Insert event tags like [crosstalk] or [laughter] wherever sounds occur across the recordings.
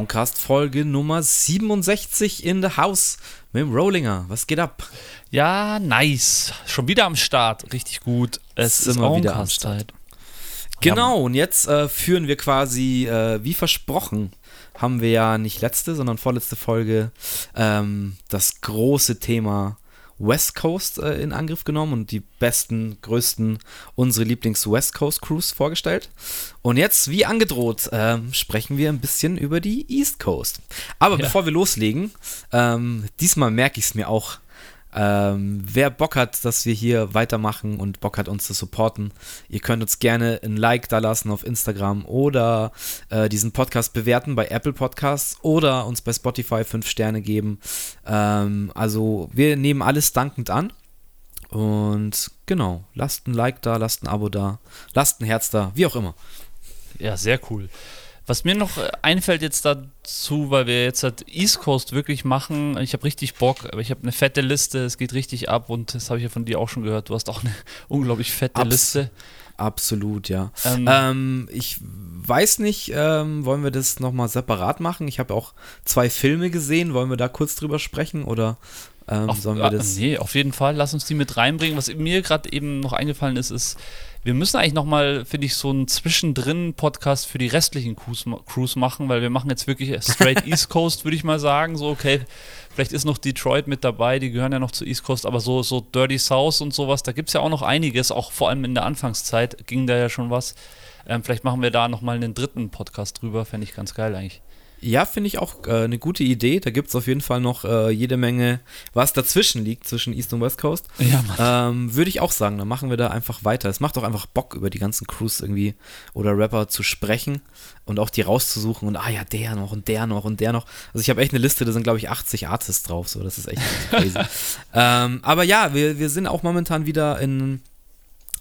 Soundcast Folge Nummer 67 in the House mit dem Rollinger. Was geht ab? Ja, nice. Schon wieder am Start. Richtig gut. Es ist immer wieder am Start. Genau, und jetzt äh, führen wir quasi, äh, wie versprochen, haben wir ja nicht letzte, sondern vorletzte Folge ähm, das große Thema West Coast äh, in Angriff genommen und die besten, größten, unsere Lieblings-West Coast Crews vorgestellt. Und jetzt, wie angedroht, äh, sprechen wir ein bisschen über die East Coast. Aber ja. bevor wir loslegen, ähm, diesmal merke ich es mir auch ähm, wer Bock hat, dass wir hier weitermachen und Bock hat, uns zu supporten, ihr könnt uns gerne ein Like da lassen auf Instagram oder äh, diesen Podcast bewerten bei Apple Podcasts oder uns bei Spotify 5 Sterne geben. Ähm, also wir nehmen alles dankend an. Und genau, lasst ein Like da, lasst ein Abo da, lasst ein Herz da, wie auch immer. Ja, sehr cool. Was mir noch äh, einfällt jetzt dazu, weil wir jetzt halt East Coast wirklich machen, ich habe richtig Bock, aber ich habe eine fette Liste, es geht richtig ab und das habe ich ja von dir auch schon gehört, du hast auch eine [laughs] unglaublich fette Abs Liste. Absolut, ja. Ähm, ähm, ich weiß nicht, ähm, wollen wir das nochmal separat machen? Ich habe auch zwei Filme gesehen, wollen wir da kurz drüber sprechen oder ähm, auf, sollen wir ah, das? Nee, auf jeden Fall, lass uns die mit reinbringen. Was mir gerade eben noch eingefallen ist, ist, wir müssen eigentlich nochmal, finde ich, so einen Zwischendrin-Podcast für die restlichen Crews machen, weil wir machen jetzt wirklich straight [laughs] East Coast, würde ich mal sagen. So, okay, vielleicht ist noch Detroit mit dabei, die gehören ja noch zu East Coast, aber so, so Dirty South und sowas, da gibt es ja auch noch einiges, auch vor allem in der Anfangszeit ging da ja schon was. Ähm, vielleicht machen wir da nochmal einen dritten Podcast drüber, fände ich ganz geil eigentlich. Ja, finde ich auch äh, eine gute Idee. Da gibt es auf jeden Fall noch äh, jede Menge, was dazwischen liegt, zwischen East und West Coast. Ja, ähm, Würde ich auch sagen, dann machen wir da einfach weiter. Es macht auch einfach Bock, über die ganzen Crews irgendwie oder Rapper zu sprechen und auch die rauszusuchen und ah ja, der noch und der noch und der noch. Also ich habe echt eine Liste, da sind glaube ich 80 Artists drauf, so das ist echt [laughs] crazy. [laughs] ähm, aber ja, wir, wir sind auch momentan wieder in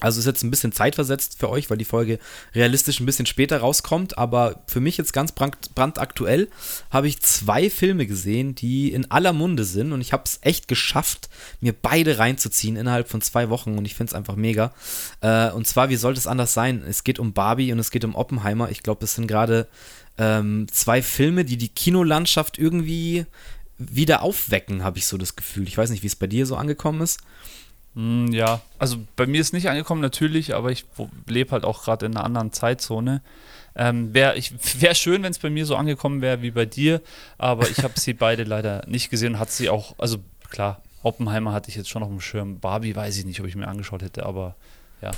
also ist jetzt ein bisschen zeitversetzt für euch, weil die Folge realistisch ein bisschen später rauskommt, aber für mich jetzt ganz brand, brandaktuell habe ich zwei Filme gesehen, die in aller Munde sind und ich habe es echt geschafft, mir beide reinzuziehen innerhalb von zwei Wochen und ich finde es einfach mega. Äh, und zwar, wie sollte es anders sein? Es geht um Barbie und es geht um Oppenheimer. Ich glaube, das sind gerade ähm, zwei Filme, die die Kinolandschaft irgendwie wieder aufwecken, habe ich so das Gefühl. Ich weiß nicht, wie es bei dir so angekommen ist. Mm, ja, also bei mir ist nicht angekommen, natürlich, aber ich lebe halt auch gerade in einer anderen Zeitzone. Ähm, Wäre [laughs] wär schön, wenn es bei mir so angekommen wäre wie bei dir, aber ich habe sie beide [laughs] leider nicht gesehen und hat sie auch, also klar, Oppenheimer hatte ich jetzt schon auf dem Schirm. Barbie weiß ich nicht, ob ich mir angeschaut hätte, aber ja.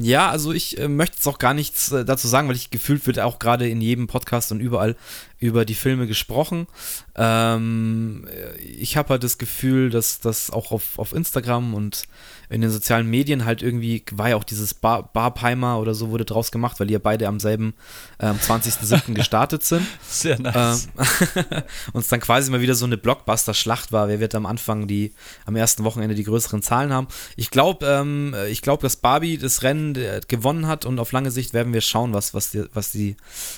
Ja, also ich äh, möchte jetzt auch gar nichts äh, dazu sagen, weil ich gefühlt wird auch gerade in jedem Podcast und überall über die Filme gesprochen. Ähm, ich habe halt das Gefühl, dass das auch auf, auf Instagram und in den sozialen Medien halt irgendwie, war ja auch dieses Bar, Barpheimer oder so wurde draus gemacht, weil die ja beide am selben ähm, 20.07. [laughs] gestartet sind. Sehr nice. Ähm, [laughs] und es dann quasi mal wieder so eine Blockbuster-Schlacht war. Wer wird am Anfang die, am ersten Wochenende die größeren Zahlen haben? Ich glaube, ähm, ich glaube, dass Barbie das Rennen äh, gewonnen hat und auf lange Sicht werden wir schauen, was, was, die, was, die,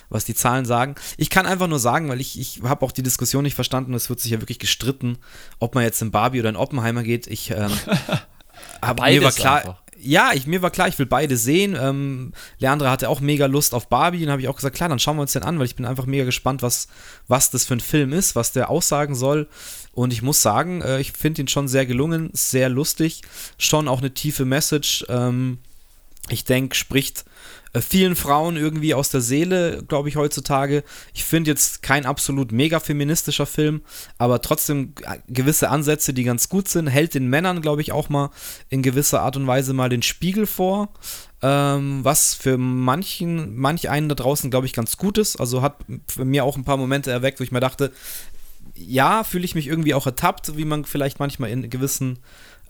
was die Zahlen sagen. Ich kann einfach nur sagen, weil ich, ich habe auch die Diskussion nicht verstanden, es wird sich ja wirklich gestritten, ob man jetzt in Barbie oder in Oppenheimer geht. Ich ähm, [laughs] Aber Beides mir war klar, einfach. ja, ich, mir war klar, ich will beide sehen. Ähm, Leandra hatte auch mega Lust auf Barbie und habe ich auch gesagt, klar, dann schauen wir uns den an, weil ich bin einfach mega gespannt, was, was das für ein Film ist, was der aussagen soll. Und ich muss sagen, äh, ich finde ihn schon sehr gelungen, sehr lustig, schon auch eine tiefe Message. Ähm, ich denke, spricht vielen Frauen irgendwie aus der Seele, glaube ich, heutzutage. Ich finde jetzt kein absolut mega feministischer Film, aber trotzdem äh, gewisse Ansätze, die ganz gut sind. Hält den Männern, glaube ich, auch mal in gewisser Art und Weise mal den Spiegel vor. Ähm, was für manchen, manch einen da draußen, glaube ich, ganz gut ist. Also hat für mir auch ein paar Momente erweckt, wo ich mir dachte, ja, fühle ich mich irgendwie auch ertappt, wie man vielleicht manchmal in gewissen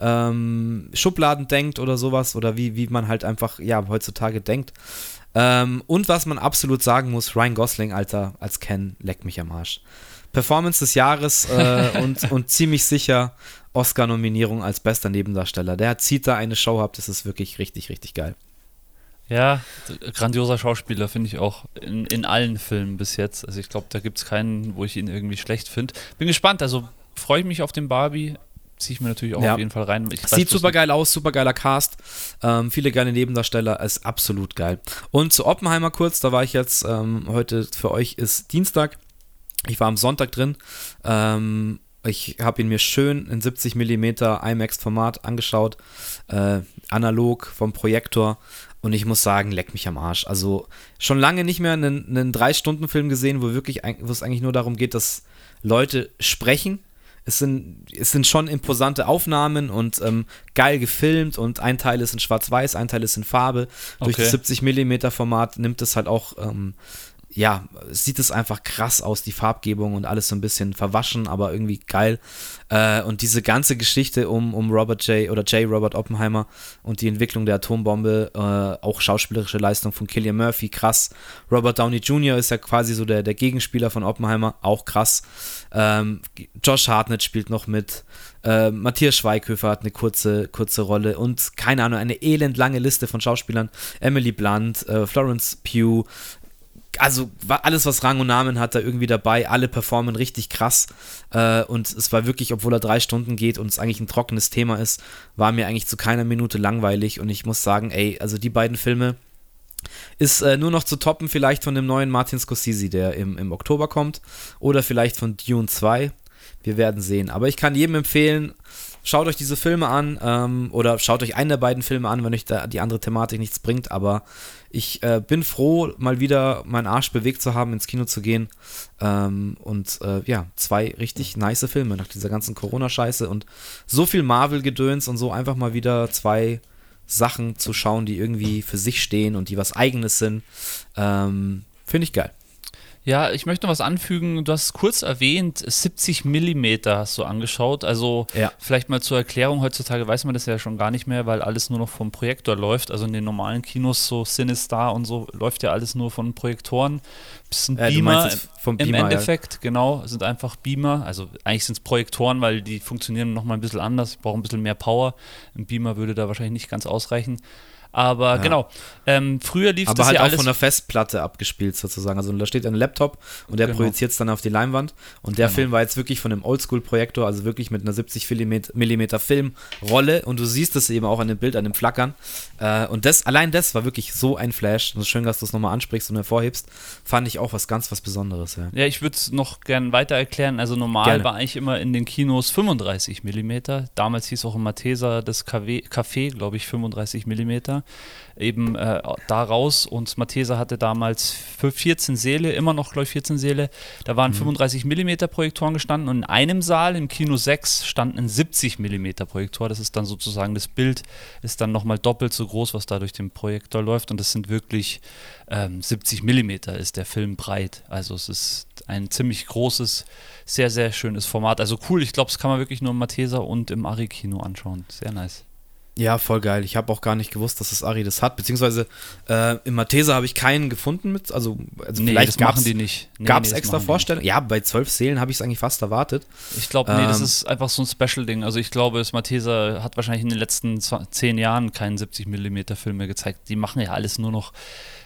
ähm, Schubladen denkt oder sowas oder wie, wie man halt einfach, ja, heutzutage denkt. Ähm, und was man absolut sagen muss, Ryan Gosling, Alter, als Ken, leckt mich am Arsch. Performance des Jahres äh, und, [laughs] und ziemlich sicher Oscar-Nominierung als bester Nebendarsteller. Der zieht da eine Show ab, das ist wirklich richtig, richtig geil. Ja, grandioser Schauspieler finde ich auch in, in allen Filmen bis jetzt. Also ich glaube, da gibt es keinen, wo ich ihn irgendwie schlecht finde. Bin gespannt, also freue ich mich auf den Barbie ziehe ich mir natürlich auch ja. auf jeden Fall rein. Ich Sieht super geil aus, super geiler Cast. Ähm, viele geile Nebendarsteller, ist absolut geil. Und zu Oppenheimer kurz, da war ich jetzt ähm, heute für euch ist Dienstag. Ich war am Sonntag drin. Ähm, ich habe ihn mir schön in 70 mm IMAX-Format angeschaut, äh, analog vom Projektor. Und ich muss sagen, leck mich am Arsch. Also schon lange nicht mehr einen, einen Drei-Stunden-Film gesehen, wo wirklich, wo es eigentlich nur darum geht, dass Leute sprechen. Es sind, es sind schon imposante Aufnahmen und ähm, geil gefilmt und ein Teil ist in Schwarz-Weiß, ein Teil ist in Farbe. Okay. Durch das 70 mm Format nimmt es halt auch ähm, ja, sieht es einfach krass aus, die Farbgebung und alles so ein bisschen verwaschen, aber irgendwie geil. Äh, und diese ganze Geschichte um, um Robert J. oder J. Robert Oppenheimer und die Entwicklung der Atombombe, äh, auch schauspielerische Leistung von Killian Murphy, krass. Robert Downey Jr. ist ja quasi so der, der Gegenspieler von Oppenheimer, auch krass. Ähm, Josh Hartnett spielt noch mit. Äh, Matthias Schweighöfer hat eine kurze, kurze Rolle und keine Ahnung, eine elendlange Liste von Schauspielern. Emily Blunt, äh, Florence Pugh, also alles, was Rang und Namen hat, da irgendwie dabei. Alle performen richtig krass. Äh, und es war wirklich, obwohl er drei Stunden geht und es eigentlich ein trockenes Thema ist, war mir eigentlich zu keiner Minute langweilig. Und ich muss sagen, ey, also die beiden Filme ist äh, nur noch zu toppen, vielleicht von dem neuen Martin Scorsese, der im, im Oktober kommt. Oder vielleicht von Dune 2. Wir werden sehen. Aber ich kann jedem empfehlen, schaut euch diese Filme an ähm, oder schaut euch einen der beiden Filme an, wenn euch da die andere Thematik nichts bringt. Aber ich äh, bin froh, mal wieder meinen Arsch bewegt zu haben, ins Kino zu gehen. Ähm, und äh, ja, zwei richtig nice Filme nach dieser ganzen Corona-Scheiße und so viel Marvel-Gedöns und so einfach mal wieder zwei Sachen zu schauen, die irgendwie für sich stehen und die was Eigenes sind. Ähm, Finde ich geil. Ja, ich möchte noch was anfügen. Du hast kurz erwähnt, 70 Millimeter hast du angeschaut. Also ja. vielleicht mal zur Erklärung, heutzutage weiß man das ja schon gar nicht mehr, weil alles nur noch vom Projektor läuft. Also in den normalen Kinos, so Cinestar und so, läuft ja alles nur von Projektoren. Bisschen äh, Beamer vom Beamer, im Endeffekt, ja. genau, sind einfach Beamer. Also eigentlich sind es Projektoren, weil die funktionieren nochmal ein bisschen anders, brauchen ein bisschen mehr Power. Ein Beamer würde da wahrscheinlich nicht ganz ausreichen. Aber ja. genau, ähm, früher lief Aber das halt ja auch alles von der Festplatte abgespielt sozusagen. Also da steht ein Laptop und der genau. projiziert es dann auf die Leinwand. Und der genau. Film war jetzt wirklich von einem Oldschool-Projektor, also wirklich mit einer 70 mm Filmrolle. Und du siehst es eben auch an dem Bild, an dem Flackern. Äh, und das, allein das war wirklich so ein Flash. Und schön, dass du es nochmal ansprichst und hervorhebst. Fand ich auch was ganz was Besonderes. Ja, ja ich würde es noch gerne weiter erklären. Also normal gerne. war eigentlich immer in den Kinos 35 mm. Damals hieß auch im Matheser das Café, glaube ich, 35 mm eben äh, daraus. Und Mathesa hatte damals für 14 Säle, immer noch, glaube ich, 14 Säle. Da waren mhm. 35 mm Projektoren gestanden und in einem Saal, im Kino 6, stand ein 70 mm Projektor. Das ist dann sozusagen, das Bild ist dann nochmal doppelt so groß, was da durch den Projektor läuft. Und das sind wirklich ähm, 70 mm ist der Film breit. Also es ist ein ziemlich großes, sehr, sehr schönes Format. Also cool, ich glaube, das kann man wirklich nur im Mathesa und im Ari-Kino anschauen. Sehr nice. Ja, voll geil. Ich habe auch gar nicht gewusst, dass das Ari das hat. Beziehungsweise äh, im Mathesa habe ich keinen gefunden mit. Also, also nee, vielleicht machen die nicht. Nee, gab es nee, extra Vorstellungen? Ja, bei zwölf Seelen habe ich es eigentlich fast erwartet. Ich glaube, nee, ähm, das ist einfach so ein Special-Ding. Also ich glaube, das Mathesa hat wahrscheinlich in den letzten zehn Jahren keinen 70 mm Film mehr gezeigt. Die machen ja alles nur noch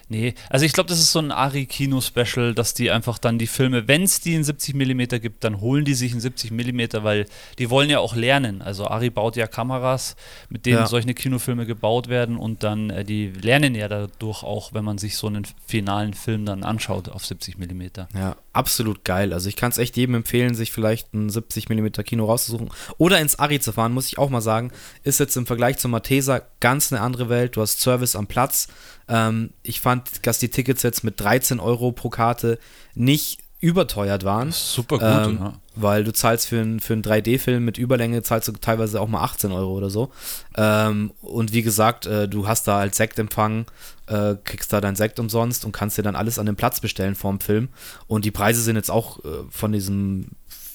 Nee, also ich glaube, das ist so ein Ari-Kino-Special, dass die einfach dann die Filme, wenn es die in 70 mm gibt, dann holen die sich in 70 mm, weil die wollen ja auch lernen. Also Ari baut ja Kameras, mit denen ja. solche Kinofilme gebaut werden und dann, äh, die lernen ja dadurch auch, wenn man sich so einen finalen Film dann anschaut auf 70 mm. Ja, absolut geil. Also ich kann es echt jedem empfehlen, sich vielleicht ein 70 mm Kino rauszusuchen oder ins Ari zu fahren, muss ich auch mal sagen. Ist jetzt im Vergleich zum Mathesa ganz eine andere Welt. Du hast Service am Platz ähm, ich fand, dass die Tickets jetzt mit 13 Euro pro Karte nicht überteuert waren. Super gut, ähm, ja. Weil du zahlst für, ein, für einen 3D-Film mit Überlänge, zahlst du teilweise auch mal 18 Euro oder so. Ähm, und wie gesagt, äh, du hast da als Sektempfang, äh, kriegst da dein Sekt umsonst und kannst dir dann alles an den Platz bestellen vorm Film. Und die Preise sind jetzt auch äh, von diesem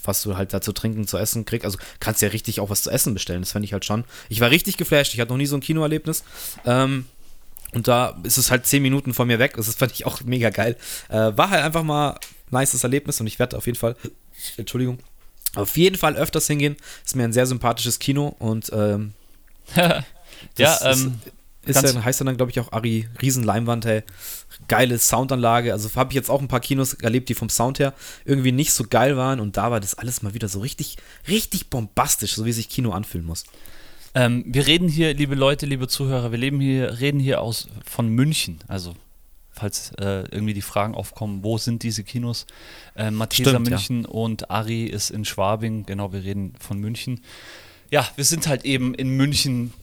was du halt da zu trinken, zu essen kriegst. Also kannst ja richtig auch was zu essen bestellen. Das fände ich halt schon. Ich war richtig geflasht. Ich hatte noch nie so ein Kinoerlebnis. Ähm, und da ist es halt zehn Minuten von mir weg. Das fand ich auch mega geil. Äh, war halt einfach mal ein nices Erlebnis und ich werde auf jeden Fall, Entschuldigung, auf jeden Fall öfters hingehen. Ist mir ein sehr sympathisches Kino und ähm, [laughs] ja, ähm, ist, ist ja, heißt dann, glaube ich, auch Ari, Riesenleinwand, hey. Geile Soundanlage. Also habe ich jetzt auch ein paar Kinos erlebt, die vom Sound her irgendwie nicht so geil waren und da war das alles mal wieder so richtig, richtig bombastisch, so wie sich Kino anfühlen muss. Ähm, wir reden hier, liebe Leute, liebe Zuhörer, wir leben hier, reden hier aus von München. Also falls äh, irgendwie die Fragen aufkommen, wo sind diese Kinos? Äh, Matthias München ja. und Ari ist in Schwabing, genau, wir reden von München. Ja, wir sind halt eben in München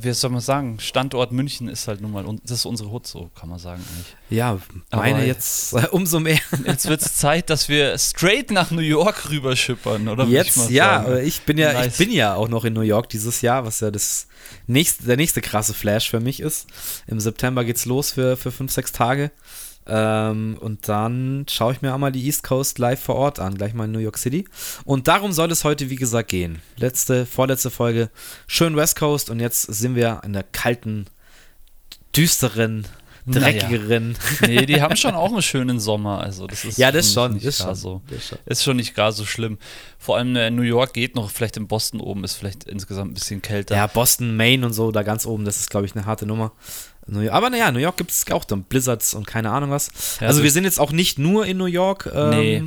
wie soll man sagen, Standort München ist halt nun mal, das ist unsere Hut, so kann man sagen eigentlich. Ja, meine Aber jetzt äh, umso mehr. Jetzt wird es Zeit, dass wir straight nach New York rüberschippern, oder? Jetzt, ich ja, sagen. ich bin ja, nice. ich bin ja auch noch in New York dieses Jahr, was ja das nächste, der nächste krasse Flash für mich ist. Im September geht's los für, für fünf, sechs Tage. Ähm, und dann schaue ich mir einmal die East Coast live vor Ort an, gleich mal in New York City. Und darum soll es heute, wie gesagt, gehen. Letzte, vorletzte Folge, schön West Coast und jetzt sind wir in der kalten, düsteren, dreckigeren. Naja. [laughs] Nee, die haben schon auch einen schönen Sommer. Also das ist ja, das schon. Ist, schon, so. ist schon. Ist schon nicht gar so schlimm. Vor allem in äh, New York geht noch, vielleicht in Boston oben ist vielleicht insgesamt ein bisschen kälter. Ja, Boston, Maine und so, da ganz oben, das ist, glaube ich, eine harte Nummer. Aber naja, New York gibt es auch dann Blizzards und keine Ahnung was. Ja, also wir sind jetzt auch nicht nur in New York. Ähm, nee.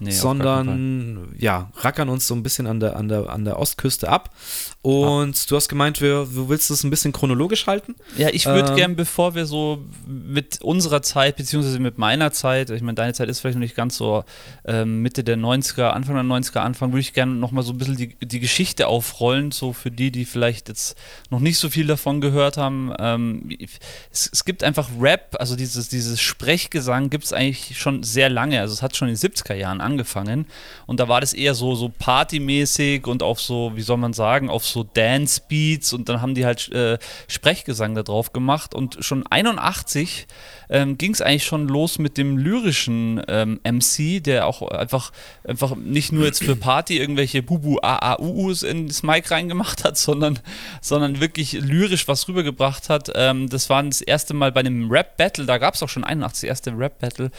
Nee, sondern ja, rackern uns so ein bisschen an der, an der, an der Ostküste ab. Und ah. du hast gemeint, wir, du willst es ein bisschen chronologisch halten? Ja, ich würde ähm, gern, bevor wir so mit unserer Zeit, beziehungsweise mit meiner Zeit, ich meine, deine Zeit ist vielleicht noch nicht ganz so ähm, Mitte der 90er, Anfang der 90er, Anfang, würde ich gerne nochmal so ein bisschen die, die Geschichte aufrollen, so für die, die vielleicht jetzt noch nicht so viel davon gehört haben. Ähm, es, es, gibt einfach Rap, also dieses, dieses Sprechgesang gibt es eigentlich schon sehr lange, also es hat schon in den 70er Jahren angefangen. Und da war das eher so, so partymäßig und auf so, wie soll man sagen, auf so so Dance Beats. Und dann haben die halt äh, Sprechgesang da drauf gemacht. Und schon 81 ähm, ging es eigentlich schon los mit dem lyrischen ähm, MC, der auch einfach, einfach nicht nur jetzt für Party irgendwelche Bubu AAUUs ins Mic reingemacht hat, sondern, sondern wirklich lyrisch was rübergebracht hat. Ähm, das war das erste Mal bei einem Rap-Battle, da gab es auch schon 81 das erste Rap-Battle.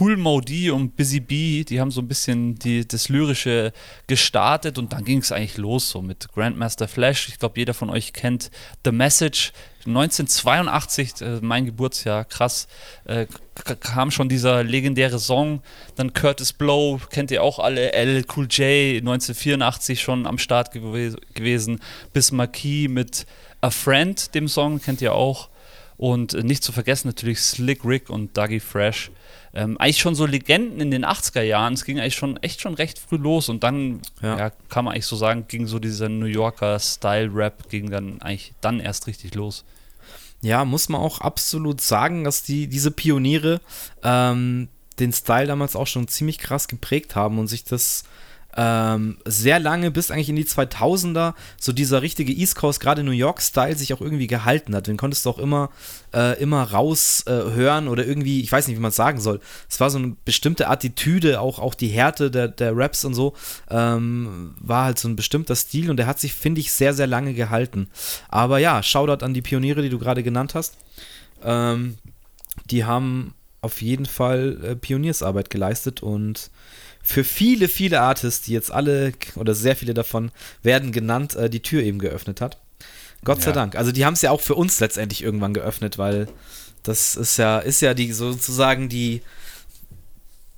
Cool Modi und Busy B, die haben so ein bisschen die, das Lyrische gestartet und dann ging es eigentlich los so mit Grandmaster Flash. Ich glaube, jeder von euch kennt The Message. 1982, äh, mein Geburtsjahr, krass, äh, kam schon dieser legendäre Song. Dann Curtis Blow, kennt ihr auch alle, L. Cool J, 1984 schon am Start gew gewesen. Bis Marquis mit A Friend, dem Song, kennt ihr auch. Und äh, nicht zu vergessen natürlich Slick Rick und Dougie Fresh. Ähm, eigentlich schon so Legenden in den 80er Jahren. Es ging eigentlich schon echt schon recht früh los und dann, ja. ja kann man eigentlich so sagen, ging so dieser New Yorker Style-Rap, ging dann eigentlich dann erst richtig los ja, muss man auch absolut sagen, dass die, diese Pioniere ähm, den Style damals auch schon ziemlich krass geprägt haben und sich das ähm, sehr lange bis eigentlich in die 2000er so dieser richtige East Coast, gerade New York-Style sich auch irgendwie gehalten hat. Den konntest du auch immer, äh, immer raushören äh, oder irgendwie, ich weiß nicht, wie man es sagen soll. Es war so eine bestimmte Attitüde, auch, auch die Härte der, der Raps und so, ähm, war halt so ein bestimmter Stil und der hat sich, finde ich, sehr, sehr lange gehalten. Aber ja, Shoutout an die Pioniere, die du gerade genannt hast. Ähm, die haben auf jeden Fall äh, Pioniersarbeit geleistet und für viele, viele Artists, die jetzt alle oder sehr viele davon werden genannt, äh, die Tür eben geöffnet hat. Gott ja. sei Dank. Also die haben es ja auch für uns letztendlich irgendwann geöffnet, weil das ist ja, ist ja die sozusagen die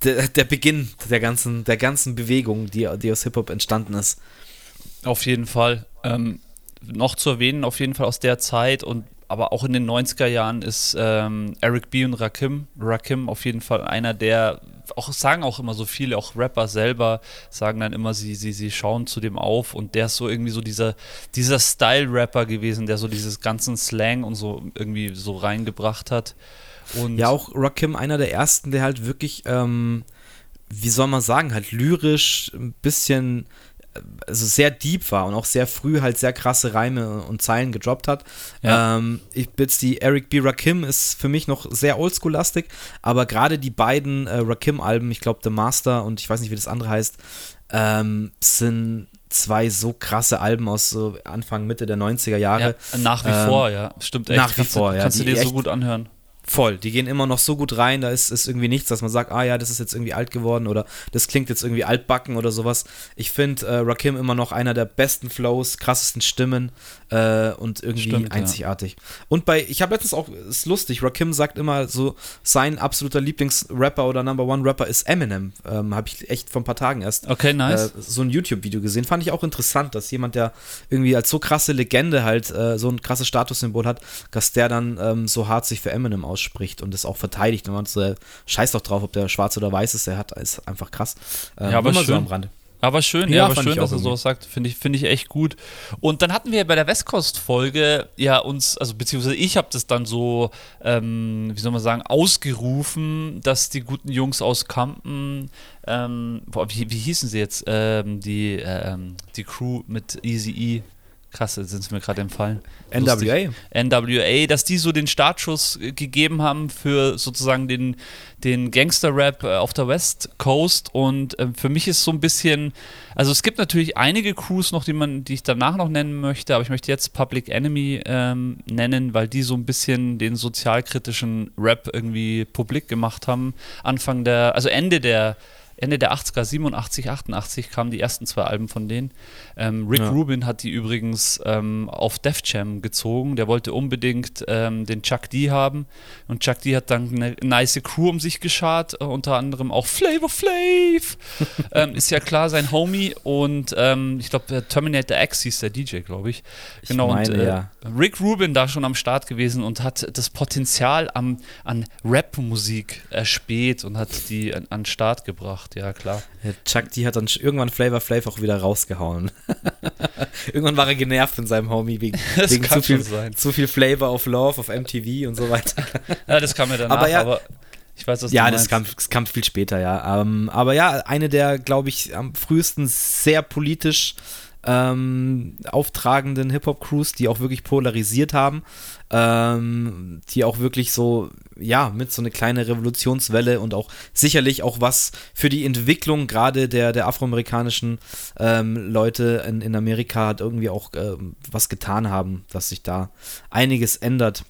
der, der Beginn der ganzen, der ganzen Bewegung, die, die aus Hip-Hop entstanden ist. Auf jeden Fall. Ähm, noch zu erwähnen, auf jeden Fall aus der Zeit und aber auch in den 90er Jahren ist ähm, Eric B. und Rakim, Rakim auf jeden Fall einer der auch sagen auch immer so viele, auch Rapper selber sagen dann immer, sie, sie, sie schauen zu dem auf und der ist so irgendwie so dieser, dieser Style-Rapper gewesen, der so dieses ganzen Slang und so irgendwie so reingebracht hat. Und ja, auch Rakim, einer der ersten, der halt wirklich, ähm, wie soll man sagen, halt lyrisch ein bisschen also sehr deep war und auch sehr früh halt sehr krasse Reime und Zeilen gedroppt hat. Ja. Ähm, ich jetzt die Eric B. Rakim ist für mich noch sehr oldschool-lastig, aber gerade die beiden äh, Rakim-Alben, ich glaube The Master und ich weiß nicht, wie das andere heißt, ähm, sind zwei so krasse Alben aus so Anfang, Mitte der 90er Jahre. Ja, nach wie ähm, vor, ja. Stimmt echt. Nach wie kannst vor, du, ja. Kannst du dir so gut anhören. Voll, die gehen immer noch so gut rein, da ist, ist irgendwie nichts, dass man sagt, ah ja, das ist jetzt irgendwie alt geworden oder das klingt jetzt irgendwie altbacken oder sowas. Ich finde äh, Rakim immer noch einer der besten Flows, krassesten Stimmen äh, und irgendwie Stimmt, einzigartig. Ja. Und bei, ich habe letztens auch, ist lustig, Rakim sagt immer so, sein absoluter Lieblingsrapper oder Number One Rapper ist Eminem. Ähm, habe ich echt vor ein paar Tagen erst okay, nice. äh, so ein YouTube-Video gesehen. Fand ich auch interessant, dass jemand, der irgendwie als so krasse Legende halt äh, so ein krasses Statussymbol hat, dass der dann ähm, so hart sich für Eminem ausspricht ausspricht und es auch verteidigt und man so, scheißt doch drauf, ob der schwarz oder weiß ist, er hat, ist einfach krass. Ähm, ja, aber schön. So am Rande. Aber schön, ja, ja aber schön, dass er sowas sagt. Finde ich, find ich echt gut. Und dann hatten wir bei der Westcoast-Folge ja uns, also beziehungsweise ich habe das dann so, ähm, wie soll man sagen, ausgerufen, dass die guten Jungs aus Kampen, ähm, boah, wie, wie hießen sie jetzt? Ähm, die, ähm, die Crew mit Easy E. Krass, jetzt sind sie mir gerade empfallen. NWA. NWA, dass die so den Startschuss gegeben haben für sozusagen den, den Gangster-Rap äh, auf der West Coast. Und äh, für mich ist so ein bisschen, also es gibt natürlich einige Crews noch, die man, die ich danach noch nennen möchte, aber ich möchte jetzt Public Enemy ähm, nennen, weil die so ein bisschen den sozialkritischen Rap irgendwie publik gemacht haben. Anfang der, also Ende der Ende der 80er, 87, 88 kamen die ersten zwei Alben von denen. Ähm, Rick ja. Rubin hat die übrigens ähm, auf Def Jam gezogen. Der wollte unbedingt ähm, den Chuck D haben. Und Chuck D hat dann eine nice Crew um sich geschart, äh, unter anderem auch Flavor Flav. [laughs] Ähm, ist ja klar, sein Homie. Und ähm, ich glaube, Terminator X hieß der DJ, glaube ich. Genau. Ich meine, und, äh, ja. Rick Rubin da schon am Start gewesen und hat das Potenzial am, an Rap-Musik erspäht und hat die an, an Start gebracht gemacht, ja klar. Chuck D hat dann irgendwann Flavor Flav auch wieder rausgehauen. [laughs] irgendwann war er genervt von seinem Homie wegen, [laughs] wegen zu, viel, zu viel Flavor of Love auf MTV und so weiter. [laughs] ja, das kam mir danach, aber, ja, aber ich weiß, was Ja, das kam, das kam, viel später, ja. Ähm, aber ja, eine der, glaube ich, am frühesten sehr politisch ähm, auftragenden Hip-Hop-Crews, die auch wirklich polarisiert haben, ähm, die auch wirklich so, ja, mit so eine kleine Revolutionswelle und auch sicherlich auch was für die Entwicklung gerade der, der afroamerikanischen ähm, Leute in, in Amerika hat irgendwie auch ähm, was getan haben, dass sich da einiges ändert.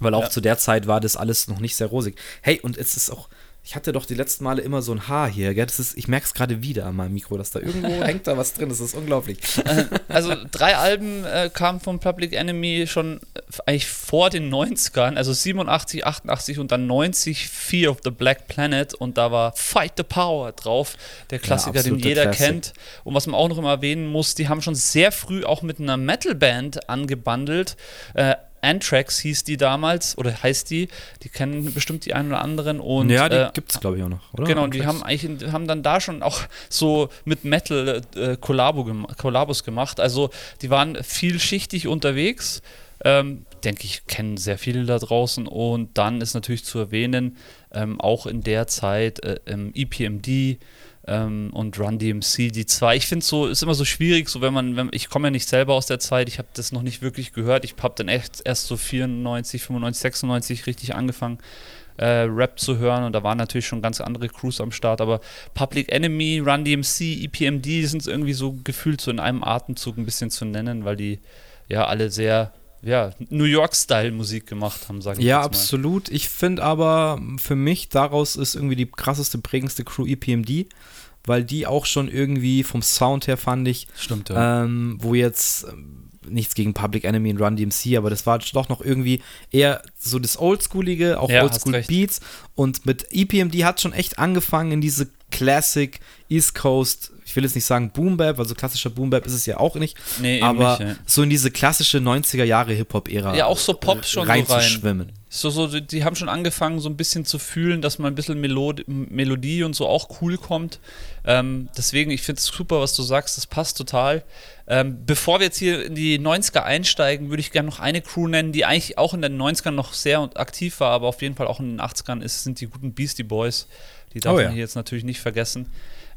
Weil auch ja. zu der Zeit war das alles noch nicht sehr rosig. Hey, und es ist auch, ich hatte doch die letzten Male immer so ein Haar hier, gell? Das ist, ich merke es gerade wieder an meinem Mikro, dass da irgendwo [laughs] hängt da was drin, das ist unglaublich. Äh, also drei Alben äh, kamen von Public Enemy schon äh, eigentlich vor den 90ern, also 87, 88 und dann 90 Fear of the Black Planet und da war Fight the Power drauf, der Klassiker, ja, den jeder Classic. kennt. Und was man auch noch immer erwähnen muss, die haben schon sehr früh auch mit einer Metalband angebandelt. Äh, Anthrax hieß die damals, oder heißt die, die kennen bestimmt die einen oder anderen. Und, ja, die äh, gibt es, glaube ich, auch noch, oder? Genau, Anthrax. die haben eigentlich haben dann da schon auch so mit Metal äh, Kollabo gem Kollabos gemacht. Also die waren vielschichtig unterwegs. Ähm, denke ich, kennen sehr viele da draußen. Und dann ist natürlich zu erwähnen, ähm, auch in der Zeit äh, EPMD, ähm, und Run DMC, die zwei. Ich finde so, ist immer so schwierig, so wenn man, wenn, ich komme ja nicht selber aus der Zeit, ich habe das noch nicht wirklich gehört. Ich habe dann echt erst so 94, 95, 96 richtig angefangen. Äh, Rap zu hören und da waren natürlich schon ganz andere Crews am Start, aber Public Enemy, Run DMC, EPMD sind irgendwie so gefühlt so in einem Atemzug ein bisschen zu nennen, weil die ja alle sehr ja, New York-Style-Musik gemacht haben, sagen wir Ja, absolut. Ich finde aber für mich daraus ist irgendwie die krasseste, prägendste Crew EPMD, weil die auch schon irgendwie vom Sound her fand ich. Stimmt, ja. Ähm, wo jetzt ähm, nichts gegen Public Enemy und Run DMC, aber das war doch noch irgendwie eher so das Oldschoolige, auch ja, Oldschool Beats. Und mit EPMD hat schon echt angefangen in diese Classic East Coast ich will jetzt nicht sagen Boom Bap, weil so klassischer Boom Bap ist es ja auch nicht, nee, aber nicht, ja. so in diese klassische 90er Jahre Hip-Hop-Ära ja, auch so Pop schon reinzuschwimmen. So, so, die haben schon angefangen, so ein bisschen zu fühlen, dass man ein bisschen Melod Melodie und so auch cool kommt. Ähm, deswegen, ich finde es super, was du sagst, das passt total. Ähm, bevor wir jetzt hier in die 90er einsteigen, würde ich gerne noch eine Crew nennen, die eigentlich auch in den 90ern noch sehr aktiv war, aber auf jeden Fall auch in den 80ern ist, sind die guten Beastie Boys. Die darf oh, ja. man hier jetzt natürlich nicht vergessen.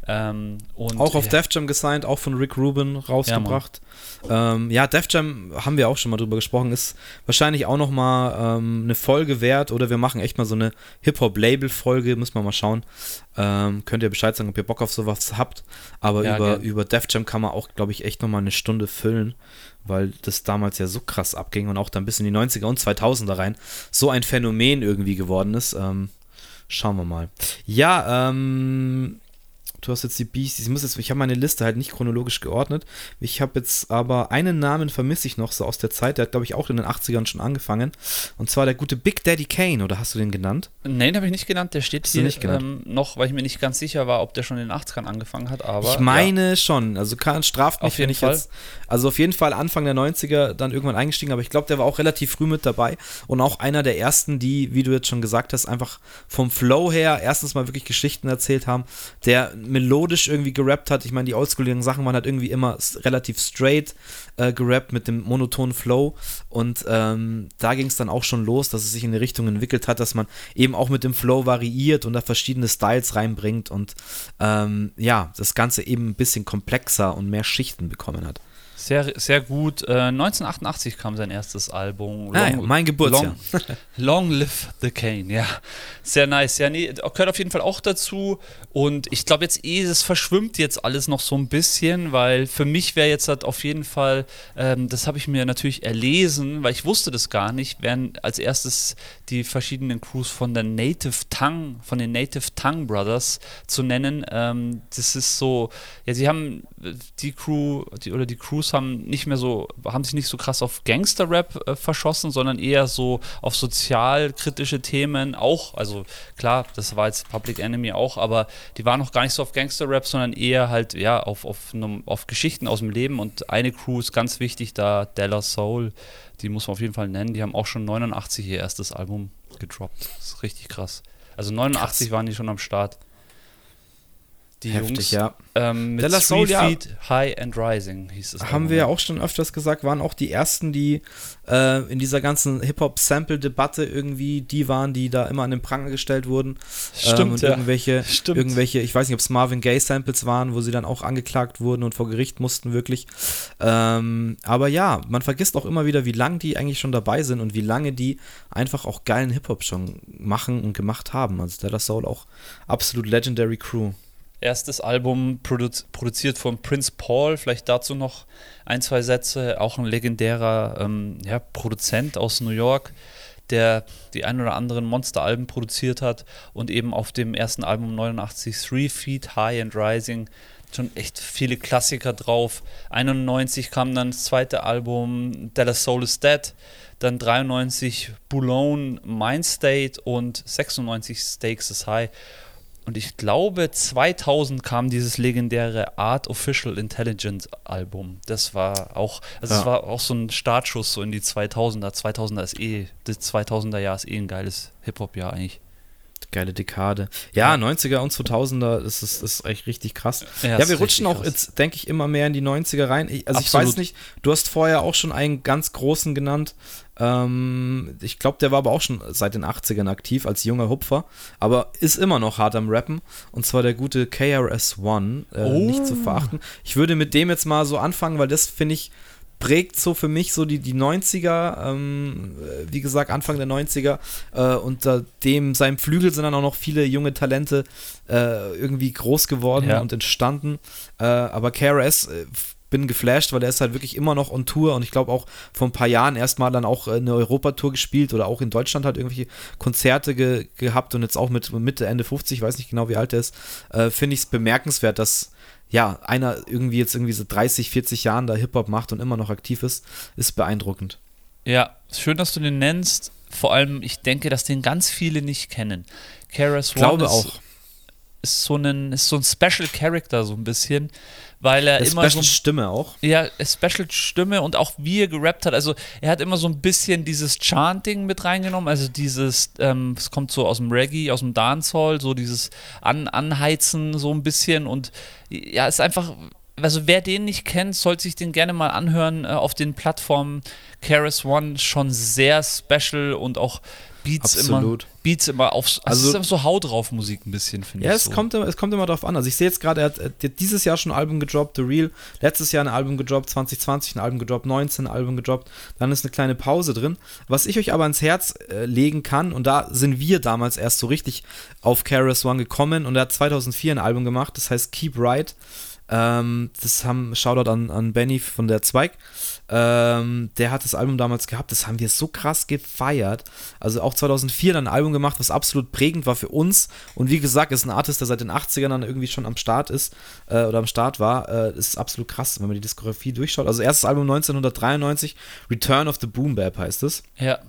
Ähm, auch auf ja. Def Jam gesigned, auch von Rick Rubin rausgebracht. Ja, ähm, ja, Def Jam haben wir auch schon mal drüber gesprochen, ist wahrscheinlich auch noch mal ähm, eine Folge wert oder wir machen echt mal so eine Hip-Hop-Label-Folge, müssen wir mal schauen. Ähm, könnt ihr Bescheid sagen, ob ihr Bock auf sowas habt. Aber ja, über, über Def Jam kann man auch, glaube ich, echt noch mal eine Stunde füllen, weil das damals ja so krass abging und auch dann bis in die 90er und 2000er rein so ein Phänomen irgendwie geworden ist. Ähm, schauen wir mal. Ja, ähm Du hast jetzt die Beasties. Ich, muss jetzt, ich habe meine Liste halt nicht chronologisch geordnet. Ich habe jetzt aber einen Namen vermisse ich noch so aus der Zeit. Der hat, glaube ich, auch in den 80ern schon angefangen. Und zwar der gute Big Daddy Kane, oder hast du den genannt? Nein, den habe ich nicht genannt. Der steht hier nicht ähm, noch, weil ich mir nicht ganz sicher war, ob der schon in den 80ern angefangen hat. Aber, ich meine ja. schon. Also kann, straft mich, wenn ich Fall. jetzt. Also auf jeden Fall Anfang der 90er dann irgendwann eingestiegen. Aber ich glaube, der war auch relativ früh mit dabei. Und auch einer der ersten, die, wie du jetzt schon gesagt hast, einfach vom Flow her erstens mal wirklich Geschichten erzählt haben. Der melodisch irgendwie gerappt hat. Ich meine, die oldschooligen Sachen waren halt irgendwie immer relativ straight äh, gerappt mit dem monotonen Flow. Und ähm, da ging es dann auch schon los, dass es sich in eine Richtung entwickelt hat, dass man eben auch mit dem Flow variiert und da verschiedene Styles reinbringt und ähm, ja, das Ganze eben ein bisschen komplexer und mehr Schichten bekommen hat. Sehr, sehr gut. Äh, 1988 kam sein erstes Album. Long, ah, ja, mein Geburtsjahr. Long, [laughs] Long, Live the Cane, ja. Sehr nice. Ja, nee, gehört auf jeden Fall auch dazu. Und ich glaube jetzt eh, es verschwimmt jetzt alles noch so ein bisschen, weil für mich wäre jetzt halt auf jeden Fall, ähm, das habe ich mir natürlich erlesen, weil ich wusste das gar nicht, wären als erstes die verschiedenen Crews von der Native Tongue, von den Native Tongue Brothers zu nennen. Ähm, das ist so, ja, sie haben die Crew, die, oder die Crews haben nicht mehr so, haben sich nicht so krass auf Gangster-Rap äh, verschossen, sondern eher so auf sozialkritische Themen auch. Also klar, das war jetzt Public Enemy auch, aber die waren noch gar nicht so auf Gangster-Rap, sondern eher halt, ja, auf, auf, auf Geschichten aus dem Leben. Und eine Crew ist ganz wichtig da, Della Soul, die muss man auf jeden Fall nennen. Die haben auch schon 89 ihr erstes Album gedroppt. Das ist richtig krass. Also 89 krass. waren die schon am Start. Die Heftig, Jungs, ja. Ähm, mit Della Soul, ja, High and Rising hieß es. Haben wir ja auch schon öfters gesagt, waren auch die ersten, die äh, in dieser ganzen Hip-Hop-Sample-Debatte irgendwie die waren, die da immer an den Pranger gestellt wurden. Stimmt, ähm, und ja. irgendwelche, Stimmt. irgendwelche, ich weiß nicht, ob es Marvin Gaye-Samples waren, wo sie dann auch angeklagt wurden und vor Gericht mussten, wirklich. Ähm, aber ja, man vergisst auch immer wieder, wie lange die eigentlich schon dabei sind und wie lange die einfach auch geilen Hip-Hop schon machen und gemacht haben. Also Della Soul auch absolut legendary Crew erstes Album produ produziert von Prince Paul. Vielleicht dazu noch ein, zwei Sätze. Auch ein legendärer ähm, ja, Produzent aus New York, der die ein oder anderen Monsteralben produziert hat und eben auf dem ersten Album 89 Three Feet High and Rising schon echt viele Klassiker drauf. 91 kam dann das zweite Album Dallas Soul is Dead, dann 93 Boulogne Mind State und 96 Stakes is High. Und ich glaube, 2000 kam dieses legendäre Art Official Intelligence Album. Das war auch, also ja. es war auch so ein Startschuss so in die 2000er. 2000er ist eh, das 2000er Jahr ist eh ein geiles Hip-Hop-Jahr eigentlich. Geile Dekade. Ja, 90er und 2000er, das ist, ist echt richtig krass. Ja, ja wir rutschen auch krass. jetzt, denke ich, immer mehr in die 90er rein. Also Absolut. ich weiß nicht, du hast vorher auch schon einen ganz großen genannt. Ähm, ich glaube, der war aber auch schon seit den 80ern aktiv als junger Hupfer, aber ist immer noch hart am Rappen. Und zwar der gute KRS-One, äh, oh. nicht zu verachten. Ich würde mit dem jetzt mal so anfangen, weil das finde ich prägt so für mich so die, die 90er, ähm, wie gesagt, Anfang der 90er. Äh, unter dem, seinem Flügel sind dann auch noch viele junge Talente äh, irgendwie groß geworden ja. und entstanden. Äh, aber KRS äh, bin geflasht, weil er ist halt wirklich immer noch on Tour und ich glaube auch vor ein paar Jahren erstmal dann auch eine Europatour gespielt oder auch in Deutschland hat irgendwelche Konzerte ge gehabt und jetzt auch mit Mitte, Ende 50, weiß nicht genau wie alt er ist, äh, finde ich es bemerkenswert, dass ja, einer irgendwie jetzt irgendwie so 30, 40 Jahren da Hip-Hop macht und immer noch aktiv ist, ist beeindruckend. Ja, schön, dass du den nennst. Vor allem, ich denke, dass den ganz viele nicht kennen. Karas Glaube ist, auch. Ist so, ein, ist so ein Special Character, so ein bisschen weil er Eine immer Special so, Stimme auch. Ja, Special Stimme und auch wie er gerappt hat. Also er hat immer so ein bisschen dieses Chanting mit reingenommen, also dieses, ähm, es kommt so aus dem Reggae, aus dem Dancehall, so dieses An Anheizen so ein bisschen und ja, ist einfach, also wer den nicht kennt, sollte sich den gerne mal anhören äh, auf den Plattformen. Keras One schon sehr special und auch Beats Absolut. immer, Beats immer aufs, also, also es ist so Haut drauf Musik ein bisschen, finde ja, ich. Ja, es, kommt, es kommt immer drauf an. Also ich sehe jetzt gerade, er hat, er hat, dieses Jahr schon ein Album gedroppt, The Real, letztes Jahr ein Album gedroppt, 2020 ein Album gedroppt, 19 ein Album gedroppt, dann ist eine kleine Pause drin. Was ich euch aber ans Herz äh, legen kann, und da sind wir damals erst so richtig auf Keras One gekommen und er hat 2004 ein Album gemacht, das heißt Keep Right. Ähm, das haben Shoutout an, an Benny von der Zweig. Ähm, der hat das Album damals gehabt, das haben wir so krass gefeiert. Also auch 2004 dann ein Album gemacht, was absolut prägend war für uns. Und wie gesagt, ist ein Artist, der seit den 80ern dann irgendwie schon am Start ist äh, oder am Start war. Äh, ist absolut krass, wenn man die Diskografie durchschaut. Also erstes Album 1993, Return of the Boom Bap heißt es. Ja.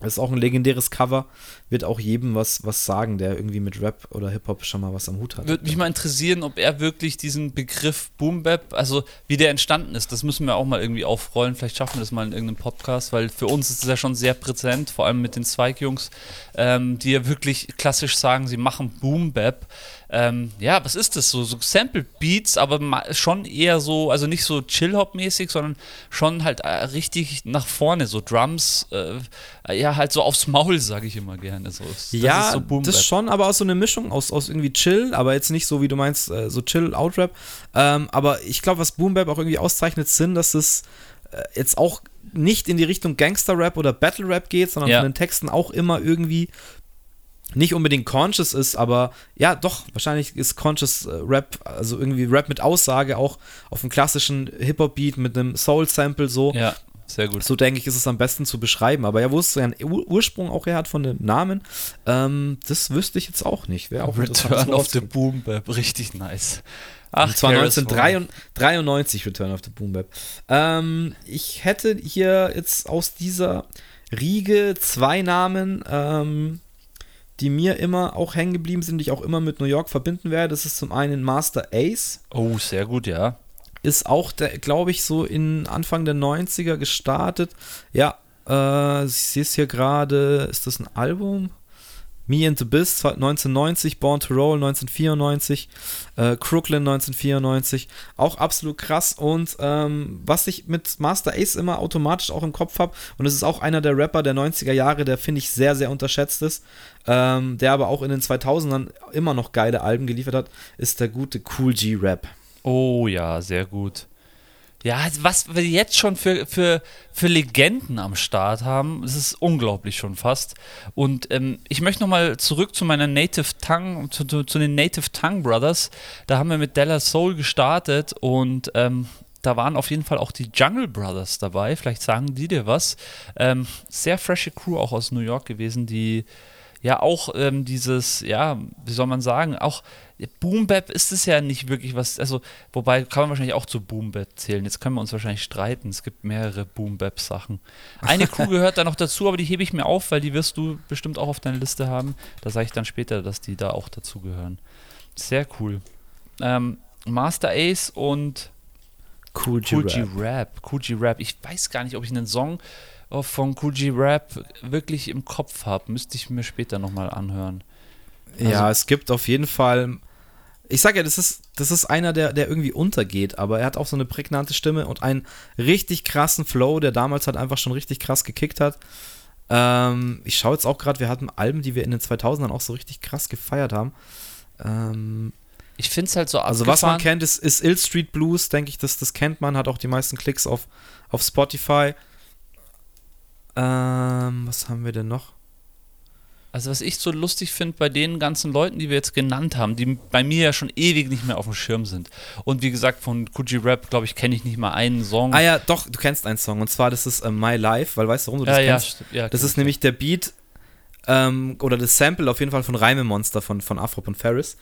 Das ist auch ein legendäres Cover. Wird auch jedem was, was sagen, der irgendwie mit Rap oder Hip-Hop schon mal was am Hut hat. Würde mich mal interessieren, ob er wirklich diesen Begriff Boom Bap, also wie der entstanden ist, das müssen wir auch mal irgendwie aufrollen. Vielleicht schaffen wir das mal in irgendeinem Podcast, weil für uns ist es ja schon sehr präsent, vor allem mit den Zweig-Jungs, ähm, die ja wirklich klassisch sagen, sie machen Boom Bap. Ähm, ja, was ist das? So, so Sample Beats, aber schon eher so, also nicht so Chill-Hop-mäßig, sondern schon halt äh, richtig nach vorne, so Drums, äh, ja, halt so aufs Maul, sage ich immer gerne. So, das ja, so das schon, aber auch so eine Mischung aus, aus irgendwie Chill, aber jetzt nicht so, wie du meinst, äh, so Chill-Out-Rap. Ähm, aber ich glaube, was Boom Bap auch irgendwie auszeichnet, sind, dass es äh, jetzt auch nicht in die Richtung Gangster-Rap oder Battle-Rap geht, sondern ja. von den Texten auch immer irgendwie nicht unbedingt conscious ist, aber ja, doch, wahrscheinlich ist conscious äh, Rap, also irgendwie Rap mit Aussage auch auf einem klassischen Hip-Hop-Beat mit einem Soul-Sample so. Ja, sehr gut. So denke ich, ist es am besten zu beschreiben. Aber ja, wo es seinen Ur Ursprung auch her hat von dem Namen, ähm, das wüsste ich jetzt auch nicht. Wäre auch Return of the Boom Bap, richtig nice. Ach, Und zwar 1993 Return of the Boom Bap. Ähm, ich hätte hier jetzt aus dieser Riege zwei Namen, ähm, die mir immer auch hängen geblieben sind, die ich auch immer mit New York verbinden werde. Das ist zum einen Master Ace. Oh, sehr gut, ja. Ist auch, glaube ich, so in Anfang der 90er gestartet. Ja, äh, ich sehe es hier gerade. Ist das ein Album? Me and the Biz 1990, Born to Roll 1994, äh, Crooklyn 1994, auch absolut krass. Und ähm, was ich mit Master Ace immer automatisch auch im Kopf habe, und es ist auch einer der Rapper der 90er Jahre, der finde ich sehr, sehr unterschätzt ist, ähm, der aber auch in den 2000ern immer noch geile Alben geliefert hat, ist der gute Cool G Rap. Oh ja, sehr gut. Ja, was wir jetzt schon für, für, für Legenden am Start haben, das ist unglaublich schon fast. Und ähm, ich möchte nochmal zurück zu meiner Native Tongue, zu, zu, zu, den Native Tongue Brothers. Da haben wir mit Della Soul gestartet und ähm, da waren auf jeden Fall auch die Jungle Brothers dabei. Vielleicht sagen die dir was. Ähm, sehr frische Crew auch aus New York gewesen, die ja auch ähm, dieses, ja, wie soll man sagen, auch Boom Bap ist es ja nicht wirklich was, also, wobei kann man wahrscheinlich auch zu Boom Bap zählen. Jetzt können wir uns wahrscheinlich streiten. Es gibt mehrere Boom Bap Sachen. Eine Crew [laughs] gehört da noch dazu, aber die hebe ich mir auf, weil die wirst du bestimmt auch auf deiner Liste haben. Da sage ich dann später, dass die da auch dazu gehören. Sehr cool. Ähm, Master Ace und Cool G, Rap. Rap. Cool G Rap. Ich weiß gar nicht, ob ich einen Song von Cool G Rap wirklich im Kopf habe. Müsste ich mir später nochmal anhören. Also ja, es gibt auf jeden Fall. Ich sage ja, das ist, das ist einer, der, der irgendwie untergeht, aber er hat auch so eine prägnante Stimme und einen richtig krassen Flow, der damals halt einfach schon richtig krass gekickt hat. Ähm, ich schaue jetzt auch gerade, wir hatten Alben, die wir in den 2000ern auch so richtig krass gefeiert haben. Ähm, ich finde es halt so Also was man kennt, ist, ist Ill Street Blues, denke ich, das, das kennt man, hat auch die meisten Klicks auf, auf Spotify. Ähm, was haben wir denn noch? Also was ich so lustig finde bei den ganzen Leuten, die wir jetzt genannt haben, die bei mir ja schon ewig nicht mehr auf dem Schirm sind. Und wie gesagt, von Coogee Rap, glaube ich, kenne ich nicht mal einen Song. Ah ja, doch, du kennst einen Song. Und zwar, das ist uh, My Life, weil weißt du, warum du das ja, kennst? Ja, ja, das ist nämlich der Beat ähm, oder das Sample auf jeden Fall von Reime Monster von, von Afrop und Ferris.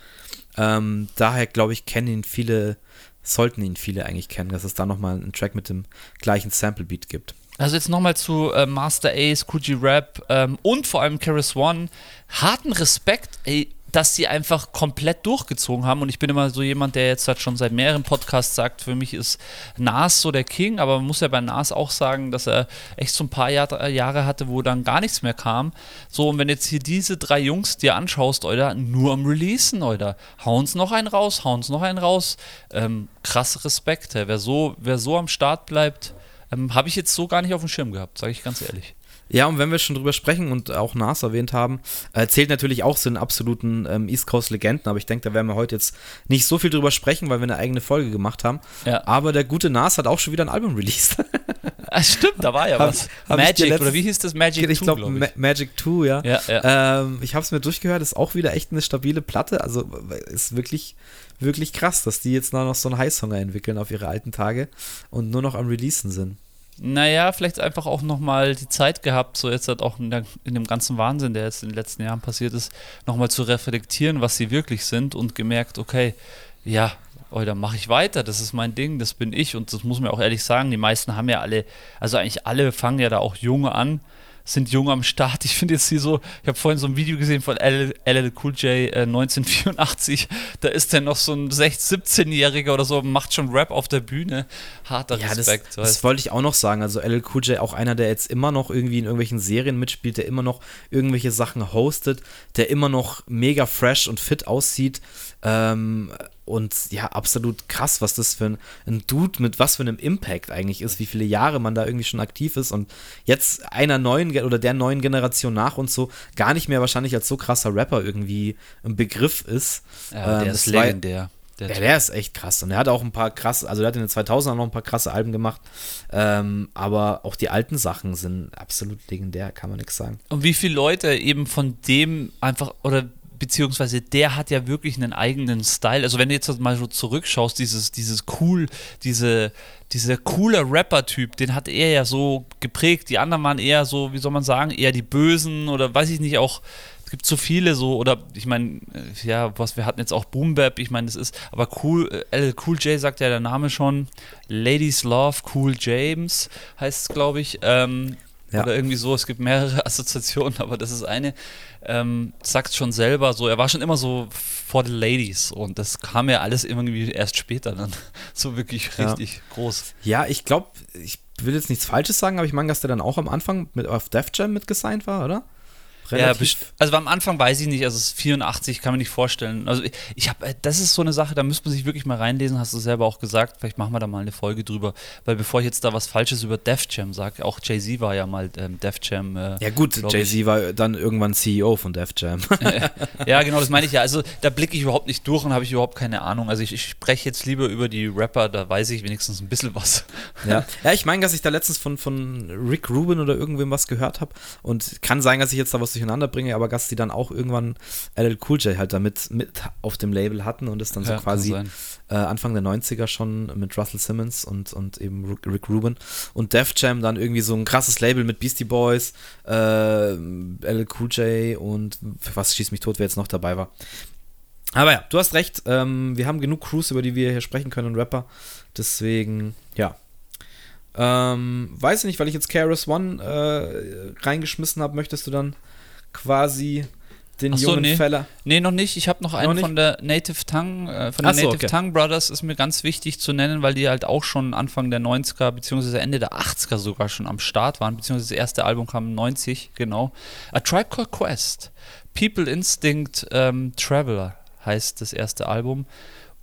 Ähm, daher, glaube ich, kennen ihn viele, sollten ihn viele eigentlich kennen, dass es da nochmal einen Track mit dem gleichen Sample-Beat gibt. Also jetzt nochmal zu äh, Master Ace, Coogee Rap ähm, und vor allem Karis One. Harten Respekt, ey, dass sie einfach komplett durchgezogen haben. Und ich bin immer so jemand, der jetzt halt schon seit mehreren Podcasts sagt, für mich ist Nas so der King, aber man muss ja bei Nas auch sagen, dass er echt so ein paar Jahr, äh, Jahre hatte, wo dann gar nichts mehr kam. So, und wenn jetzt hier diese drei Jungs dir anschaust, oder nur am Releasen, oder hauen's noch einen raus, hauen's noch einen raus. Ähm, krass Respekt, ey. wer so, wer so am Start bleibt, ähm, Habe ich jetzt so gar nicht auf dem Schirm gehabt, sage ich ganz ehrlich. Ja, und wenn wir schon drüber sprechen und auch Nas erwähnt haben, äh, zählt natürlich auch zu den absoluten ähm, East Coast Legenden, aber ich denke, da werden wir heute jetzt nicht so viel drüber sprechen, weil wir eine eigene Folge gemacht haben. Ja. Aber der gute Nas hat auch schon wieder ein Album released. [laughs] Ah, stimmt, da war ja was. Hab Magic, letztes, oder wie hieß das? Magic ich 2, glaub, glaub ich. Ma Magic 2, ja. ja, ja. Ähm, ich habe es mir durchgehört, ist auch wieder echt eine stabile Platte. Also ist wirklich, wirklich krass, dass die jetzt noch so einen Heißhunger entwickeln auf ihre alten Tage und nur noch am Releasen sind. Naja, vielleicht einfach auch nochmal die Zeit gehabt, so jetzt halt auch in, der, in, dem ganzen Wahnsinn, der jetzt in den letzten Jahren passiert ist, nochmal zu reflektieren, was sie wirklich sind und gemerkt, okay, ja, oder mache ich weiter, das ist mein Ding, das bin ich. Und das muss man auch ehrlich sagen, die meisten haben ja alle, also eigentlich alle fangen ja da auch junge an sind jung am Start. Ich finde jetzt hier so, ich habe vorhin so ein Video gesehen von LL, Cool J äh, 1984. [laughs] Da ist der noch so ein 16-, 17-Jähriger oder so, macht schon Rap auf der Bühne. Harter ja, Respekt. Das, das wollte ich auch noch sagen. Also LL Cool J, auch einer, der jetzt immer noch irgendwie in irgendwelchen Serien mitspielt, der immer noch irgendwelche Sachen hostet, der immer noch mega fresh und fit aussieht. Ähm, und ja, absolut krass, was das für ein, ein, Dude mit was für einem Impact eigentlich ist, wie viele Jahre man da irgendwie schon aktiv ist und jetzt einer neuen oder der neuen Generation nach uns so gar nicht mehr wahrscheinlich als so krasser Rapper irgendwie ein Begriff ist. Ja, ähm, der ist legendär. Der, ja, der ist echt krass. Und er hat auch ein paar krasse, also er hat in den 2000ern noch ein paar krasse Alben gemacht. Ähm, aber auch die alten Sachen sind absolut legendär, kann man nichts sagen. Und wie viele Leute eben von dem einfach, oder beziehungsweise der hat ja wirklich einen eigenen Style. Also wenn du jetzt mal so zurückschaust, dieses, dieses cool, diese, dieser coole Rapper-Typ, den hat er ja so geprägt. Die anderen waren eher so, wie soll man sagen, eher die Bösen oder weiß ich nicht, auch es gibt so viele so, oder ich meine, äh, ja, was wir hatten jetzt auch Boom Bap, ich meine, das ist, aber cool, äh, Cool J sagt ja der Name schon, Ladies Love Cool James heißt es, glaube ich. Ähm, ja. Oder irgendwie so, es gibt mehrere [laughs] Assoziationen, aber das ist eine. Ähm, sagt schon selber so, er war schon immer so for the ladies und das kam ja alles irgendwie erst später dann [laughs] so wirklich richtig ja. groß. Ja, ich glaube, ich will jetzt nichts Falsches sagen, aber ich meine, dass der dann auch am Anfang mit auf Def Jam mitgesigned war, oder? Relativ. Ja, also am Anfang weiß ich nicht, also es ist 84, kann man nicht vorstellen. Also ich, ich habe, äh, das ist so eine Sache, da müsste man sich wirklich mal reinlesen, hast du selber auch gesagt. Vielleicht machen wir da mal eine Folge drüber, weil bevor ich jetzt da was Falsches über Def Jam sage, auch Jay-Z war ja mal ähm, Def Jam. Äh, ja gut, Jay-Z war dann irgendwann CEO von Def Jam. [laughs] ja, genau, das meine ich ja. Also da blicke ich überhaupt nicht durch und habe ich überhaupt keine Ahnung. Also ich, ich spreche jetzt lieber über die Rapper, da weiß ich wenigstens ein bisschen was. ja, [laughs] ja ich meine, dass ich da letztens von, von Rick Rubin oder irgendwem was gehört habe und kann sein, dass ich jetzt da was durcheinander bringe, aber dass die dann auch irgendwann LL Cool J halt damit mit auf dem Label hatten und es dann so ja, quasi äh, Anfang der 90er schon mit Russell Simmons und, und eben Rick Rubin und Def Jam dann irgendwie so ein krasses Label mit Beastie Boys, äh, LL Cool J und was schießt mich tot, wer jetzt noch dabei war. Aber ja, du hast recht, ähm, wir haben genug Crews, über die wir hier sprechen können und Rapper, deswegen, ja, ähm, weiß ich nicht, weil ich jetzt KRS One äh, reingeschmissen habe, möchtest du dann quasi den so, jungen nee. Feller. Nee, noch nicht. Ich habe noch einen noch von der Native Tongue, äh, von den so, Native okay. Tongue Brothers ist mir ganz wichtig zu nennen, weil die halt auch schon Anfang der 90er, beziehungsweise Ende der 80er sogar schon am Start waren, beziehungsweise das erste Album kam 90, genau. A Tribe Called Quest. People Instinct ähm, Traveler heißt das erste Album.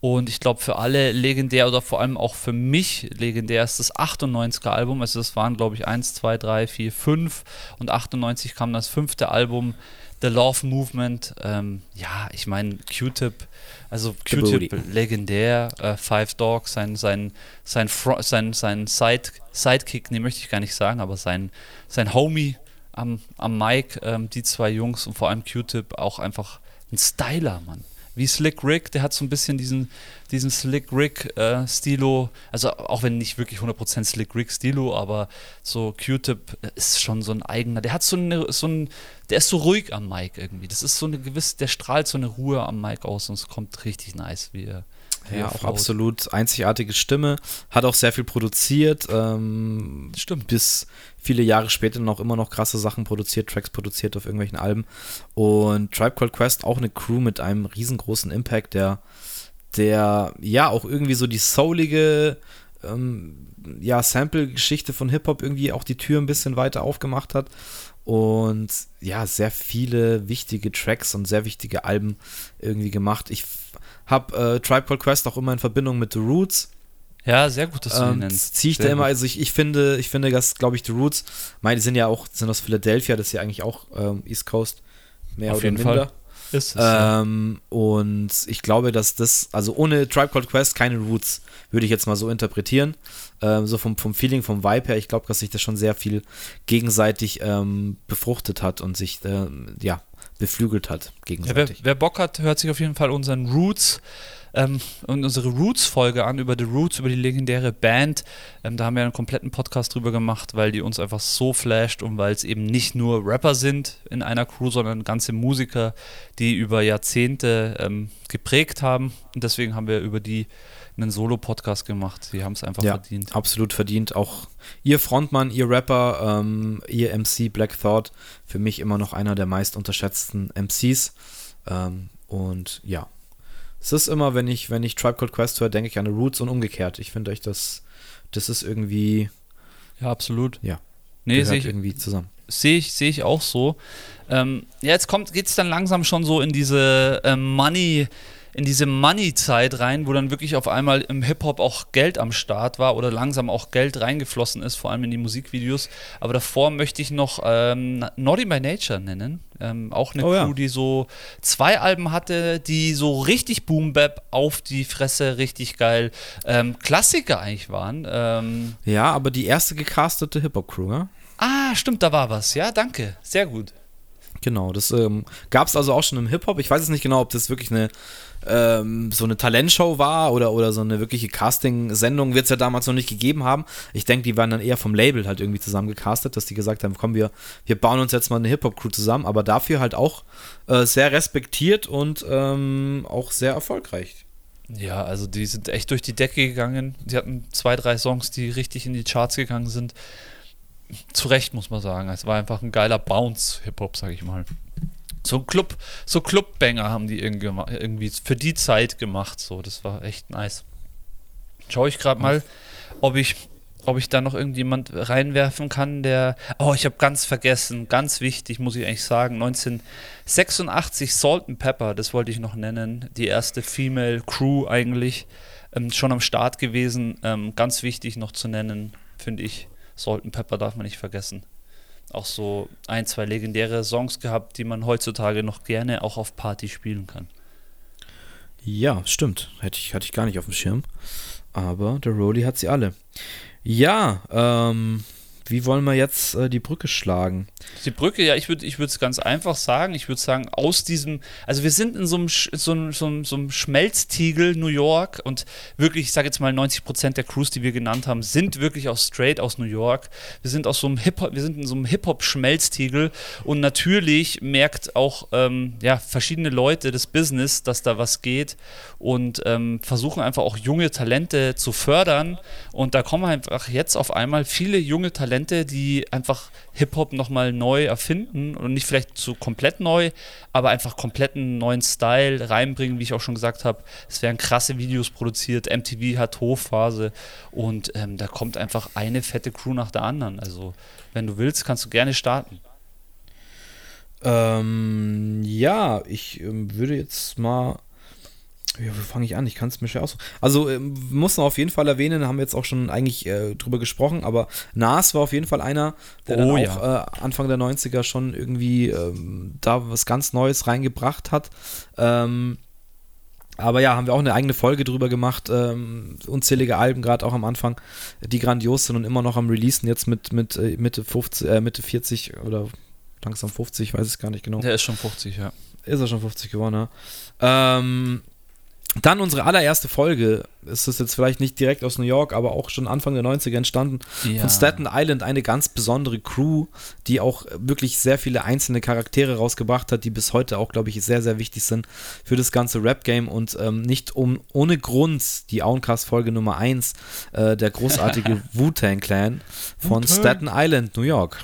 Und ich glaube, für alle legendär oder vor allem auch für mich legendär ist das 98er Album. Also, das waren, glaube ich, 1, 2, 3, 4, 5. Und 98 kam das fünfte Album, The Love Movement. Ähm, ja, ich meine, Q-Tip, also Q-Tip legendär. Äh, Five Dogs, sein, sein, sein, sein, sein Side, Sidekick, nee, möchte ich gar nicht sagen, aber sein, sein Homie am, am Mic, ähm, die zwei Jungs und vor allem Q-Tip auch einfach ein Styler, Mann wie Slick Rick, der hat so ein bisschen diesen, diesen Slick Rick-Stilo, äh, also auch wenn nicht wirklich 100% Slick Rick-Stilo, aber so Q-Tip ist schon so ein eigener, der hat so, eine, so ein, der ist so ruhig am Mic irgendwie, das ist so eine gewisse, der strahlt so eine Ruhe am Mic aus und es kommt richtig nice, wie er ja, auch absolut einzigartige Stimme. Hat auch sehr viel produziert. Ähm, Stimmt. Bis viele Jahre später noch immer noch krasse Sachen produziert, Tracks produziert auf irgendwelchen Alben. Und Tribe Called Quest auch eine Crew mit einem riesengroßen Impact, der, der ja auch irgendwie so die soulige ähm, ja, Sample-Geschichte von Hip-Hop irgendwie auch die Tür ein bisschen weiter aufgemacht hat. Und ja, sehr viele wichtige Tracks und sehr wichtige Alben irgendwie gemacht. Ich habe äh, Tribe Called Quest auch immer in Verbindung mit The Roots. Ja, sehr gut, dass du ähm, nennst. Ziehe ich sehr da immer, also ich, ich finde, ich finde, dass, glaube ich, The Roots, meine, die sind ja auch, sind aus Philadelphia, das ist ja eigentlich auch ähm, East Coast, mehr Auf oder minder. Fall. Ist es, ähm, ja. Und ich glaube, dass das, also ohne Tribe Called Quest keine Roots, würde ich jetzt mal so interpretieren. Ähm, so vom, vom Feeling, vom Vibe her, ich glaube, dass sich das schon sehr viel gegenseitig ähm, befruchtet hat und sich, äh, ja, beflügelt hat gegenseitig. Ja, wer, wer, Bock hat, hört sich auf jeden Fall unseren Roots ähm, unsere Roots-Folge an, über The Roots, über die legendäre Band. Ähm, da haben wir einen kompletten Podcast drüber gemacht, weil die uns einfach so flasht und weil es eben nicht nur Rapper sind in einer Crew, sondern ganze Musiker, die über Jahrzehnte ähm, geprägt haben. Und deswegen haben wir über die einen Solo-Podcast gemacht. Sie haben es einfach ja, verdient. Absolut verdient. Auch ihr Frontmann, ihr Rapper, ähm, ihr MC Black Thought, für mich immer noch einer der meist unterschätzten MCs. Ähm, und ja, es ist immer, wenn ich, wenn ich Tribe Called Quest höre, denke ich an The Roots und umgekehrt. Ich finde euch das, das ist irgendwie. Ja, absolut. Ja. Nee, sehe ich irgendwie zusammen. Sehe ich, sehe ich auch so. Ähm, ja, jetzt kommt, geht es dann langsam schon so in diese ähm, Money- in diese Money-Zeit rein, wo dann wirklich auf einmal im Hip-Hop auch Geld am Start war oder langsam auch Geld reingeflossen ist, vor allem in die Musikvideos. Aber davor möchte ich noch ähm, Naughty by Nature nennen. Ähm, auch eine oh, Crew, ja. die so zwei Alben hatte, die so richtig Boom Bap auf die Fresse, richtig geil ähm, Klassiker eigentlich waren. Ähm, ja, aber die erste gecastete Hip-Hop-Crew, ja? Ah, stimmt, da war was. Ja, danke. Sehr gut. Genau, das ähm, gab es also auch schon im Hip-Hop. Ich weiß jetzt nicht genau, ob das wirklich eine ähm, so eine Talentshow war oder, oder so eine wirkliche Casting-Sendung, wird es ja damals noch nicht gegeben haben. Ich denke, die waren dann eher vom Label halt irgendwie zusammengecastet, dass die gesagt haben, komm, wir, wir bauen uns jetzt mal eine Hip-Hop-Crew zusammen, aber dafür halt auch äh, sehr respektiert und ähm, auch sehr erfolgreich. Ja, also die sind echt durch die Decke gegangen. Die hatten zwei, drei Songs, die richtig in die Charts gegangen sind zu Recht, muss man sagen. Es war einfach ein geiler Bounce-Hip-Hop, sag ich mal. So Club, so Clubbanger haben die irgendwie für die Zeit gemacht. So, das war echt nice. Schau ich gerade mal, ob ich, ob ich da noch irgendjemand reinwerfen kann, der. Oh, ich habe ganz vergessen, ganz wichtig, muss ich eigentlich sagen. 1986 Salt and Pepper, das wollte ich noch nennen. Die erste Female Crew eigentlich. Ähm, schon am Start gewesen. Ähm, ganz wichtig noch zu nennen, finde ich. Salt and Pepper darf man nicht vergessen. Auch so ein, zwei legendäre Songs gehabt, die man heutzutage noch gerne auch auf Party spielen kann. Ja, stimmt. Hätte ich, hatte ich gar nicht auf dem Schirm. Aber der Rolly hat sie alle. Ja, ähm, wie wollen wir jetzt äh, die Brücke schlagen? Die Brücke, ja, ich würde es ganz einfach sagen. Ich würde sagen, aus diesem, also wir sind in so einem, so einem, so einem, so einem Schmelztiegel New York und wirklich, ich sage jetzt mal 90 Prozent der Crews, die wir genannt haben, sind wirklich aus straight aus New York. Wir sind aus so einem Hip -Hop, wir sind in so einem Hip-Hop-Schmelztiegel und natürlich merkt auch ähm, ja, verschiedene Leute des Business, dass da was geht und ähm, versuchen einfach auch junge Talente zu fördern. Und da kommen einfach jetzt auf einmal viele junge Talente, die einfach Hip-Hop nochmal neu erfinden und nicht vielleicht so komplett neu, aber einfach kompletten neuen Style reinbringen, wie ich auch schon gesagt habe. Es werden krasse Videos produziert, MTV hat Hochphase und ähm, da kommt einfach eine fette Crew nach der anderen. Also, wenn du willst, kannst du gerne starten. Ähm, ja, ich ähm, würde jetzt mal ja, wo fange ich an? Ich kann es mir schwer aussuchen. Also, äh, muss man auf jeden Fall erwähnen, haben wir jetzt auch schon eigentlich äh, drüber gesprochen, aber Nas war auf jeden Fall einer, der oh, dann auch ja. äh, Anfang der 90er schon irgendwie ähm, da was ganz Neues reingebracht hat. Ähm, aber ja, haben wir auch eine eigene Folge drüber gemacht. Ähm, unzählige Alben, gerade auch am Anfang, die grandios sind und immer noch am Releasen, jetzt mit, mit äh, Mitte, 50, äh, Mitte 40 oder langsam 50, weiß ich gar nicht genau. Der ist schon 50, ja. Ist er schon 50 geworden, ja. Ähm, dann unsere allererste Folge. Es ist jetzt vielleicht nicht direkt aus New York, aber auch schon Anfang der 90er entstanden. Ja. Von Staten Island eine ganz besondere Crew, die auch wirklich sehr viele einzelne Charaktere rausgebracht hat, die bis heute auch, glaube ich, sehr, sehr wichtig sind für das ganze Rap-Game und ähm, nicht um, ohne Grund die Owncast-Folge Nummer 1, äh, der großartige [laughs] Wu-Tang Clan von Staten Island, New York.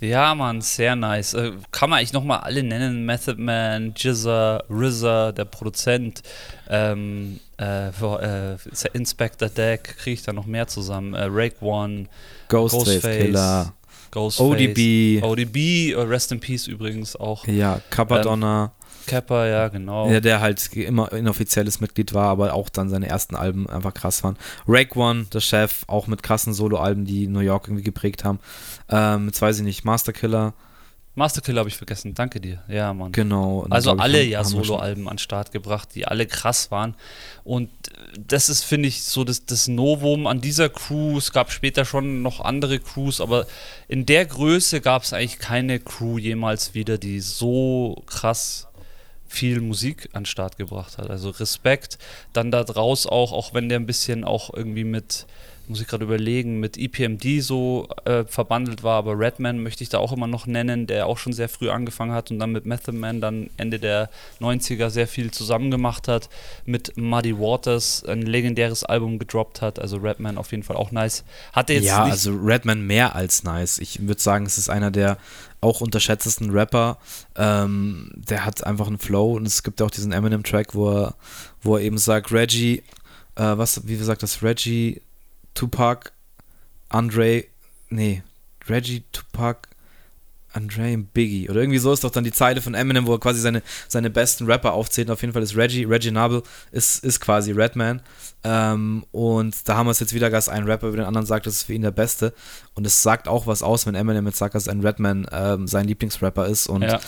Ja, Mann, sehr nice. Äh, kann man eigentlich nochmal alle nennen: Method Man, Jizza, RZA, der Produzent, ähm, äh, für, äh, Inspector Deck, kriege ich da noch mehr zusammen. Äh, Rake One, Ghostface, Ghostface Killer, Ghostface, ODB. ODB, äh, Rest in Peace übrigens auch. Ja, Capadonna. Ähm, Kappa, ja, genau. Ja, der halt immer inoffizielles Mitglied war, aber auch dann seine ersten Alben einfach krass waren. Rake One, der Chef, auch mit krassen Solo-Alben, die New York irgendwie geprägt haben. Ähm, jetzt weiß ich nicht, Master Killer. Master Killer habe ich vergessen, danke dir. Ja, Mann. Genau. Also alle haben, ja Solo-Alben an den Start gebracht, die alle krass waren. Und das ist, finde ich, so das, das Novum an dieser Crew. Es gab später schon noch andere Crews, aber in der Größe gab es eigentlich keine Crew jemals wieder, die so krass viel Musik an den Start gebracht hat. Also Respekt. Dann da draus auch, auch wenn der ein bisschen auch irgendwie mit muss ich gerade überlegen, mit EPMD so äh, verbandelt war, aber Redman möchte ich da auch immer noch nennen, der auch schon sehr früh angefangen hat und dann mit Method Man dann Ende der 90er sehr viel zusammen gemacht hat, mit Muddy Waters ein legendäres Album gedroppt hat, also Redman auf jeden Fall auch nice. Hatte jetzt ja, also Redman mehr als nice. Ich würde sagen, es ist einer der auch unterschätztesten Rapper. Ähm, der hat einfach einen Flow und es gibt auch diesen Eminem-Track, wo er, wo er eben sagt, Reggie, äh, was, wie gesagt das, Reggie Tupac, Andre, nee, Reggie, Tupac, Andre und Biggie. Oder irgendwie so ist doch dann die Zeile von Eminem, wo er quasi seine, seine besten Rapper aufzählt. Auf jeden Fall ist Reggie, Reggie Nabel ist, ist quasi Redman. Ähm, und da haben wir es jetzt wieder, dass ein Rapper über den anderen sagt, das ist für ihn der Beste. Und es sagt auch was aus, wenn Eminem jetzt sagt, dass ein Redman ähm, sein Lieblingsrapper ist. Und ja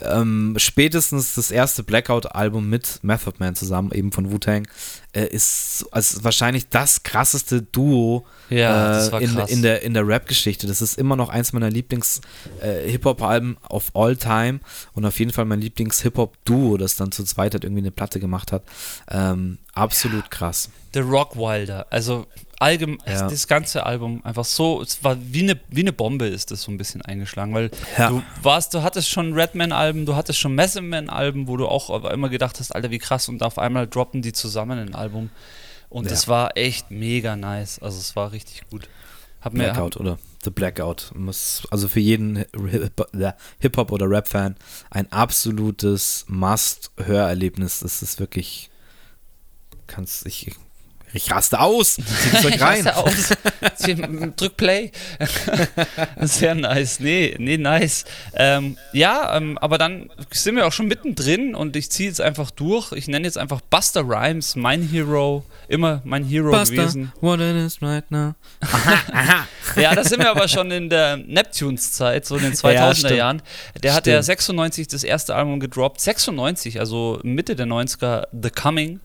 ähm, spätestens das erste Blackout-Album mit Method Man zusammen, eben von Wu-Tang, äh, ist also wahrscheinlich das krasseste Duo ja, äh, in, in, der, in der Rap-Geschichte. Das ist immer noch eins meiner Lieblings-Hip-Hop-Alben äh, of all time und auf jeden Fall mein Lieblings-Hip-Hop-Duo, das dann zu zweit halt irgendwie eine Platte gemacht hat. Ähm, absolut ja. krass. The Rock Wilder, also allgemein, ja. das ganze Album einfach so, es war wie eine, wie eine Bombe ist das so ein bisschen eingeschlagen, weil ja. du warst, du hattest schon Redman-Alben, du hattest schon Method alben wo du auch immer gedacht hast, Alter, wie krass, und auf einmal droppen die zusammen ein Album. Und es ja. war echt mega nice. Also es war richtig gut. Hab Blackout hab, oder The Blackout. Muss, also für jeden Hip-Hop- oder Rap-Fan ein absolutes Must-Hörerlebnis. Das ist wirklich. Kannst, ich ich raste aus. Zeug rein. aus. [laughs] Drück Play. [laughs] Sehr nice. Nee, nee, nice. Ähm, ja, ähm, aber dann sind wir auch schon mittendrin und ich ziehe jetzt einfach durch. Ich nenne jetzt einfach Buster Rhymes, mein Hero. Immer mein Hero Buster, gewesen. What it is right now. Aha, aha. [laughs] ja, da sind wir aber schon in der Neptunes-Zeit, so in den 2000er ja, Jahren. Der stimmt. hat ja 96 das erste Album gedroppt. 96, also Mitte der 90er, The Coming.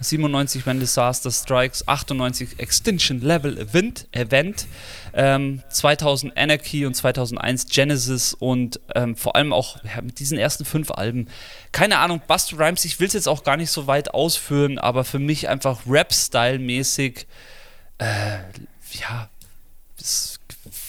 97 When Disaster Strikes, 98 Extinction Level Event, Event ähm, 2000 Anarchy und 2001 Genesis und ähm, vor allem auch ja, mit diesen ersten fünf Alben. Keine Ahnung, Buster Rhymes, ich will es jetzt auch gar nicht so weit ausführen, aber für mich einfach Rap-Style-mäßig, äh, ja, es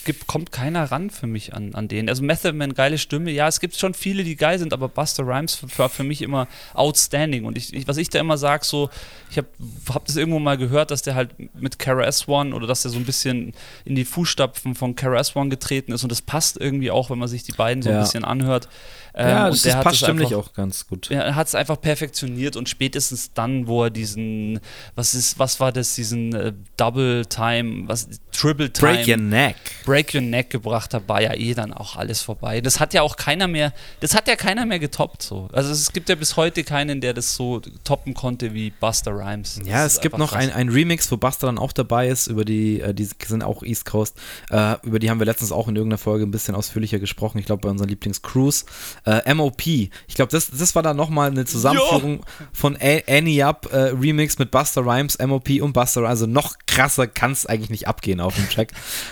gibt, kommt keiner ran für mich an, an den. Also Method Man, geile Stimme. Ja, es gibt schon viele, die geil sind, aber Buster Rhymes war für mich immer outstanding. Und ich, ich was ich da immer sage, so, ich habe hab das irgendwo mal gehört, dass der halt mit Kara S1 oder dass der so ein bisschen in die Fußstapfen von Kara S1 getreten ist. Und das passt irgendwie auch, wenn man sich die beiden so ja. ein bisschen anhört. Ähm, ja, das, das passt stimmlich auch ganz gut. Er hat es einfach perfektioniert und spätestens dann, wo er diesen, was ist, was war das, diesen äh, Double Time, was, Triple Time. Break Your Neck. Break Your Neck gebracht hat, war ja eh dann auch alles vorbei. Das hat ja auch keiner mehr, das hat ja keiner mehr getoppt so. Also es gibt ja bis heute keinen, der das so toppen konnte wie Buster Rhymes. Das ja, es gibt noch ein, ein, Remix, wo Buster dann auch dabei ist, über die, äh, die sind auch East Coast, äh, über die haben wir letztens auch in irgendeiner Folge ein bisschen ausführlicher gesprochen. Ich glaube bei unseren Lieblings-Cruise. Äh, MOP. Ich glaube, das, das war dann nochmal eine Zusammenführung jo. von Annie Up äh, Remix mit Buster Rhymes, MOP und Buster Rhymes. Also noch krasser kann es eigentlich nicht abgehen auf dem Track.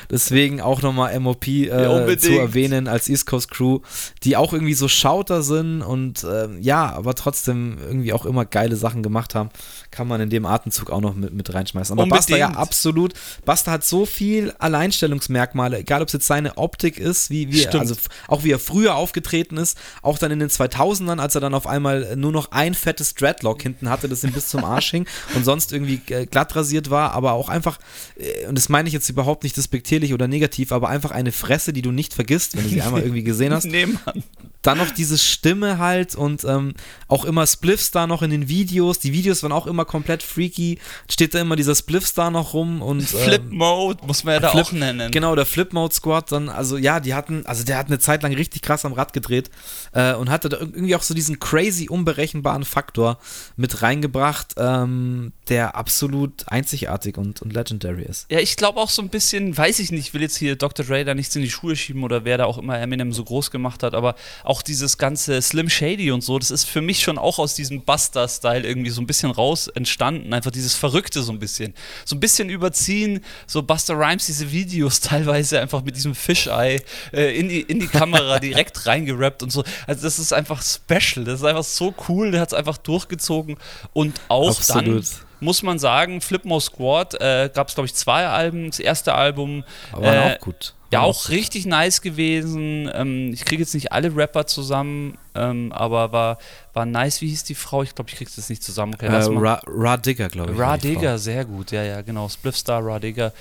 Deswegen auch nochmal MOP äh, ja, zu erwähnen als East Coast Crew, die auch irgendwie so Schauter sind und äh, ja, aber trotzdem irgendwie auch immer geile Sachen gemacht haben. Kann man in dem Atemzug auch noch mit, mit reinschmeißen. Aber Unbedingt. Buster ja absolut. Buster hat so viel Alleinstellungsmerkmale, egal ob es jetzt seine Optik ist, wie, wie also auch wie er früher aufgetreten ist, auch dann in den 2000ern, als er dann auf einmal nur noch ein fettes Dreadlock hinten hatte, das ihm bis zum Arsch hing [laughs] und sonst irgendwie äh, glatt rasiert war, aber auch einfach, äh, und das meine ich jetzt überhaupt nicht despektierlich oder negativ, aber einfach eine Fresse, die du nicht vergisst, wenn du sie einmal [laughs] irgendwie gesehen hast. nee, Mann. Dann noch diese Stimme halt und ähm, auch immer Spliffs da noch in den Videos. Die Videos waren auch immer komplett freaky. Steht da immer dieser Spliffs da noch rum und. Ähm, Flip Mode muss man ja da Flip, auch nennen. Genau, der Flip Mode Squad dann, also ja, die hatten, also der hat eine Zeit lang richtig krass am Rad gedreht äh, und hatte da irgendwie auch so diesen crazy unberechenbaren Faktor mit reingebracht, ähm, der absolut einzigartig und, und legendary ist. Ja, ich glaube auch so ein bisschen, weiß ich nicht, ich will jetzt hier Dr. Dre da nichts in die Schuhe schieben oder wer da auch immer Eminem so groß gemacht hat, aber auch auch dieses ganze Slim Shady und so, das ist für mich schon auch aus diesem Buster-Style irgendwie so ein bisschen raus entstanden. Einfach dieses Verrückte so ein bisschen. So ein bisschen überziehen, so Buster Rhymes, diese Videos [laughs] teilweise einfach mit diesem Fischei äh, in, die, in die Kamera direkt [laughs] reingerappt und so. Also das ist einfach special, das ist einfach so cool, der hat es einfach durchgezogen und auch Absolut. dann muss man sagen, Flipmo Squad äh, gab es, glaube ich, zwei Alben. Das erste Album. Aber äh, auch gut. Ja, auch richtig nice gewesen. Ähm, ich kriege jetzt nicht alle Rapper zusammen, ähm, aber war, war nice. Wie hieß die Frau? Ich glaube, ich kriege das nicht zusammen. Okay, äh, Ra, Ra Digger, glaube ich. Ra Digger, sehr gut. Ja, ja, genau. Spliffstar, Ra Digger.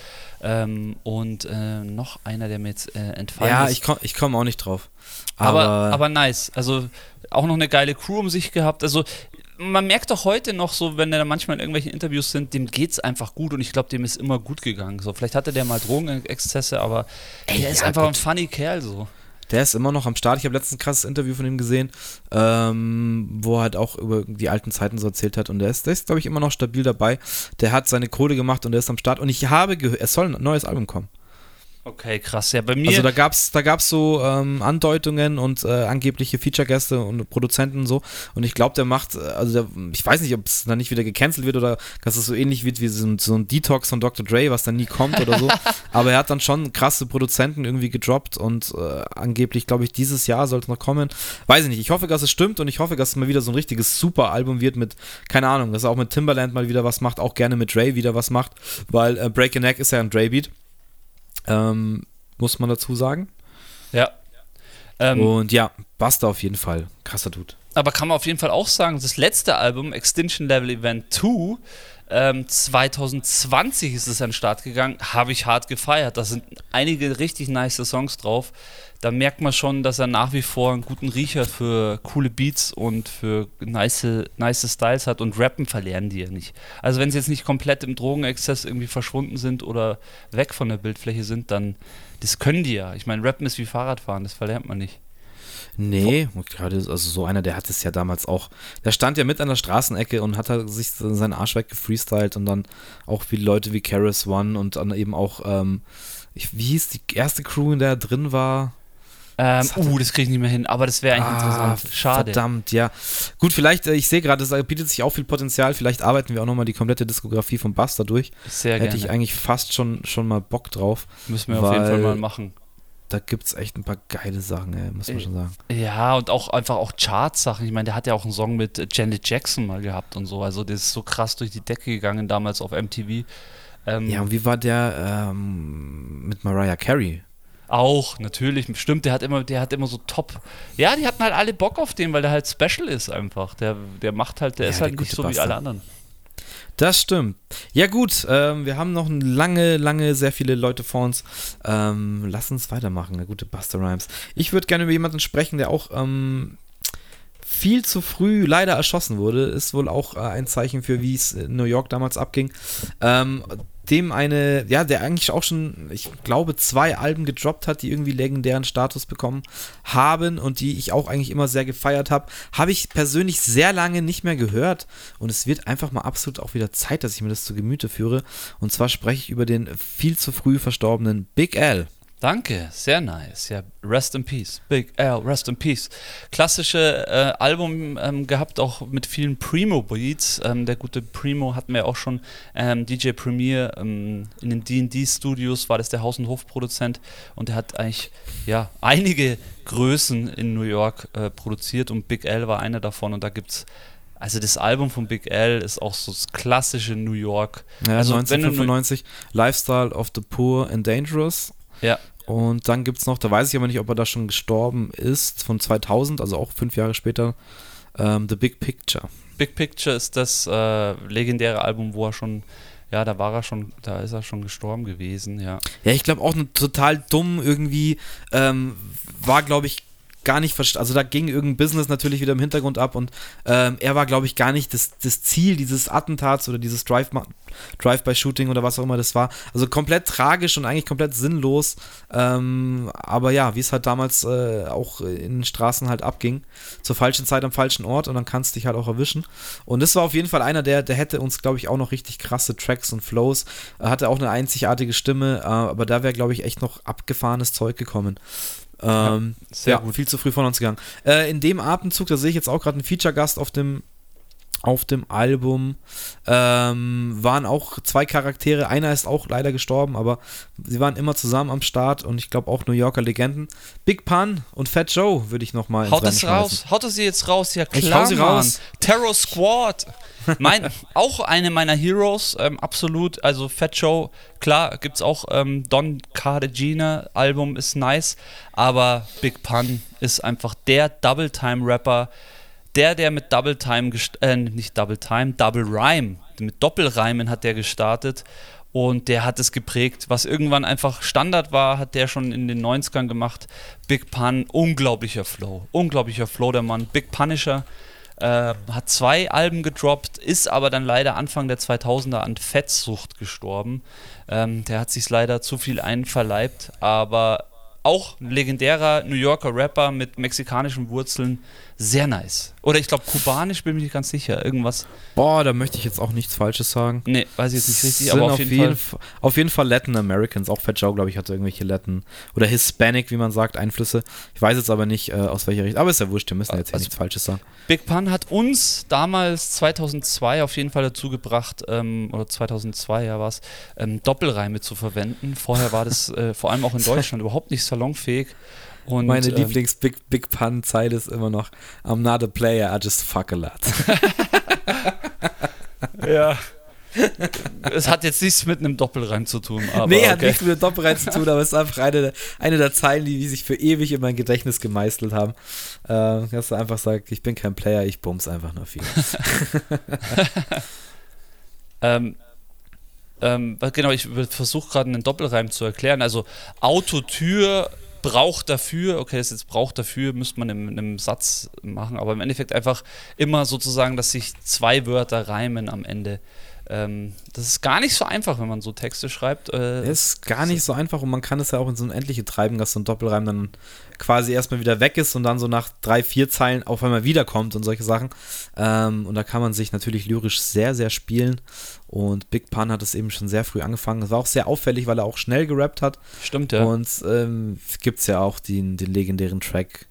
Ähm, und äh, noch einer, der mir jetzt äh, entfallen ja, ist. Ja, ich komme ich komm auch nicht drauf. Aber, aber, aber nice. Also auch noch eine geile Crew um sich gehabt. Also man merkt doch heute noch so, wenn er manchmal in irgendwelchen Interviews sind, dem geht's einfach gut und ich glaube, dem ist immer gut gegangen. So, vielleicht hatte der mal Drogenexzesse, aber ey, der ja, ist einfach gut. ein funny Kerl so. Der ist immer noch am Start. Ich habe letztens ein krasses Interview von ihm gesehen, ähm, wo er halt auch über die alten Zeiten so erzählt hat. Und der ist, der ist glaube ich, immer noch stabil dabei. Der hat seine Kohle gemacht und der ist am Start. Und ich habe gehört, es soll ein neues Album kommen. Okay, krass. Ja, bei mir. Also da gab's, da gab's so ähm, Andeutungen und äh, angebliche Feature-Gäste und Produzenten und so. Und ich glaube, der macht, äh, also der, ich weiß nicht, ob es dann nicht wieder gecancelt wird oder dass es so ähnlich wird wie so ein, so ein Detox von Dr. Dre, was dann nie kommt oder so. [laughs] Aber er hat dann schon krasse Produzenten irgendwie gedroppt und äh, angeblich, glaube ich, dieses Jahr sollte es noch kommen. Weiß ich nicht. Ich hoffe, dass es stimmt und ich hoffe, dass es mal wieder so ein richtiges Super-Album wird mit, keine Ahnung, dass er auch mit Timberland mal wieder was macht, auch gerne mit Dre wieder was macht, weil äh, Break a Neck ist ja ein Dre-Beat. Ähm, muss man dazu sagen. Ja. Ähm, und ja, Buster auf jeden Fall. Krasser Dude. Aber kann man auf jeden Fall auch sagen, das letzte Album, Extinction Level Event 2, ähm, 2020 ist es an den Start gegangen, habe ich hart gefeiert. Da sind einige richtig nice Songs drauf. Da merkt man schon, dass er nach wie vor einen guten Riecher für coole Beats und für nice, nice Styles hat und rappen verlernen die ja nicht. Also wenn sie jetzt nicht komplett im Drogenexzess irgendwie verschwunden sind oder weg von der Bildfläche sind, dann das können die ja. Ich meine, rappen ist wie Fahrradfahren, das verlernt man nicht. Nee, gerade also so einer, der hat es ja damals auch. Der stand ja mit an der Straßenecke und hat halt sich seinen Arsch weggefreestylt und dann auch wie Leute wie Karis One und dann eben auch, ähm, ich, wie hieß die erste Crew, in der er drin war? Ähm, das uh, das kriege ich nicht mehr hin, aber das wäre eigentlich ah, interessant. Schade. Verdammt, ja. Gut, vielleicht, äh, ich sehe gerade, es bietet sich auch viel Potenzial. Vielleicht arbeiten wir auch nochmal die komplette Diskografie von Buster durch. Sehr Hätte gerne. ich eigentlich fast schon, schon mal Bock drauf. Müssen wir auf jeden Fall mal machen da gibt es echt ein paar geile Sachen, ey, muss man schon sagen. Ja, und auch einfach auch Charts-Sachen. Ich meine, der hat ja auch einen Song mit Janet Jackson mal gehabt und so. Also der ist so krass durch die Decke gegangen damals auf MTV. Ähm, ja, und wie war der ähm, mit Mariah Carey? Auch, natürlich, stimmt, der hat immer, der hat immer so top. Ja, die hatten halt alle Bock auf den, weil der halt special ist einfach. Der, der macht halt, der ja, ist halt nicht so Bastard. wie alle anderen. Das stimmt. Ja, gut, ähm, wir haben noch lange, lange, sehr viele Leute vor uns. Ähm, lass uns weitermachen, eine gute Buster Rhymes. Ich würde gerne über jemanden sprechen, der auch ähm, viel zu früh leider erschossen wurde. Ist wohl auch äh, ein Zeichen für, wie es in New York damals abging. Dem eine, ja, der eigentlich auch schon, ich glaube, zwei Alben gedroppt hat, die irgendwie legendären Status bekommen haben und die ich auch eigentlich immer sehr gefeiert habe, habe ich persönlich sehr lange nicht mehr gehört und es wird einfach mal absolut auch wieder Zeit, dass ich mir das zu Gemüte führe und zwar spreche ich über den viel zu früh verstorbenen Big L. Danke, sehr nice. Ja, Rest in Peace. Big L, Rest in Peace. Klassische äh, Album ähm, gehabt, auch mit vielen Primo-Beats. Ähm, der gute Primo hatten wir auch schon. Ähm, DJ Premier ähm, in den DD-Studios war das der Haus- und Hofproduzent und der hat eigentlich ja, einige Größen in New York äh, produziert und Big L war einer davon und da gibt es also das Album von Big L ist auch so das klassische New York. Ja, also 1995, Lifestyle of the Poor and Dangerous. Ja. Und dann gibt es noch, da weiß ich aber nicht, ob er da schon gestorben ist, von 2000, also auch fünf Jahre später, ähm, The Big Picture. Big Picture ist das äh, legendäre Album, wo er schon, ja, da war er schon, da ist er schon gestorben gewesen, ja. Ja, ich glaube auch total dumm irgendwie, ähm, war glaube ich gar nicht verstanden. Also da ging irgendein Business natürlich wieder im Hintergrund ab und ähm, er war, glaube ich, gar nicht das, das Ziel dieses Attentats oder dieses Drive-by-Shooting oder was auch immer das war. Also komplett tragisch und eigentlich komplett sinnlos. Ähm, aber ja, wie es halt damals äh, auch in den Straßen halt abging. Zur falschen Zeit am falschen Ort und dann kannst du dich halt auch erwischen. Und das war auf jeden Fall einer, der, der hätte uns, glaube ich, auch noch richtig krasse Tracks und Flows. Er hatte auch eine einzigartige Stimme, äh, aber da wäre, glaube ich, echt noch abgefahrenes Zeug gekommen. Ähm, ja, sehr ja, gut. viel zu früh von uns gegangen. Äh, in dem Atemzug, da sehe ich jetzt auch gerade einen Feature-Gast auf dem auf dem Album ähm, waren auch zwei Charaktere. Einer ist auch leider gestorben, aber sie waren immer zusammen am Start und ich glaube auch New Yorker Legenden. Big Pun und Fat Joe würde ich nochmal Haut es raus, haut es sie jetzt raus, ja klar, ich hau sie Mann. raus. Terror Squad. Mein, auch eine meiner Heroes, ähm, absolut. Also Fat Joe, klar, gibt es auch ähm, Don Cartagena, Album ist nice, aber Big Pun ist einfach der Double-Time-Rapper, der, der mit Double Time, äh, nicht Double Time, Double Rhyme, mit Doppelreimen hat der gestartet und der hat es geprägt. Was irgendwann einfach Standard war, hat der schon in den 90ern gemacht. Big Pun, unglaublicher Flow, unglaublicher Flow der Mann. Big Punisher äh, hat zwei Alben gedroppt, ist aber dann leider Anfang der 2000er an Fettsucht gestorben. Ähm, der hat sich leider zu viel einverleibt, aber auch ein legendärer New Yorker Rapper mit mexikanischen Wurzeln. Sehr nice. Oder ich glaube, kubanisch bin ich nicht ganz sicher. Irgendwas. Boah, da möchte ich jetzt auch nichts Falsches sagen. Nee, weiß ich jetzt nicht richtig, aber auf, jeden, jeden Fall. Auf jeden Fall Latin Americans. Auch Fat Joe, glaube ich, hatte irgendwelche Latin oder Hispanic, wie man sagt, Einflüsse. Ich weiß jetzt aber nicht, äh, aus welcher Richtung. Aber ist ja wurscht, wir müssen jetzt also, nichts Falsches sagen. Big Pun hat uns damals 2002 auf jeden Fall dazu gebracht, ähm, oder 2002 ja war es, ähm, Doppelreime zu verwenden. Vorher war das äh, vor allem auch in [laughs] Deutschland überhaupt nicht salonfähig. Und, Meine ähm, Lieblings-Big Big Pun-Zeile ist immer noch: I'm not a player, I just fuck a lot. [laughs] ja. es hat jetzt nichts mit einem Doppelreim zu tun. Aber nee, okay. hat nichts mit einem Doppelreim zu tun, aber es ist einfach eine, eine der Zeilen, die, die sich für ewig in mein Gedächtnis gemeißelt haben. Äh, dass du einfach sagst, ich bin kein Player, ich bums einfach nur viel. [laughs] ähm, ähm, genau, ich versuche gerade einen Doppelreim zu erklären. Also Autotür braucht dafür, okay, das jetzt braucht dafür, müsste man in, in einem Satz machen, aber im Endeffekt einfach immer sozusagen, dass sich zwei Wörter reimen am Ende. Ähm, das ist gar nicht so einfach, wenn man so Texte schreibt. Äh, ist gar nicht so einfach und man kann es ja auch in so ein Endliche treiben, dass so ein Doppelreim dann quasi erstmal wieder weg ist und dann so nach drei, vier Zeilen auf einmal wiederkommt und solche Sachen. Ähm, und da kann man sich natürlich lyrisch sehr, sehr spielen. Und Big Pun hat es eben schon sehr früh angefangen. Das war auch sehr auffällig, weil er auch schnell gerappt hat. Stimmt, ja. Und ähm, gibt es ja auch den, den legendären Track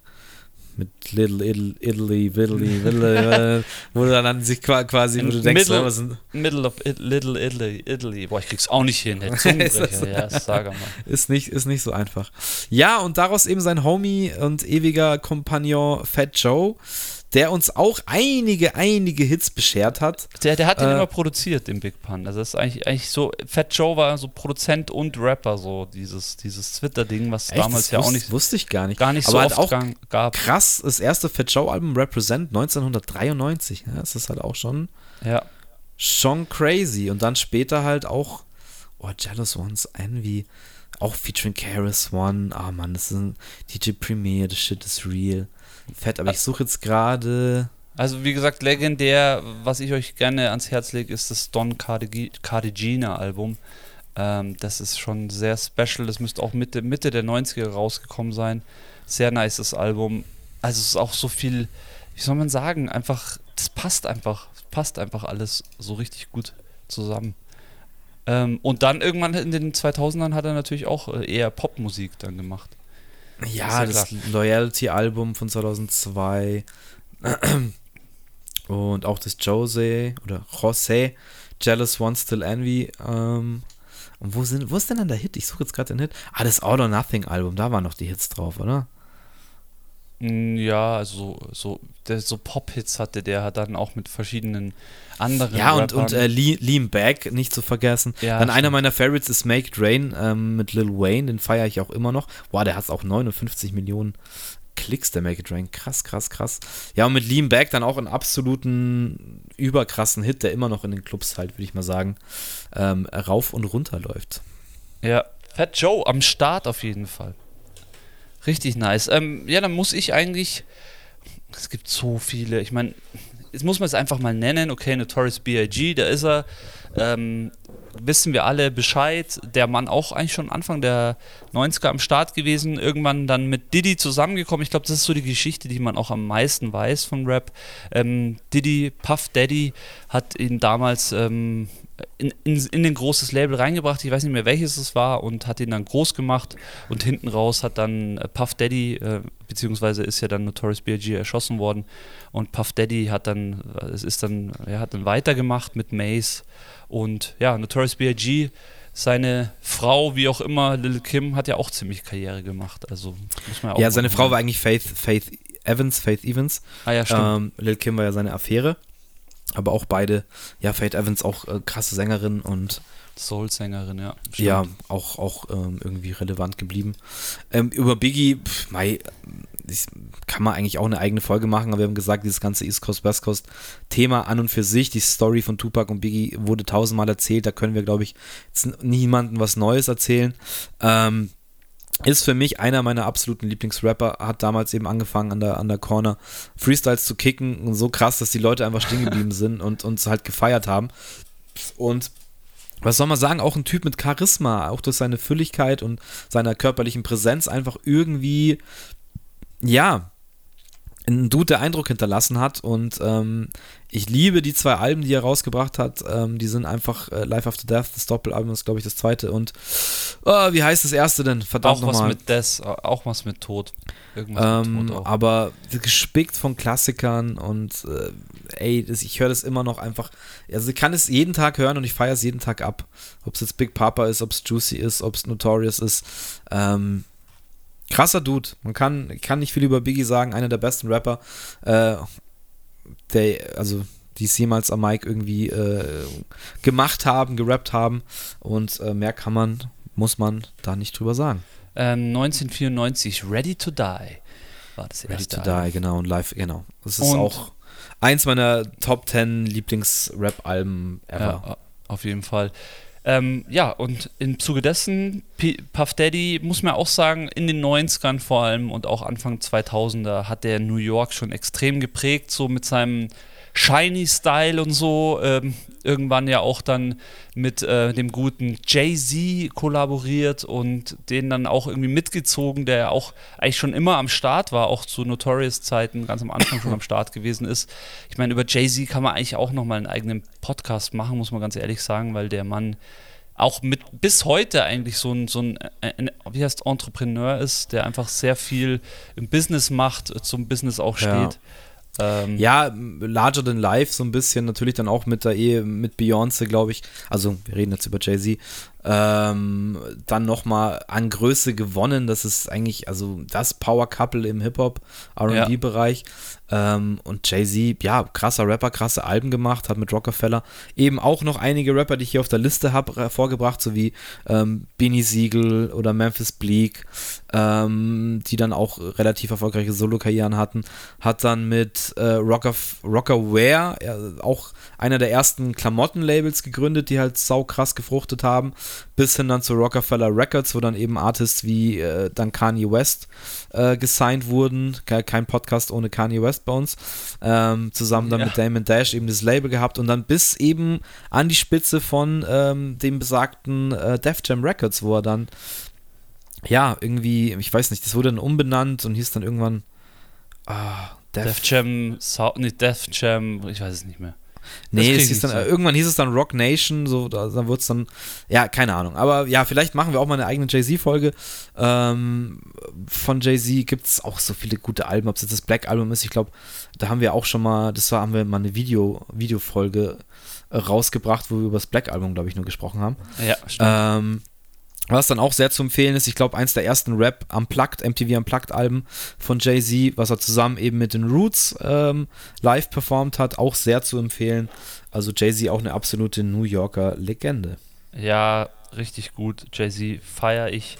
mit Little Italy, Italy, Widdly, Widdly, wo du dann sich quasi, wo du denkst, middle, was sind Middle of it, Little Italy, Italy. Boah, ich krieg's auch nicht hin. Der [laughs] Zungenbrecher, ja, sag mal. Ist nicht, ist nicht so einfach. Ja, und daraus eben sein Homie und ewiger Kompagnon Fat Joe der uns auch einige, einige Hits beschert hat. Der, der hat den äh, immer produziert, den Big Pun. Also das ist eigentlich, eigentlich so, Fat Joe war so Produzent und Rapper, so dieses, dieses Twitter-Ding, was echt, damals ja wusste, auch nicht. Wusste ich gar nicht. Gar nicht so Aber oft auch gab. Krass, das erste Fat Joe-Album Represent 1993. Ja, das ist halt auch schon. Ja. Schon crazy. Und dann später halt auch, oh, Jealous Ones, Envy auch featuring Karis One. Ah, oh Mann, das ist ein DJ Premier, the shit is real. Fett, aber ich suche jetzt gerade. Also wie gesagt, legendär, was ich euch gerne ans Herz lege, ist das Don Cardigina Album. Ähm, das ist schon sehr special. Das müsste auch Mitte, Mitte der 90er rausgekommen sein. Sehr nices Album. Also es ist auch so viel, wie soll man sagen, einfach, das passt einfach, passt einfach alles so richtig gut zusammen. Ähm, und dann irgendwann in den 2000ern hat er natürlich auch äh, eher Popmusik dann gemacht. Ja, das, das Loyalty-Album von 2002 [clears throat] und auch das Jose oder Jose, Jealous One Still Envy. Ähm, und wo, sind, wo ist denn dann der Hit? Ich suche jetzt gerade den Hit. Ah, das All or Nothing Album, da waren noch die Hits drauf, oder? Ja, also so, so, so Pop-Hits hatte der hat dann auch mit verschiedenen anderen. Ja, und, und äh, Lean Back nicht zu vergessen. Ja, dann einer meiner Favorites ist Make It Rain ähm, mit Lil Wayne, den feiere ich auch immer noch. Boah, der hat auch 59 Millionen Klicks, der Make It Rain. Krass, krass, krass. Ja, und mit Lean Back dann auch einen absoluten überkrassen Hit, der immer noch in den Clubs halt, würde ich mal sagen, ähm, rauf und runter läuft. Ja, Fat Joe am Start auf jeden Fall. Richtig nice. Ähm, ja, dann muss ich eigentlich. Es gibt so viele. Ich meine, jetzt muss man es einfach mal nennen, okay, Notorious B.I.G., da ist er, ähm, wissen wir alle Bescheid. Der Mann auch eigentlich schon Anfang der 90er am Start gewesen, irgendwann dann mit Diddy zusammengekommen. Ich glaube, das ist so die Geschichte, die man auch am meisten weiß von Rap. Ähm, Diddy, Puff Daddy, hat ihn damals ähm, in, in, in ein großes Label reingebracht, ich weiß nicht mehr welches es war, und hat ihn dann groß gemacht. Und hinten raus hat dann äh, Puff Daddy, äh, beziehungsweise ist ja dann Notorious B.I.G. erschossen worden. Und Puff Daddy hat dann, es ist dann, er hat dann weitergemacht mit Mace und ja, Notorious B.I.G., seine Frau, wie auch immer, Lil Kim, hat ja auch ziemlich Karriere gemacht. Also muss man ja auch Ja, seine Frau war eigentlich Faith, Faith Evans, Faith Evans. Ah ja, stimmt. Ähm, Lil Kim war ja seine Affäre. Aber auch beide, ja, Faith Evans auch äh, krasse Sängerin und Soul-Sängerin, ja. Stimmt. Ja, auch, auch ähm, irgendwie relevant geblieben. Ähm, über Biggie, pff, Mai, kann man eigentlich auch eine eigene Folge machen, aber wir haben gesagt, dieses ganze East Coast, West Coast Thema an und für sich, die Story von Tupac und Biggie wurde tausendmal erzählt, da können wir, glaube ich, niemandem was Neues erzählen. Ähm, ist für mich einer meiner absoluten Lieblingsrapper, hat damals eben angefangen an der, an der Corner Freestyles zu kicken und so krass, dass die Leute einfach stehen geblieben [laughs] sind und uns halt gefeiert haben. Und was soll man sagen, auch ein Typ mit Charisma, auch durch seine Fülligkeit und seiner körperlichen Präsenz einfach irgendwie, ja, ein Dude, der Eindruck hinterlassen hat. Und ähm, ich liebe die zwei Alben, die er rausgebracht hat. Ähm, die sind einfach äh, Life After Death, das Doppelalbum ist, glaube ich, das zweite. Und oh, wie heißt das erste denn? Verdammt Auch was mal. mit Death, auch was mit Tod. Irgendwas ähm, mit Tod auch. Aber gespickt von Klassikern und äh, ey, das, ich höre das immer noch einfach. Also ich kann es jeden Tag hören und ich feiere es jeden Tag ab. Ob es jetzt Big Papa ist, ob es Juicy ist, ob es Notorious ist. Ähm, krasser Dude. Man kann, kann nicht viel über Biggie sagen, einer der besten Rapper, äh, der, also die es jemals am Mic irgendwie äh, gemacht haben, gerappt haben. Und äh, mehr kann man, muss man da nicht drüber sagen. Ähm, 1994, Ready to Die war das erste. Ready to. Die, genau, und live, genau. Das ist und auch eins meiner Top 10 Lieblings-Rap-Alben ever. Ja, auf jeden Fall. Ähm, ja, und im Zuge dessen, P Puff Daddy, muss man auch sagen, in den 90ern vor allem und auch Anfang 2000er hat der New York schon extrem geprägt, so mit seinem Shiny Style und so. Ähm, irgendwann ja auch dann mit äh, dem guten Jay-Z kollaboriert und den dann auch irgendwie mitgezogen, der ja auch eigentlich schon immer am Start war, auch zu Notorious-Zeiten ganz am Anfang schon am Start gewesen ist. Ich meine, über Jay-Z kann man eigentlich auch nochmal einen eigenen Podcast machen, muss man ganz ehrlich sagen, weil der Mann auch mit bis heute eigentlich so ein, so ein, ein, wie heißt Entrepreneur ist, der einfach sehr viel im Business macht, zum Business auch steht. Ja. Ähm, ja, larger than life, so ein bisschen. Natürlich dann auch mit der Ehe mit Beyoncé, glaube ich. Also, wir reden jetzt über Jay-Z ähm, dann nochmal an Größe gewonnen. Das ist eigentlich, also das Power Couple im Hip-Hop, RB-Bereich. Ja. Ähm, und Jay-Z, ja, krasser Rapper, krasse Alben gemacht, hat mit Rockefeller eben auch noch einige Rapper, die ich hier auf der Liste habe, hervorgebracht, so wie ähm, Beanie Siegel oder Memphis Bleak, ähm, die dann auch relativ erfolgreiche Solo-Karrieren hatten. Hat dann mit äh, Rocker, Rockerware, auch einer der ersten Klamottenlabels gegründet, die halt sau krass gefruchtet haben bis hin dann zu Rockefeller Records, wo dann eben Artists wie äh, dann Kanye West äh, gesigned wurden. Kein Podcast ohne Kanye West bei uns. Ähm, zusammen dann ja. mit Damon Dash eben das Label gehabt und dann bis eben an die Spitze von ähm, dem besagten äh, Def Jam Records, wo er dann ja, irgendwie, ich weiß nicht, das wurde dann umbenannt und hieß dann irgendwann ah, Def, Def Jam, nicht Def Jam, ich weiß es nicht mehr. Nee, es hieß dann, irgendwann hieß es dann Rock Nation, so, da, dann wird es dann, ja, keine Ahnung. Aber ja, vielleicht machen wir auch mal eine eigene Jay-Z-Folge. Ähm, von Jay-Z gibt es auch so viele gute Alben, ob es jetzt das Black Album ist. Ich glaube, da haben wir auch schon mal, das war, haben wir mal eine Video, Videofolge äh, rausgebracht, wo wir über das Black Album, glaube ich, nur gesprochen haben. Ja, stimmt. Ähm, was dann auch sehr zu empfehlen ist, ich glaube, eins der ersten Rap Unplugged, MTV Unplugged-Alben von Jay-Z, was er zusammen eben mit den Roots ähm, live performt hat, auch sehr zu empfehlen. Also Jay-Z auch eine absolute New Yorker Legende. Ja, richtig gut. Jay-Z feiere ich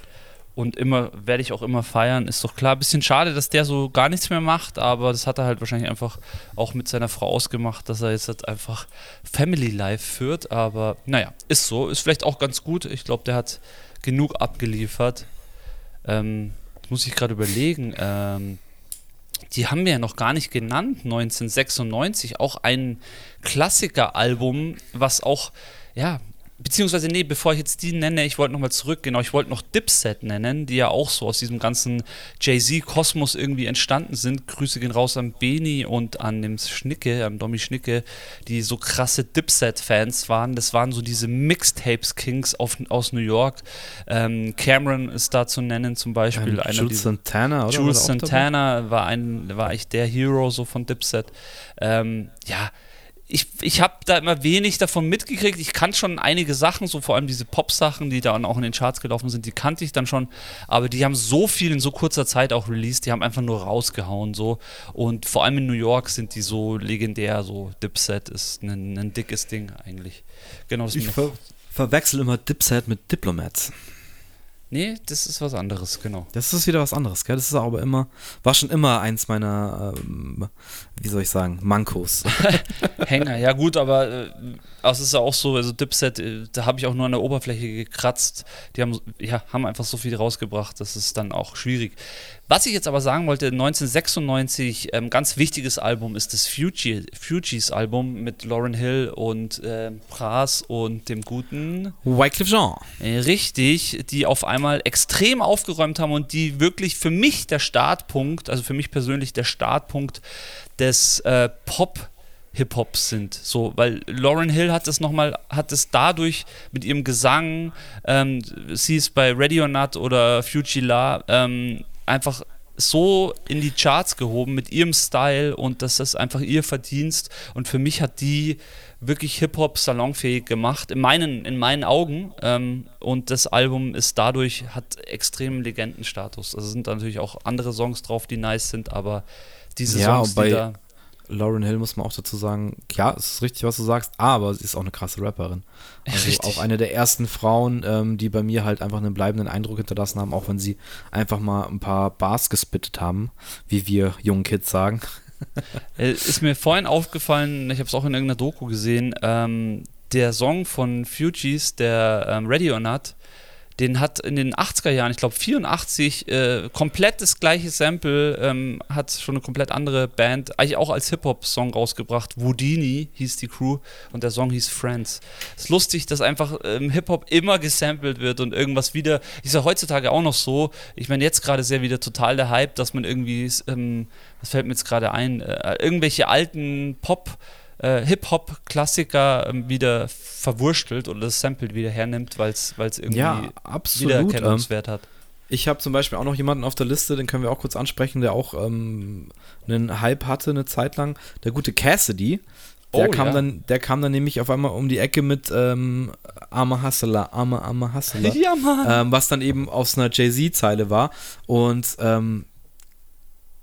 und immer werde ich auch immer feiern. Ist doch klar, bisschen schade, dass der so gar nichts mehr macht, aber das hat er halt wahrscheinlich einfach auch mit seiner Frau ausgemacht, dass er jetzt halt einfach Family Life führt. Aber naja, ist so, ist vielleicht auch ganz gut. Ich glaube, der hat genug abgeliefert. Ähm, muss ich gerade überlegen. Ähm, die haben wir ja noch gar nicht genannt, 1996, auch ein Klassikeralbum, was auch, ja, beziehungsweise, nee, bevor ich jetzt die nenne, ich wollte nochmal zurück, genau, ich wollte noch Dipset nennen, die ja auch so aus diesem ganzen Jay-Z-Kosmos irgendwie entstanden sind. Grüße gehen raus an Beni und an dem Schnicke, an Domi Schnicke, die so krasse Dipset-Fans waren. Das waren so diese Mixtapes-Kings aus New York. Ähm, Cameron ist da zu nennen zum Beispiel. Ähm, Jules Santana, oder? Jules Santana war, ein, war eigentlich der Hero so von Dipset. Ähm, ja, ich, ich habe da immer wenig davon mitgekriegt. Ich kannte schon einige Sachen, so vor allem diese Pop-Sachen, die dann auch in den Charts gelaufen sind, die kannte ich dann schon. Aber die haben so viel in so kurzer Zeit auch released, die haben einfach nur rausgehauen so. Und vor allem in New York sind die so legendär. So Dipset ist ein, ein dickes Ding eigentlich. Genau. Das ich ver verwechsel immer Dipset mit Diplomats. Nee, das ist was anderes, genau. Das ist wieder was anderes, gell? Das ist aber immer, war schon immer eins meiner, ähm, wie soll ich sagen, Mankos. [laughs] Hänger, ja gut, aber äh, es ist ja auch so, also Dipset, äh, da habe ich auch nur an der Oberfläche gekratzt. Die haben, ja, haben einfach so viel rausgebracht, das ist dann auch schwierig. Was ich jetzt aber sagen wollte, 1996, ähm, ganz wichtiges Album ist das Fugees, Fugees Album mit Lauren Hill und äh, Pras und dem guten Wycliffe Jean. Äh, richtig, die auf einmal extrem aufgeräumt haben und die wirklich für mich der Startpunkt, also für mich persönlich der Startpunkt des äh, Pop Hip-Hops sind. So, weil Lauren Hill hat es nochmal, hat es dadurch mit ihrem Gesang, ähm, sie ist bei Ready or Not oder Fuji La, ähm, einfach so in die Charts gehoben mit ihrem Style und das ist einfach ihr Verdienst und für mich hat die wirklich Hip-Hop salonfähig gemacht, in meinen, in meinen Augen ähm, und das Album ist dadurch, hat extremen Legendenstatus. Also sind natürlich auch andere Songs drauf, die nice sind, aber diese ja, Songs, bei, die da Lauren Hill muss man auch dazu sagen, ja, es ist richtig, was du sagst, aber sie ist auch eine krasse Rapperin. Also richtig. auch eine der ersten Frauen, ähm, die bei mir halt einfach einen bleibenden Eindruck hinterlassen haben, auch wenn sie einfach mal ein paar Bars gespittet haben, wie wir jungen Kids sagen. [laughs] Äh, ist mir vorhin aufgefallen, ich habe es auch in irgendeiner Doku gesehen, ähm, der Song von Fugees, der ähm, Ready or Not, den hat in den 80er Jahren, ich glaube 84, äh, komplett das gleiche Sample, ähm, hat schon eine komplett andere Band, eigentlich auch als Hip-Hop-Song rausgebracht. Wudini hieß die Crew und der Song hieß Friends. Es ist lustig, dass einfach ähm, Hip-Hop immer gesampelt wird und irgendwas wieder, ist ja heutzutage auch noch so, ich meine jetzt gerade sehr wieder total der Hype, dass man irgendwie, ähm, was fällt mir jetzt gerade ein, äh, irgendwelche alten Pop- äh, Hip-Hop-Klassiker ähm, wieder verwurstelt oder das Sample wieder hernimmt, weil es irgendwie ja, absolut, Wiedererkennungswert ähm, hat. Ich habe zum Beispiel auch noch jemanden auf der Liste, den können wir auch kurz ansprechen, der auch ähm, einen Hype hatte eine Zeit lang. Der gute Cassidy. Der, oh, kam ja. dann, der kam dann nämlich auf einmal um die Ecke mit ähm, Arme Hustler, Arme, Arme Hustler. [laughs] Ja, Mann. Ähm, was dann eben aus einer Jay-Z-Zeile war. Und ähm,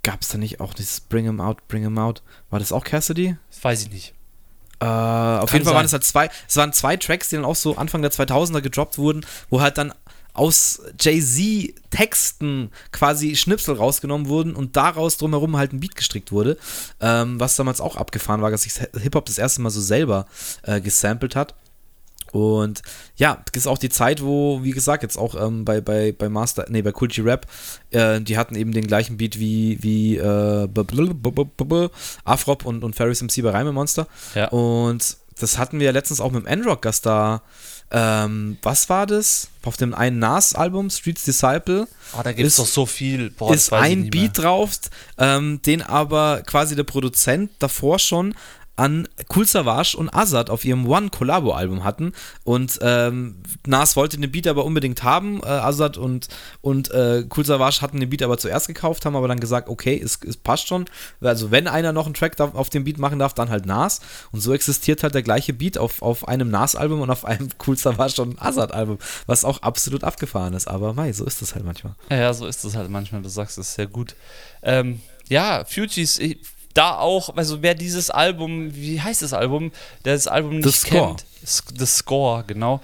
gab es da nicht auch dieses Bring 'em Out, Bring 'em Out? War das auch Cassidy? Das weiß ich nicht. Äh, auf jeden Fall sein. waren es halt zwei, es waren zwei Tracks, die dann auch so Anfang der 2000er gedroppt wurden, wo halt dann aus Jay-Z-Texten quasi Schnipsel rausgenommen wurden und daraus drumherum halt ein Beat gestrickt wurde, ähm, was damals auch abgefahren war, dass sich Hip-Hop das erste Mal so selber äh, gesampelt hat. Und ja, das ist auch die Zeit, wo, wie gesagt, jetzt auch ähm, bei, bei, bei Master, nee, bei Cool G Rap, äh, die hatten eben den gleichen Beat wie, wie äh, Afrop und, und Ferris MC bei Reime Monster. Ja. Und das hatten wir ja letztens auch mit dem Endrock-Gast da. Ähm, was war das? Auf dem einen Nas-Album, Streets Disciple. Oh, da gibt es doch so viel. Boah, ist ein Beat drauf, ähm, den aber quasi der Produzent davor schon an Cool Savage und Azad auf ihrem One Collabo Album hatten. Und ähm, Nas wollte den Beat aber unbedingt haben, äh, Azad und, und äh, Cool Savage hatten den Beat aber zuerst gekauft, haben aber dann gesagt, okay, es, es passt schon, also wenn einer noch einen Track darf, auf dem Beat machen darf, dann halt Nas. Und so existiert halt der gleiche Beat auf, auf einem Nas Album und auf einem [laughs] Cool Savage und Azad Album, was auch absolut abgefahren ist, aber mei, so ist das halt manchmal. Ja, ja so ist das halt manchmal, du sagst es sehr gut. Ähm, ja, Fugees, ich da auch, also wer dieses Album, wie heißt das Album, der das Album nicht The Score. kennt, The Score, genau.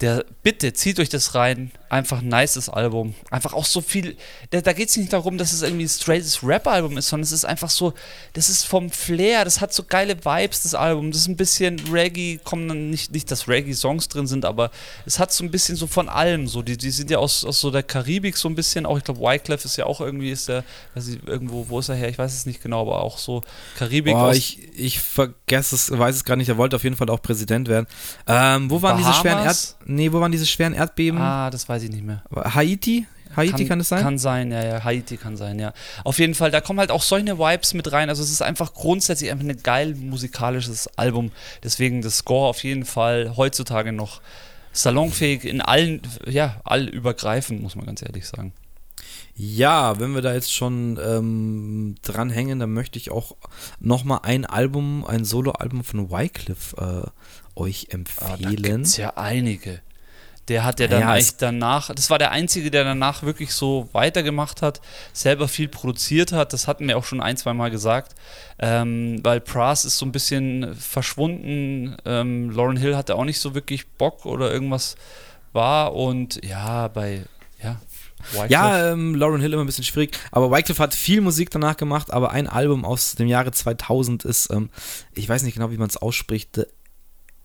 Der, bitte zieht euch das rein. Einfach ein nices Album. Einfach auch so viel. Da, da geht es nicht darum, dass es irgendwie ein straightes Rap-Album ist, sondern es ist einfach so, das ist vom Flair, das hat so geile Vibes, das Album. Das ist ein bisschen Reggae, kommen dann nicht, nicht, dass Reggae-Songs drin sind, aber es hat so ein bisschen so von allem. So, die, die sind ja aus, aus so der Karibik so ein bisschen, auch ich glaube, Wyclef ist ja auch irgendwie, ist der, weiß ich, irgendwo, wo ist er her? Ich weiß es nicht genau, aber auch so Karibik. Oh, ich, ich vergesse es, weiß es gar nicht, er wollte auf jeden Fall auch Präsident werden. Ähm, wo waren Bahamas? diese schweren Erd Nee, wo waren diese schweren Erdbeben? Ah, das weiß ich nicht mehr. Haiti? Haiti kann, kann es sein? Kann sein, ja, ja. Haiti kann sein, ja. Auf jeden Fall, da kommen halt auch solche Vibes mit rein. Also es ist einfach grundsätzlich einfach ein geil musikalisches Album. Deswegen das Score auf jeden Fall heutzutage noch salonfähig in allen, ja, allübergreifend, muss man ganz ehrlich sagen. Ja, wenn wir da jetzt schon ähm, dranhängen, dann möchte ich auch nochmal ein Album, ein Soloalbum von Wycliffe äh, euch empfehlen. Ah, da gibt's ja einige. Der hat ja dann ja, eigentlich danach, das war der Einzige, der danach wirklich so weitergemacht hat, selber viel produziert hat. Das hatten wir auch schon ein, zwei Mal gesagt. Ähm, weil Pras ist so ein bisschen verschwunden. Ähm, Lauren Hill hatte auch nicht so wirklich Bock oder irgendwas war. Und ja, bei, ja, Wycliffe. Ja, ähm, Lauren Hill immer ein bisschen schwierig, aber Wycliffe hat viel Musik danach gemacht, aber ein Album aus dem Jahre 2000 ist, ähm, ich weiß nicht genau, wie man es ausspricht, The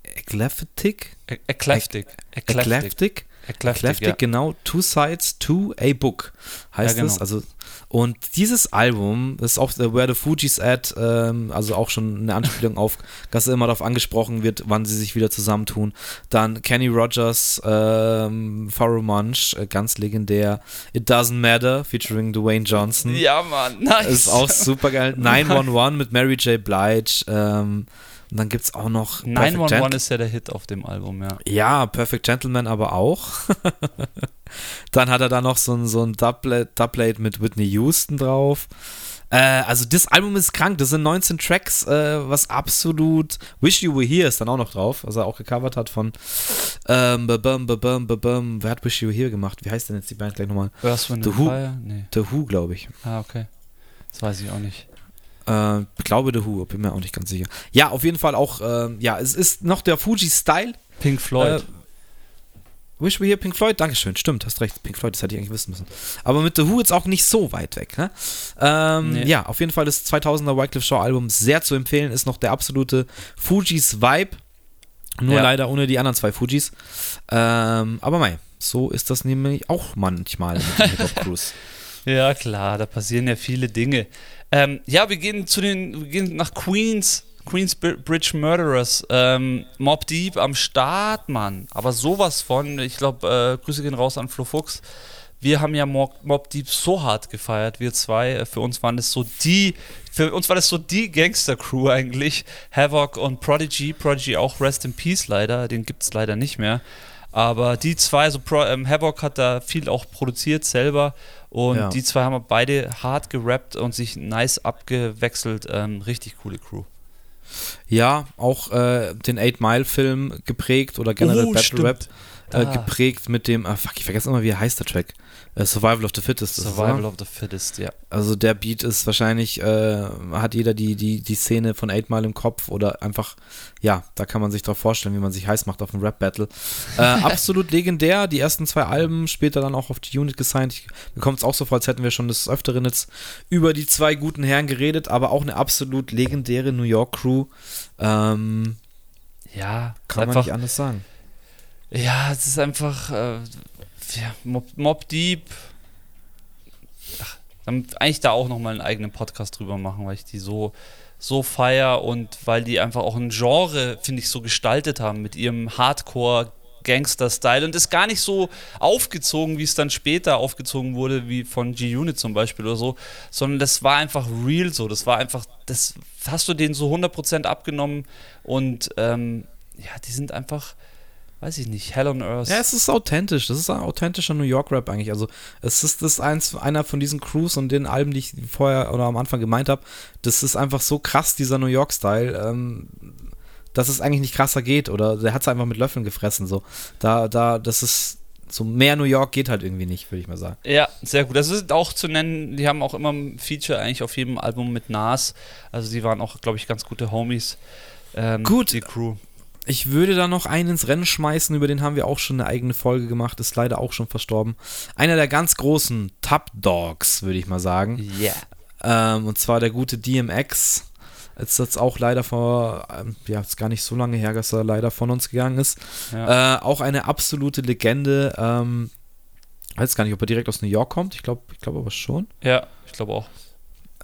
Eclectic? Eclectic. Eclectic. Eclectic, ja. genau. Two Sides to a Book heißt ja, genau. es. Also, und dieses Album ist auch Where the Fuji's at, ähm, also auch schon eine Anspielung auf, [laughs] dass immer darauf angesprochen wird, wann sie sich wieder zusammentun. Dann Kenny Rogers, ähm, Pharaoh Munch, äh, ganz legendär. It Doesn't Matter, featuring Dwayne Johnson. Ja, Mann, nice. Ist auch super geil. [laughs] 911 mit Mary J. Blige. Ähm, und dann gibt es auch noch. 911 ist ja der Hit auf dem Album, ja. Ja, Perfect Gentleman aber auch. [laughs] dann hat er da noch so ein, so ein Doublate mit Whitney Houston drauf. Äh, also das Album ist krank, das sind 19 Tracks, äh, was absolut. Wish You Were Here ist dann auch noch drauf, was er auch gecovert hat von. Ähm, bum, bum, bum, Wer hat Wish You Were Here gemacht? Wie heißt denn jetzt die Band gleich nochmal? Earth, The Who. Nee. The Who, glaube ich. Ah, okay. Das weiß ich auch nicht. Äh, glaube The Who, bin mir auch nicht ganz sicher. Ja, auf jeden Fall auch, äh, ja, es ist noch der Fuji-Style. Pink Floyd. Äh, Wish We Here Pink Floyd, Dankeschön, stimmt, hast recht, Pink Floyd, das hätte ich eigentlich wissen müssen. Aber mit The Who jetzt auch nicht so weit weg, ne? Ähm, nee. Ja, auf jeden Fall das 2000er Wycliffe Shaw Album sehr zu empfehlen, ist noch der absolute Fujis Vibe, nur ja. leider ohne die anderen zwei Fujis. Ähm, aber mei, so ist das nämlich auch manchmal mit dem [laughs] Hip Cruise. Ja, klar, da passieren ja viele Dinge. Ähm, ja, wir gehen zu den, wir gehen nach Queens, Queensbridge Murderers. Ähm, Mob Deep am Start, Mann. Aber sowas von, ich glaube, äh, Grüße gehen raus an Flo Fuchs. Wir haben ja Mob, Mob Deep so hart gefeiert, wir zwei. Äh, für uns waren das so die, für uns war das so die Gangster-Crew eigentlich. Havoc und Prodigy. Prodigy auch Rest in Peace leider, den gibt es leider nicht mehr. Aber die zwei, so Pro, ähm, Havoc hat da viel auch produziert selber und ja. die zwei haben beide hart gerappt und sich nice abgewechselt. Ähm, richtig coole Crew. Ja, auch äh, den Eight Mile Film geprägt oder generell oh, Battle Rap äh, ah. geprägt mit dem, ah, fuck, ich vergesse immer, wie heißt der Track. Äh, Survival of the Fittest. Survival ist, of the Fittest, ja. Also der Beat ist wahrscheinlich, äh, hat jeder die, die, die Szene von 8 Mile im Kopf oder einfach, ja, da kann man sich drauf vorstellen, wie man sich heiß macht auf einem Rap-Battle. Äh, [laughs] absolut legendär, die ersten zwei Alben, später dann auch auf die Unit gesigned. Ich, mir kommt es auch so vor, als hätten wir schon des Öfteren jetzt über die zwei guten Herren geredet, aber auch eine absolut legendäre New York-Crew. Ähm, ja, kann man nicht anders sagen ja, es ist einfach äh, ja, Mob, Mob Deep. Ach, dann eigentlich da auch nochmal einen eigenen Podcast drüber machen, weil ich die so, so feier und weil die einfach auch ein Genre, finde ich, so gestaltet haben mit ihrem Hardcore Gangster-Style und ist gar nicht so aufgezogen, wie es dann später aufgezogen wurde, wie von G-Unit zum Beispiel oder so, sondern das war einfach real so. Das war einfach, das hast du denen so 100% abgenommen und ähm, ja, die sind einfach weiß ich nicht, Hell on Earth. Ja, es ist authentisch. Das ist ein authentischer New York Rap eigentlich. Also, es ist das eins, einer von diesen Crews und den Alben, die ich vorher oder am Anfang gemeint habe. Das ist einfach so krass, dieser New York-Style, ähm, dass es eigentlich nicht krasser geht. Oder der hat es einfach mit Löffeln gefressen. So. Da, da, das ist. So mehr New York geht halt irgendwie nicht, würde ich mal sagen. Ja, sehr gut. Das ist auch zu nennen, die haben auch immer ein Feature eigentlich auf jedem Album mit Nas. Also die waren auch, glaube ich, ganz gute Homies. Ähm, gut. Die Crew ich würde da noch einen ins Rennen schmeißen, über den haben wir auch schon eine eigene Folge gemacht, ist leider auch schon verstorben. Einer der ganz großen Top Dogs, würde ich mal sagen. Ja. Yeah. Ähm, und zwar der gute DMX. Jetzt ist auch leider vor, ähm, ja, ist gar nicht so lange her, dass er leider von uns gegangen ist. Ja. Äh, auch eine absolute Legende. Ähm, weiß gar nicht, ob er direkt aus New York kommt. Ich glaube ich glaub aber schon. Ja, ich glaube auch.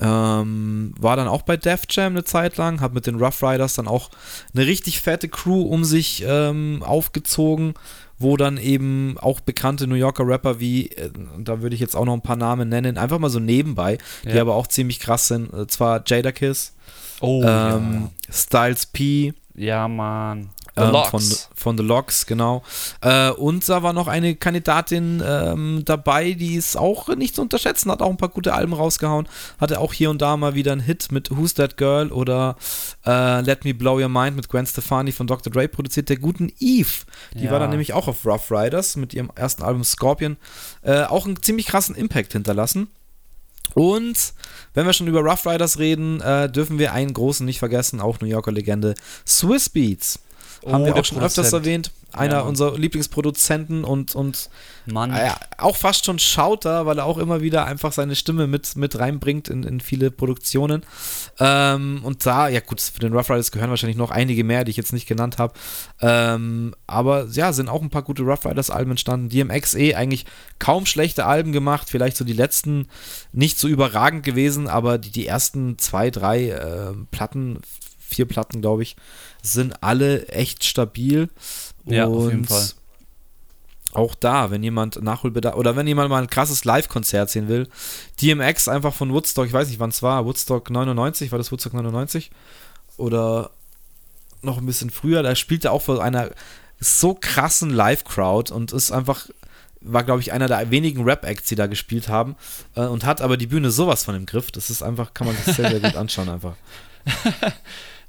Ähm, war dann auch bei Def Jam eine Zeit lang, hat mit den Rough Riders dann auch eine richtig fette Crew um sich ähm, aufgezogen, wo dann eben auch bekannte New Yorker Rapper wie, äh, da würde ich jetzt auch noch ein paar Namen nennen, einfach mal so nebenbei, ja. die aber auch ziemlich krass sind. Äh, zwar Jadakiss, oh, ähm, ja. Styles P. Ja, Mann. Ähm, von, von The Locks, genau. Äh, und da war noch eine Kandidatin ähm, dabei, die ist auch nicht zu unterschätzen, hat auch ein paar gute Alben rausgehauen, hatte auch hier und da mal wieder einen Hit mit Who's That Girl oder äh, Let Me Blow Your Mind mit Gwen Stefani von Dr. Dre produziert, der guten Eve. Die ja. war dann nämlich auch auf Rough Riders mit ihrem ersten Album Scorpion. Äh, auch einen ziemlich krassen Impact hinterlassen. Und wenn wir schon über Rough Riders reden, äh, dürfen wir einen großen nicht vergessen, auch New Yorker Legende, Swiss Beats. Haben oh, wir auch schon öfters erwähnt. Einer ja, unserer Lieblingsproduzenten und, und Mann. Äh, auch fast schon Schauter, weil er auch immer wieder einfach seine Stimme mit, mit reinbringt in, in viele Produktionen. Ähm, und da, ja gut, für den Rough Riders gehören wahrscheinlich noch einige mehr, die ich jetzt nicht genannt habe. Ähm, aber ja, sind auch ein paar gute Rough Riders Alben entstanden. DMX eh eigentlich kaum schlechte Alben gemacht, vielleicht so die letzten nicht so überragend gewesen, aber die, die ersten zwei, drei äh, Platten, vier Platten, glaube ich, sind alle echt stabil. Ja, und auf jeden Fall. Auch da, wenn jemand Nachholbedarf oder wenn jemand mal ein krasses Live-Konzert sehen will, DMX einfach von Woodstock, ich weiß nicht wann es war, Woodstock 99, war das Woodstock 99? Oder noch ein bisschen früher, da spielt er auch vor einer so krassen Live-Crowd und ist einfach, war glaube ich einer der wenigen Rap-Acts, die da gespielt haben äh, und hat aber die Bühne sowas von im Griff. Das ist einfach, kann man sich sehr, sehr gut [laughs] anschauen einfach. [laughs]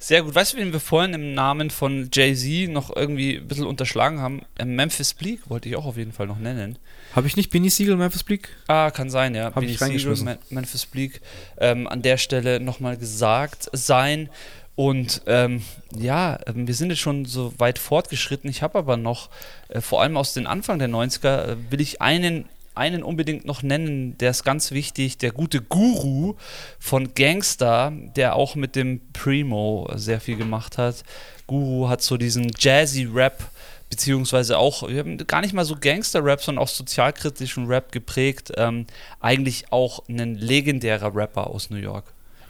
Sehr gut. Weißt du, wen wir vorhin im Namen von Jay-Z noch irgendwie ein bisschen unterschlagen haben? Äh, Memphis Bleak wollte ich auch auf jeden Fall noch nennen. Habe ich nicht Benny Siegel, Memphis Bleak? Ah, kann sein, ja. Habe ich reingeschmissen. Siegel, Memphis Bleak ähm, an der Stelle nochmal gesagt sein. Und ähm, ja, ähm, wir sind jetzt schon so weit fortgeschritten. Ich habe aber noch, äh, vor allem aus den Anfang der 90er, äh, will ich einen einen unbedingt noch nennen, der ist ganz wichtig, der gute Guru von Gangster, der auch mit dem Primo sehr viel gemacht hat. Guru hat so diesen jazzy Rap beziehungsweise auch, wir haben gar nicht mal so Gangster-Rap, sondern auch sozialkritischen Rap geprägt. Ähm, eigentlich auch ein legendärer Rapper aus New York.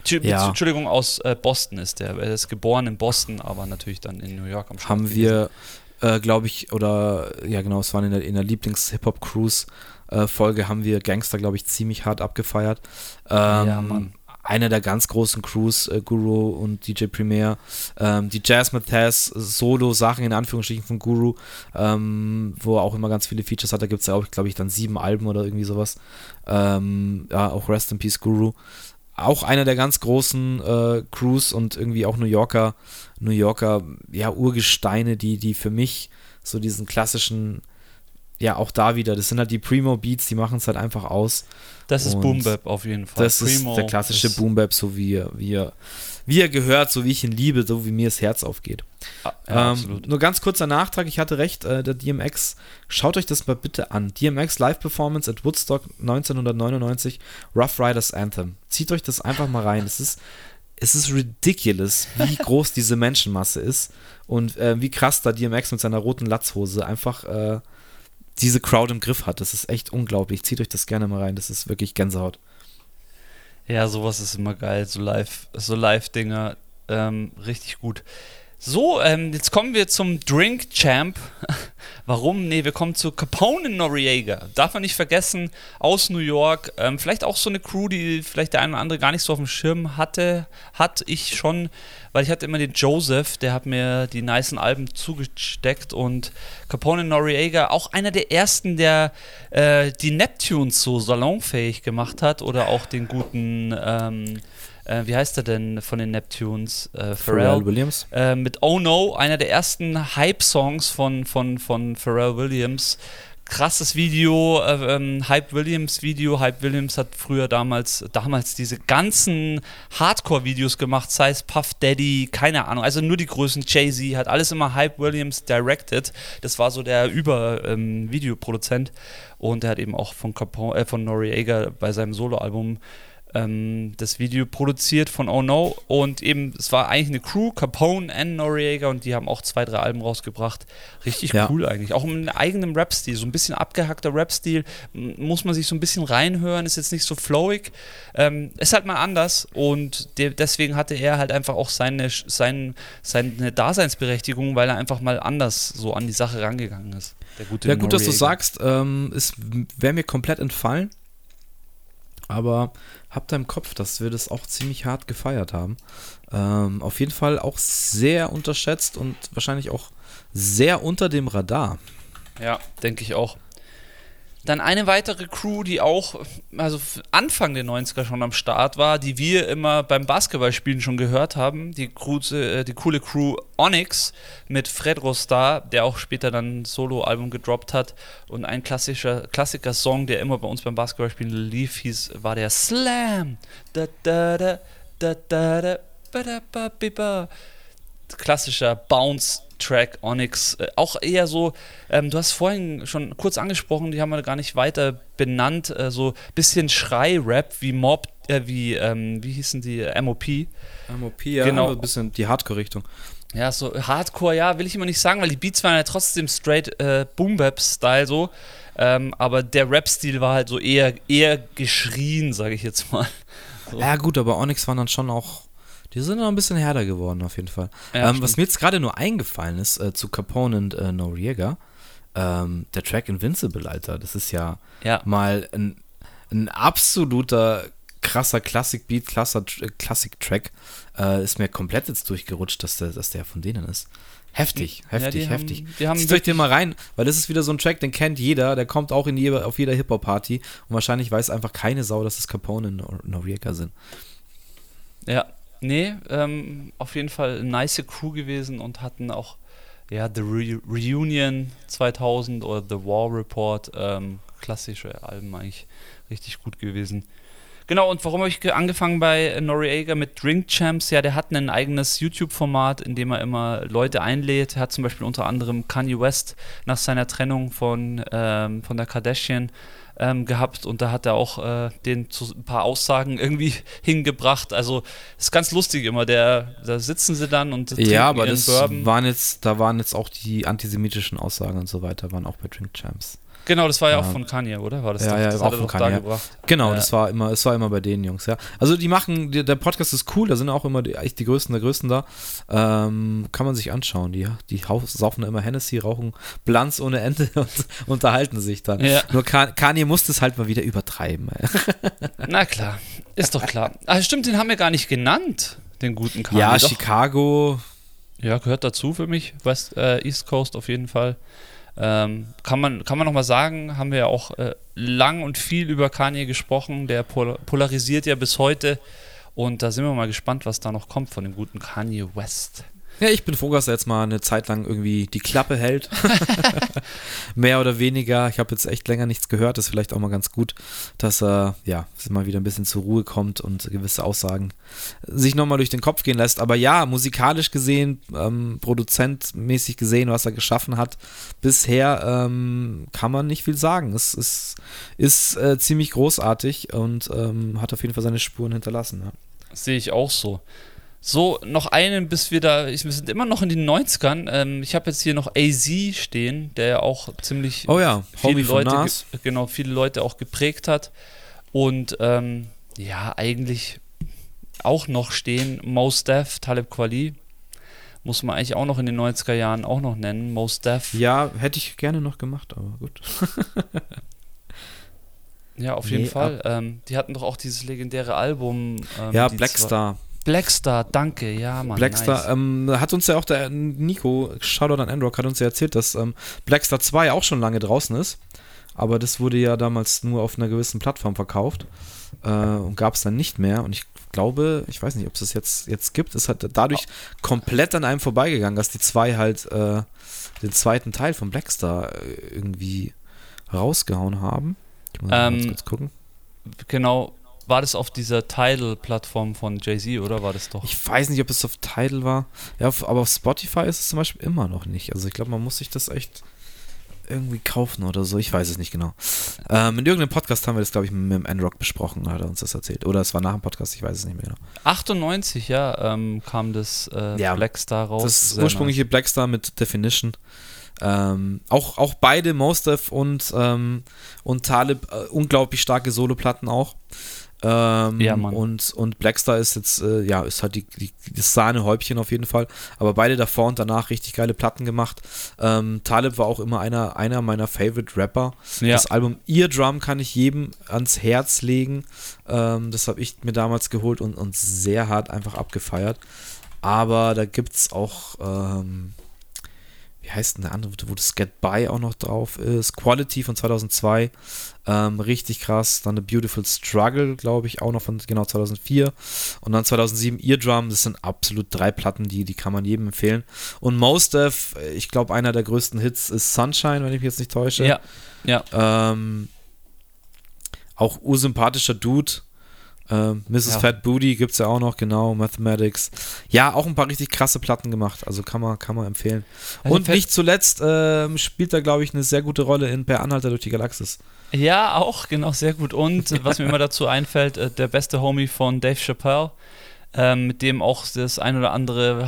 Ja. Entschuldigung, aus äh, Boston ist der. Er ist geboren in Boston, aber natürlich dann in New York am Start. Haben wir, äh, glaube ich, oder ja genau, es waren in der, in der Lieblings-Hip-Hop-Cruise äh, Folge haben wir Gangster, glaube ich, ziemlich hart abgefeiert. Ähm, ja, Mann. Einer der ganz großen Crews, äh, Guru und DJ Premier. Ähm, die Jazz Mathas Solo-Sachen in Anführungsstrichen von Guru, ähm, wo er auch immer ganz viele Features hat. Da gibt es ja auch, glaube ich, dann sieben Alben oder irgendwie sowas. Ähm, ja, auch Rest in Peace Guru auch einer der ganz großen äh, Crews und irgendwie auch New Yorker, New Yorker, ja, Urgesteine, die, die für mich so diesen klassischen ja, auch da wieder, das sind halt die Primo-Beats, die machen es halt einfach aus. Das ist Boom Bap auf jeden Fall. Das Primo ist der klassische ist Boom Bap, so wie er, wie, er, wie er gehört, so wie ich ihn liebe, so wie mir das Herz aufgeht. Ja, ähm, nur ganz kurzer Nachtrag, ich hatte recht, äh, der DMX, schaut euch das mal bitte an. DMX Live Performance at Woodstock 1999, Rough Riders Anthem. Zieht euch das einfach mal rein. Es ist, es ist ridiculous, wie [laughs] groß diese Menschenmasse ist und äh, wie krass da DMX mit seiner roten Latzhose einfach äh, diese Crowd im Griff hat. Das ist echt unglaublich. Zieht euch das gerne mal rein. Das ist wirklich Gänsehaut. Ja, sowas ist immer geil. So live, so Live-Dinger. Ähm, richtig gut. So, ähm, jetzt kommen wir zum Drink Champ. [laughs] Warum? Nee, wir kommen zu Capone Noriega. Darf man nicht vergessen, aus New York. Ähm, vielleicht auch so eine Crew, die vielleicht der eine oder andere gar nicht so auf dem Schirm hatte. Hat ich schon, weil ich hatte immer den Joseph, der hat mir die nicen Alben zugesteckt und Capone Noriega, auch einer der ersten, der äh, die Neptunes so salonfähig gemacht hat oder auch den guten. Ähm, äh, wie heißt er denn von den Neptunes? Äh, Pharrell, Pharrell, Williams. Äh, mit Oh No, einer der ersten Hype-Songs von, von, von Pharrell Williams. krasses Video, äh, ähm, Hype Williams Video. Hype Williams hat früher damals, damals diese ganzen Hardcore-Videos gemacht, sei es Puff Daddy, keine Ahnung, also nur die Größen, Jay-Z, hat alles immer Hype Williams directed. Das war so der Über-Videoproduzent ähm, und er hat eben auch von, Capone, äh, von Noriega bei seinem Soloalbum ähm, das Video produziert von Oh No und eben, es war eigentlich eine Crew, Capone und Noriega und die haben auch zwei, drei Alben rausgebracht. Richtig ja. cool eigentlich. Auch mit einem eigenen Rap-Stil, so ein bisschen abgehackter Rap-Stil, muss man sich so ein bisschen reinhören, ist jetzt nicht so flowig, ähm, ist halt mal anders und de deswegen hatte er halt einfach auch seine, seine, seine Daseinsberechtigung, weil er einfach mal anders so an die Sache rangegangen ist. ja, gut, Noriega. dass du sagst, ähm, es wäre mir komplett entfallen aber habt da im Kopf, dass wir das auch ziemlich hart gefeiert haben. Ähm, auf jeden Fall auch sehr unterschätzt und wahrscheinlich auch sehr unter dem Radar. Ja, denke ich auch. Dann eine weitere Crew, die auch also Anfang der 90er schon am Start war, die wir immer beim Basketballspielen schon gehört haben, die, Crew, äh, die coole Crew Onyx mit Fred Rostar, der auch später dann ein Solo-Album gedroppt hat und ein klassischer Klassiker-Song, der immer bei uns beim Basketballspielen lief, hieß, war der Slam. Da, da, da, da, da, da, ba, da, ba. Klassischer Bounce Track, Onyx, äh, auch eher so, ähm, du hast vorhin schon kurz angesprochen, die haben wir gar nicht weiter benannt, äh, so bisschen Schrei-Rap wie Mob, äh, wie, ähm, wie hießen die, MOP. MOP, ja, genau. ein bisschen die Hardcore-Richtung. Ja, so Hardcore, ja, will ich immer nicht sagen, weil die Beats waren ja trotzdem straight äh, Boom-Bap-Style so. Ähm, aber der Rap-Stil war halt so eher, eher geschrien, sage ich jetzt mal. So. Ja, gut, aber Onyx waren dann schon auch die sind noch ein bisschen härter geworden, auf jeden Fall. Ja, ähm, was mir jetzt gerade nur eingefallen ist äh, zu Capone und äh, Noriega, ähm, der Track Invincible, Alter, das ist ja, ja. mal ein, ein absoluter krasser Classic-Beat, krasser Classic-Track. Äh, ist mir komplett jetzt durchgerutscht, dass der, dass der von denen ist. Heftig, heftig, ja, heftig. Haben, Zieht euch den mal rein, weil das ist wieder so ein Track, den kennt jeder, der kommt auch in jeder, auf jeder Hip-Hop-Party und wahrscheinlich weiß einfach keine Sau, dass es Capone und Noriega sind. Ja, Nee, ähm, auf jeden Fall eine nice Crew gewesen und hatten auch ja, The Re Reunion 2000 oder The War Report, ähm, klassische Alben eigentlich richtig gut gewesen. Genau, und warum habe ich angefangen bei Noriega mit Drink Champs? Ja, der hat ein eigenes YouTube-Format, in dem er immer Leute einlädt. Er hat zum Beispiel unter anderem Kanye West nach seiner Trennung von, ähm, von der Kardashian ähm, gehabt und da hat er auch äh, den zu ein paar Aussagen irgendwie [laughs] hingebracht. Also ist ganz lustig immer. Der, da sitzen sie dann und ja, aber das Bourbon. waren jetzt, da waren jetzt auch die antisemitischen Aussagen und so weiter, waren auch bei Drink Champs. Genau, das war ja, ja, auch von Kanye, oder? War das ja, doch, ja, das auch von Kanye. Da genau, ja. das war immer, es war immer bei den Jungs, ja. Also die machen, die, der Podcast ist cool, da sind auch immer die, echt die Größten der Größten da. Ähm, kann man sich anschauen. Die, die saufen immer Hennessy, rauchen Blanz ohne Ende [laughs] und unterhalten sich dann. Ja. Nur Kanye musste es halt mal wieder übertreiben. [laughs] Na klar, ist doch klar. Ah, stimmt, den haben wir gar nicht genannt, den guten Kanye. Ja, doch. Chicago. Ja, gehört dazu für mich. West, äh, East Coast auf jeden Fall. Ähm, kann man, kann man nochmal sagen, haben wir ja auch äh, lang und viel über Kanye gesprochen. Der pol polarisiert ja bis heute. Und da sind wir mal gespannt, was da noch kommt von dem guten Kanye West. Ja, ich bin froh, dass er jetzt mal eine Zeit lang irgendwie die Klappe hält. [laughs] [laughs] Mehr oder weniger. Ich habe jetzt echt länger nichts gehört. Das ist vielleicht auch mal ganz gut, dass er ja mal wieder ein bisschen zur Ruhe kommt und gewisse Aussagen sich nochmal durch den Kopf gehen lässt. Aber ja, musikalisch gesehen, ähm, produzentmäßig gesehen, was er geschaffen hat, bisher ähm, kann man nicht viel sagen. Es ist, ist äh, ziemlich großartig und ähm, hat auf jeden Fall seine Spuren hinterlassen. Ja. Sehe ich auch so. So, noch einen, bis wir da, wir sind immer noch in den 90ern. Ähm, ich habe jetzt hier noch AZ stehen, der ja auch ziemlich oh ja, viele Leute, genau, viele Leute auch geprägt hat. Und ähm, ja, eigentlich auch noch stehen Most Def, Talib Kweli. Muss man eigentlich auch noch in den 90er Jahren auch noch nennen. Most Def. Ja, hätte ich gerne noch gemacht, aber gut. [laughs] ja, auf nee, jeden Fall. Ähm, die hatten doch auch dieses legendäre Album. Ähm, ja, Blackstar. Blackstar, danke, ja, Mann. Blackstar, nice. ähm, hat uns ja auch der Nico, Shoutout an Androck, hat uns ja erzählt, dass ähm, Blackstar 2 auch schon lange draußen ist. Aber das wurde ja damals nur auf einer gewissen Plattform verkauft äh, und gab es dann nicht mehr. Und ich glaube, ich weiß nicht, ob es das jetzt, jetzt gibt. Es hat dadurch komplett an einem vorbeigegangen, dass die zwei halt äh, den zweiten Teil von Blackstar äh, irgendwie rausgehauen haben. Ich muss ähm, kurz gucken. Genau, war das auf dieser Tidal-Plattform von Jay-Z oder war das doch? Ich weiß nicht, ob es auf Tidal war. Ja, auf, aber auf Spotify ist es zum Beispiel immer noch nicht. Also ich glaube, man muss sich das echt irgendwie kaufen oder so. Ich weiß es nicht genau. Ähm, in irgendeinem Podcast haben wir das, glaube ich, mit dem N-Rock besprochen, hat er uns das erzählt. Oder es war nach dem Podcast, ich weiß es nicht mehr genau. 98, ja, ähm, kam das äh, ja, Blackstar raus. Das ursprüngliche nice. Blackstar mit Definition. Ähm, auch, auch beide, Mostef und, ähm, und Talib, äh, unglaublich starke Soloplatten auch. Ähm, ja, Mann. Und, und Blackstar ist jetzt, äh, ja, ist halt die, die, das Sahnehäubchen auf jeden Fall. Aber beide davor und danach richtig geile Platten gemacht. Ähm, Talib war auch immer einer, einer meiner Favorite Rapper. Ja. Das Album Eardrum kann ich jedem ans Herz legen. Ähm, das habe ich mir damals geholt und, und sehr hart einfach abgefeiert. Aber da gibt es auch, ähm, wie heißt denn der andere, wo das Get By auch noch drauf ist? Quality von 2002. Ähm, richtig krass. Dann The Beautiful Struggle, glaube ich, auch noch von genau 2004. Und dann 2007 Eardrum. Das sind absolut drei Platten, die, die kann man jedem empfehlen. Und Most of, ich glaube, einer der größten Hits ist Sunshine, wenn ich mich jetzt nicht täusche. Ja. ja. Ähm, auch ursympathischer Dude. Äh, Mrs. Ja. Fat Booty gibt es ja auch noch, genau, Mathematics. Ja, auch ein paar richtig krasse Platten gemacht, also kann man, kann man empfehlen. Also Und nicht zuletzt äh, spielt er, glaube ich, eine sehr gute Rolle in Per Anhalter durch die Galaxis. Ja, auch, genau, sehr gut. Und was mir immer dazu einfällt, äh, der beste Homie von Dave Chappelle. Ähm, mit dem auch das ein oder andere,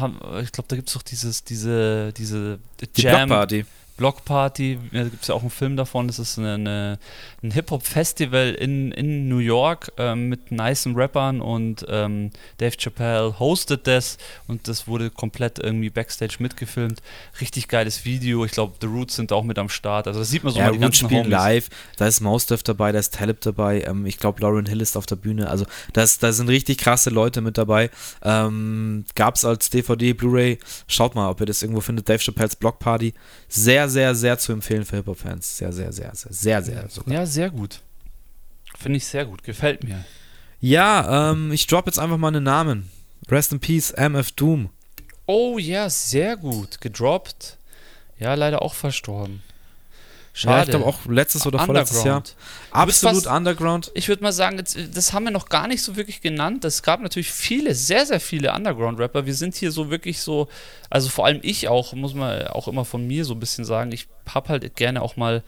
ich glaube, da gibt es doch dieses, diese, diese Jam. Die Blockparty. Blockparty, da gibt es ja auch einen Film davon, das ist eine, eine, ein Hip-Hop-Festival in, in New York ähm, mit nicen Rappern und ähm, Dave Chappelle hostet das und das wurde komplett irgendwie Backstage mitgefilmt. Richtig geiles Video, ich glaube, The Roots sind auch mit am Start, also das sieht man so ja, mal die Roots spielen Homies. live, da ist Mousedev dabei, da ist Talib dabei, ähm, ich glaube, Lauren Hill ist auf der Bühne, also das, da sind richtig krasse Leute mit dabei. Ähm, Gab es als DVD, Blu-ray, schaut mal, ob ihr das irgendwo findet, Dave Chappelles Blockparty, sehr sehr, sehr, sehr zu empfehlen für Hip-Hop-Fans. Sehr, sehr, sehr, sehr, sehr, sehr sogar. Ja, sehr gut. Finde ich sehr gut. Gefällt mir. Ja, ähm, ich drop jetzt einfach mal einen Namen. Rest in Peace, MF Doom. Oh ja, sehr gut. Gedroppt. Ja, leider auch verstorben. Schade. Ja, ich glaube auch letztes oder vorletztes Jahr. Absolut was, Underground. Ich würde mal sagen, das haben wir noch gar nicht so wirklich genannt. Es gab natürlich viele, sehr, sehr viele Underground-Rapper. Wir sind hier so wirklich so, also vor allem ich auch, muss man auch immer von mir so ein bisschen sagen, ich habe halt gerne auch mal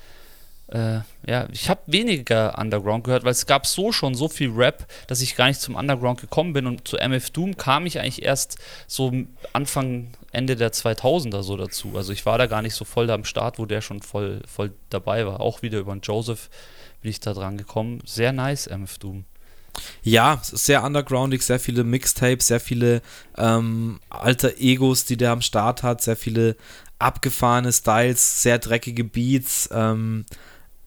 äh, ja, ich habe weniger Underground gehört, weil es gab so schon so viel Rap, dass ich gar nicht zum Underground gekommen bin und zu MF Doom kam ich eigentlich erst so Anfang, Ende der 2000er so dazu. Also ich war da gar nicht so voll am Start, wo der schon voll, voll dabei war. Auch wieder über den Joseph bin ich da dran gekommen. Sehr nice, MF Doom. Ja, sehr undergroundig, sehr viele Mixtapes, sehr viele ähm, alter Egos, die der am Start hat, sehr viele abgefahrene Styles, sehr dreckige Beats. Ähm,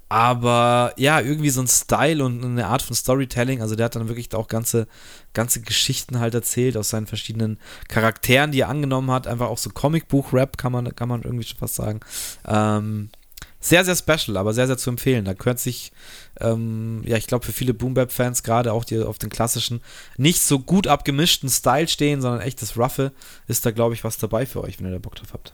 aber ja, irgendwie so ein Style und eine Art von Storytelling. Also der hat dann wirklich auch ganze, ganze Geschichten halt erzählt aus seinen verschiedenen Charakteren, die er angenommen hat. Einfach auch so Comicbuch-Rap, kann man, kann man irgendwie schon fast sagen. Ähm, sehr, sehr special, aber sehr, sehr zu empfehlen. Da gehört sich, ähm, ja, ich glaube, für viele Boom Bap-Fans, gerade auch die auf den klassischen, nicht so gut abgemischten Style stehen, sondern echt das Roughe, ist da, glaube ich, was dabei für euch, wenn ihr da Bock drauf habt.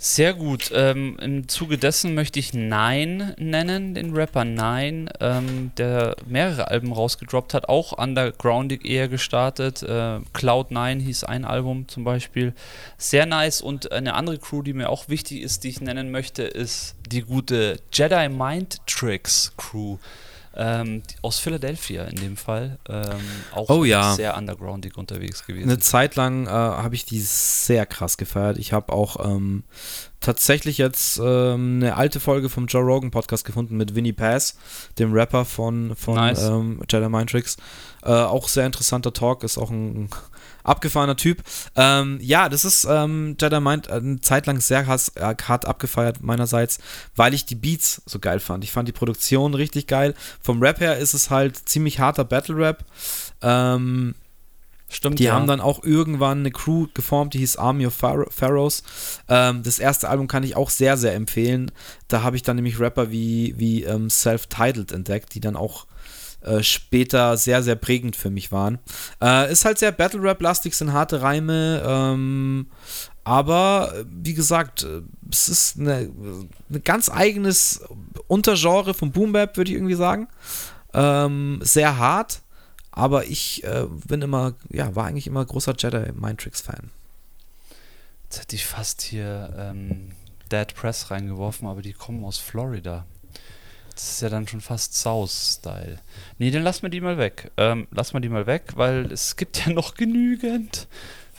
Sehr gut. Ähm, Im Zuge dessen möchte ich Nine nennen, den Rapper Nine, ähm, der mehrere Alben rausgedroppt hat, auch undergroundig eher gestartet. Äh, Cloud Nine hieß ein Album zum Beispiel. Sehr nice. Und eine andere Crew, die mir auch wichtig ist, die ich nennen möchte, ist die gute Jedi Mind Tricks Crew ähm, aus Philadelphia in dem Fall. Ähm, auch oh, ja. sehr undergroundig unterwegs gewesen. Eine Zeit lang äh, habe ich die sehr krass gefeiert. Ich habe auch ähm, tatsächlich jetzt ähm, eine alte Folge vom Joe Rogan Podcast gefunden mit Vinnie Pass, dem Rapper von, von nice. ähm, Jedi Mind Tricks. Äh, auch sehr interessanter Talk, ist auch ein abgefahrener Typ. Ähm, ja, das ist ähm, Jedi Mind eine Zeit lang sehr hart, äh, hart abgefeiert meinerseits, weil ich die Beats so geil fand. Ich fand die Produktion richtig geil. Vom Rap her ist es halt ziemlich harter Battle Rap. Ähm, Stimmt. Die ja. haben dann auch irgendwann eine Crew geformt, die hieß Army of Pharaohs. Ähm, das erste Album kann ich auch sehr, sehr empfehlen. Da habe ich dann nämlich Rapper wie, wie ähm, Self-Titled entdeckt, die dann auch äh, später sehr, sehr prägend für mich waren. Äh, ist halt sehr Battle Rap-lastig, sind harte Reime, ähm, aber wie gesagt, es ist eine ganz eigenes Untergenre vom Boom Bap, würde ich irgendwie sagen. Ähm, sehr hart, aber ich äh, bin immer, ja, war eigentlich immer großer Jedi Mind Tricks Fan. Jetzt hätte ich fast hier ähm, Dead Press reingeworfen, aber die kommen aus Florida. Das ist ja dann schon fast South-Style. Nee, dann lass mal die mal weg. Ähm, lass mal die mal weg, weil es gibt ja noch genügend.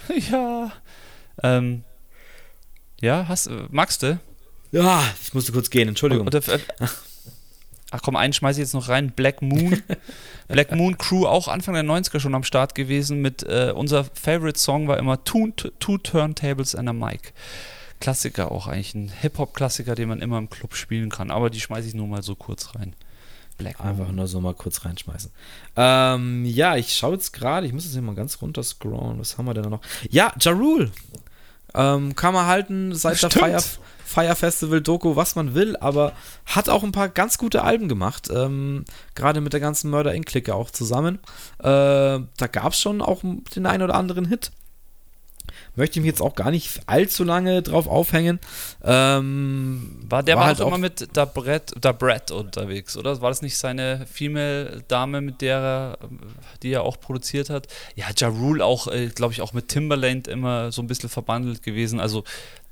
[laughs] ja. Ähm, ja, hast, äh, magst du? Ja, ich musste kurz gehen, Entschuldigung. Oder, äh, [laughs] ach komm, einen schmeiße ich jetzt noch rein. Black Moon. Black Moon Crew, auch Anfang der 90er schon am Start gewesen. Mit äh, unser Favorite Song war immer Two, Two Turntables and a Mic. Klassiker auch eigentlich, ein Hip-Hop-Klassiker, den man immer im Club spielen kann. Aber die schmeiße ich nur mal so kurz rein. Black Einfach nur so mal kurz reinschmeißen. Ähm, ja, ich schaue jetzt gerade, ich muss jetzt hier mal ganz runter scrollen. Was haben wir denn noch? Ja, Jarul. Ähm, kann man halten seit Stimmt. der Fire, Fire Festival Doku, was man will, aber hat auch ein paar ganz gute Alben gemacht. Ähm, Gerade mit der ganzen Murder Inc-Clique auch zusammen. Äh, da gab es schon auch den einen oder anderen Hit möchte ich mich jetzt auch gar nicht allzu lange drauf aufhängen. Ähm, war der war, halt auch immer mit da Brett, da Brett unterwegs, oder? War das nicht seine Female-Dame, mit der er, die er auch produziert hat? Ja, Ja Rule auch, äh, glaube ich, auch mit Timberland immer so ein bisschen verbandelt gewesen. Also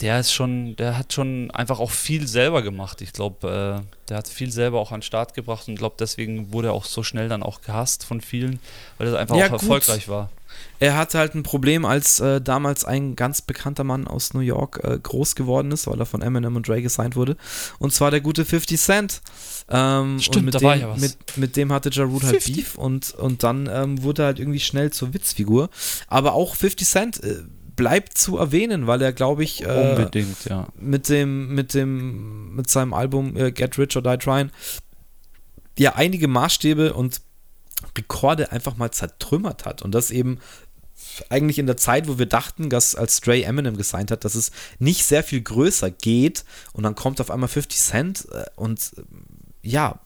der ist schon, der hat schon einfach auch viel selber gemacht. Ich glaube, äh, der hat viel selber auch an den Start gebracht und glaube, deswegen wurde er auch so schnell dann auch gehasst von vielen, weil er einfach ja, auch gut. erfolgreich war. Er hatte halt ein Problem, als äh, damals ein ganz bekannter Mann aus New York äh, groß geworden ist, weil er von Eminem und Dre gesigned wurde. Und zwar der gute 50 Cent. Ähm, Stimmt, mit da dem, war ja was. Mit, mit dem hatte Ja Rule halt Beef und, und dann ähm, wurde er halt irgendwie schnell zur Witzfigur. Aber auch 50 Cent äh, bleibt zu erwähnen, weil er, glaube ich, äh, unbedingt, ja. Mit dem, mit dem, mit seinem Album äh, Get Rich or Die Trying ja einige Maßstäbe und Rekorde einfach mal zertrümmert hat. Und das eben eigentlich in der Zeit, wo wir dachten, dass als Stray Eminem gesigned hat, dass es nicht sehr viel größer geht und dann kommt auf einmal 50 Cent äh, und äh, ja,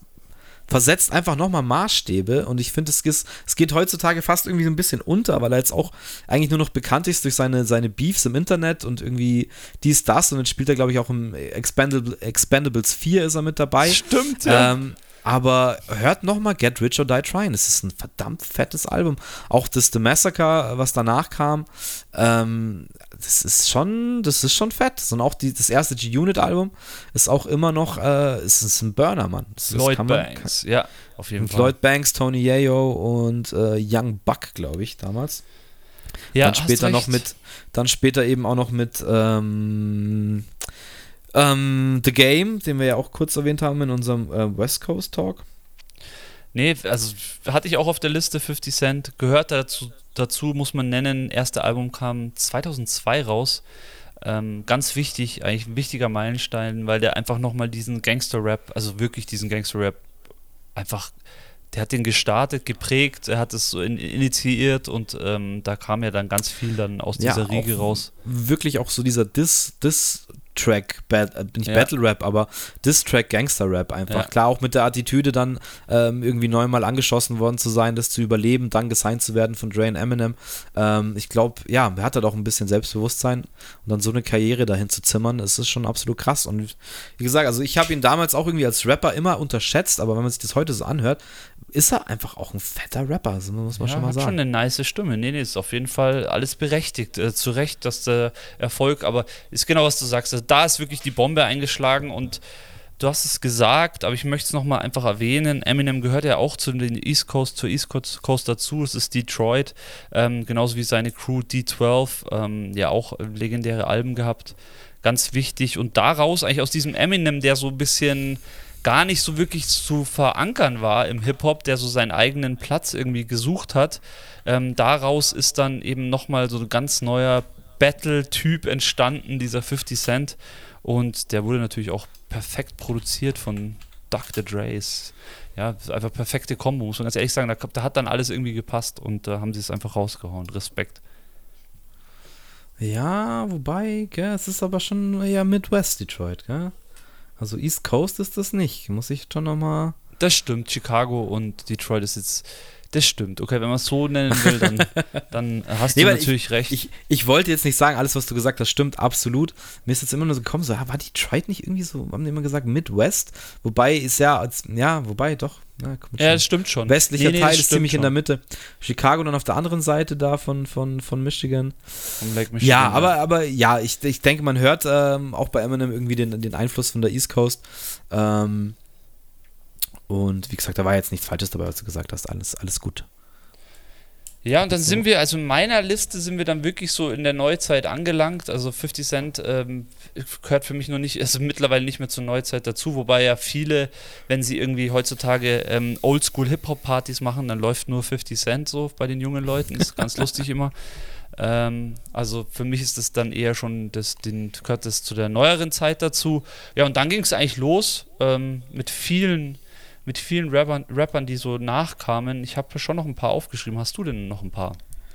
versetzt einfach nochmal Maßstäbe und ich finde, es, es geht heutzutage fast irgendwie so ein bisschen unter, weil er jetzt auch eigentlich nur noch bekannt ist durch seine, seine Beefs im Internet und irgendwie dies, das und dann spielt er, glaube ich, auch im Expendable, Expendables 4 ist er mit dabei. Stimmt, ja. Ähm, aber hört nochmal Get Rich or Die Trying. Es ist ein verdammt fettes Album. Auch das The Massacre, was danach kam, ähm, das ist schon, das ist schon fett. Und auch die, das erste G-Unit-Album ist auch immer noch, äh, es ist ein Burner, Mann. Das, Lloyd das Banks, man, ja, auf jeden Fall. Lloyd Banks, Tony Yayo und äh, Young Buck, glaube ich, damals. Ja, dann später noch mit, dann später eben auch noch mit, ähm, ähm, The Game, den wir ja auch kurz erwähnt haben in unserem äh, West Coast Talk. Nee, also hatte ich auch auf der Liste 50 Cent. Gehört dazu, dazu muss man nennen, erste Album kam 2002 raus. Ähm, ganz wichtig, eigentlich ein wichtiger Meilenstein, weil der einfach nochmal diesen Gangster-Rap, also wirklich diesen Gangster-Rap, einfach, der hat den gestartet, geprägt, er hat es so in, initiiert und ähm, da kam ja dann ganz viel dann aus dieser ja, Riege raus. Wirklich auch so dieser Diss, Diss Track, Bad, äh, nicht ja. Battle Rap, aber Diss-Track Gangster Rap einfach. Ja. Klar, auch mit der Attitüde dann ähm, irgendwie neunmal angeschossen worden zu sein, das zu überleben, dann gesigned zu werden von Dre und Eminem. Ähm, ich glaube, ja, er hat da doch ein bisschen Selbstbewusstsein und dann so eine Karriere dahin zu zimmern, das ist schon absolut krass. Und wie gesagt, also ich habe ihn damals auch irgendwie als Rapper immer unterschätzt, aber wenn man sich das heute so anhört, ist er einfach auch ein fetter Rapper, also muss man ja, schon mal sagen. hat schon eine nice Stimme. Nee, nee, ist auf jeden Fall alles berechtigt. Äh, zu Recht, dass der Erfolg, aber ist genau, was du sagst. Also da ist wirklich die Bombe eingeschlagen und du hast es gesagt, aber ich möchte es nochmal einfach erwähnen. Eminem gehört ja auch zu den East Coast, zur East Coast dazu. Es ist Detroit, ähm, genauso wie seine Crew D12, ähm, ja auch legendäre Alben gehabt. Ganz wichtig. Und daraus, eigentlich aus diesem Eminem, der so ein bisschen gar nicht so wirklich zu verankern war im Hip-Hop, der so seinen eigenen Platz irgendwie gesucht hat. Ähm, daraus ist dann eben nochmal so ein ganz neuer Battle-Typ entstanden, dieser 50 Cent. Und der wurde natürlich auch perfekt produziert von Dr. Dre's. Ja, einfach perfekte Kombo, muss man ganz ehrlich sagen. Da, da hat dann alles irgendwie gepasst und da haben sie es einfach rausgehauen. Respekt. Ja, wobei, gell, es ist aber schon eher Midwest Detroit, gell? Also East Coast ist das nicht, muss ich schon nochmal. Das stimmt, Chicago und Detroit ist jetzt Das stimmt. Okay, wenn man es so nennen will, dann, [laughs] dann hast nee, du natürlich ich, recht. Ich, ich wollte jetzt nicht sagen, alles, was du gesagt hast, stimmt absolut. Mir ist jetzt immer nur so gekommen, so, war Detroit nicht irgendwie so, haben die immer gesagt, Midwest? Wobei ist ja, als, ja, wobei doch. Ja, ja das stimmt schon. Westlicher nee, nee, Teil ist ziemlich schon. in der Mitte. Chicago dann auf der anderen Seite da von, von, von Michigan. Von Lake Michigan. Ja, aber, aber ja, ich, ich denke, man hört ähm, auch bei Eminem irgendwie den, den Einfluss von der East Coast. Ähm, und wie gesagt, da war jetzt nichts Falsches dabei, was du gesagt hast. Alles, alles gut. Ja, und dann sind wir, also in meiner Liste sind wir dann wirklich so in der Neuzeit angelangt. Also 50 Cent ähm, gehört für mich noch nicht, also mittlerweile nicht mehr zur Neuzeit dazu, wobei ja viele, wenn sie irgendwie heutzutage ähm, Oldschool-Hip-Hop-Partys machen, dann läuft nur 50 Cent so bei den jungen Leuten. Das ist ganz lustig immer. Ähm, also für mich ist das dann eher schon, das, den, gehört das zu der neueren Zeit dazu. Ja, und dann ging es eigentlich los ähm, mit vielen mit vielen Rappern, Rappern, die so nachkamen. Ich habe schon noch ein paar aufgeschrieben. Hast du denn noch ein paar?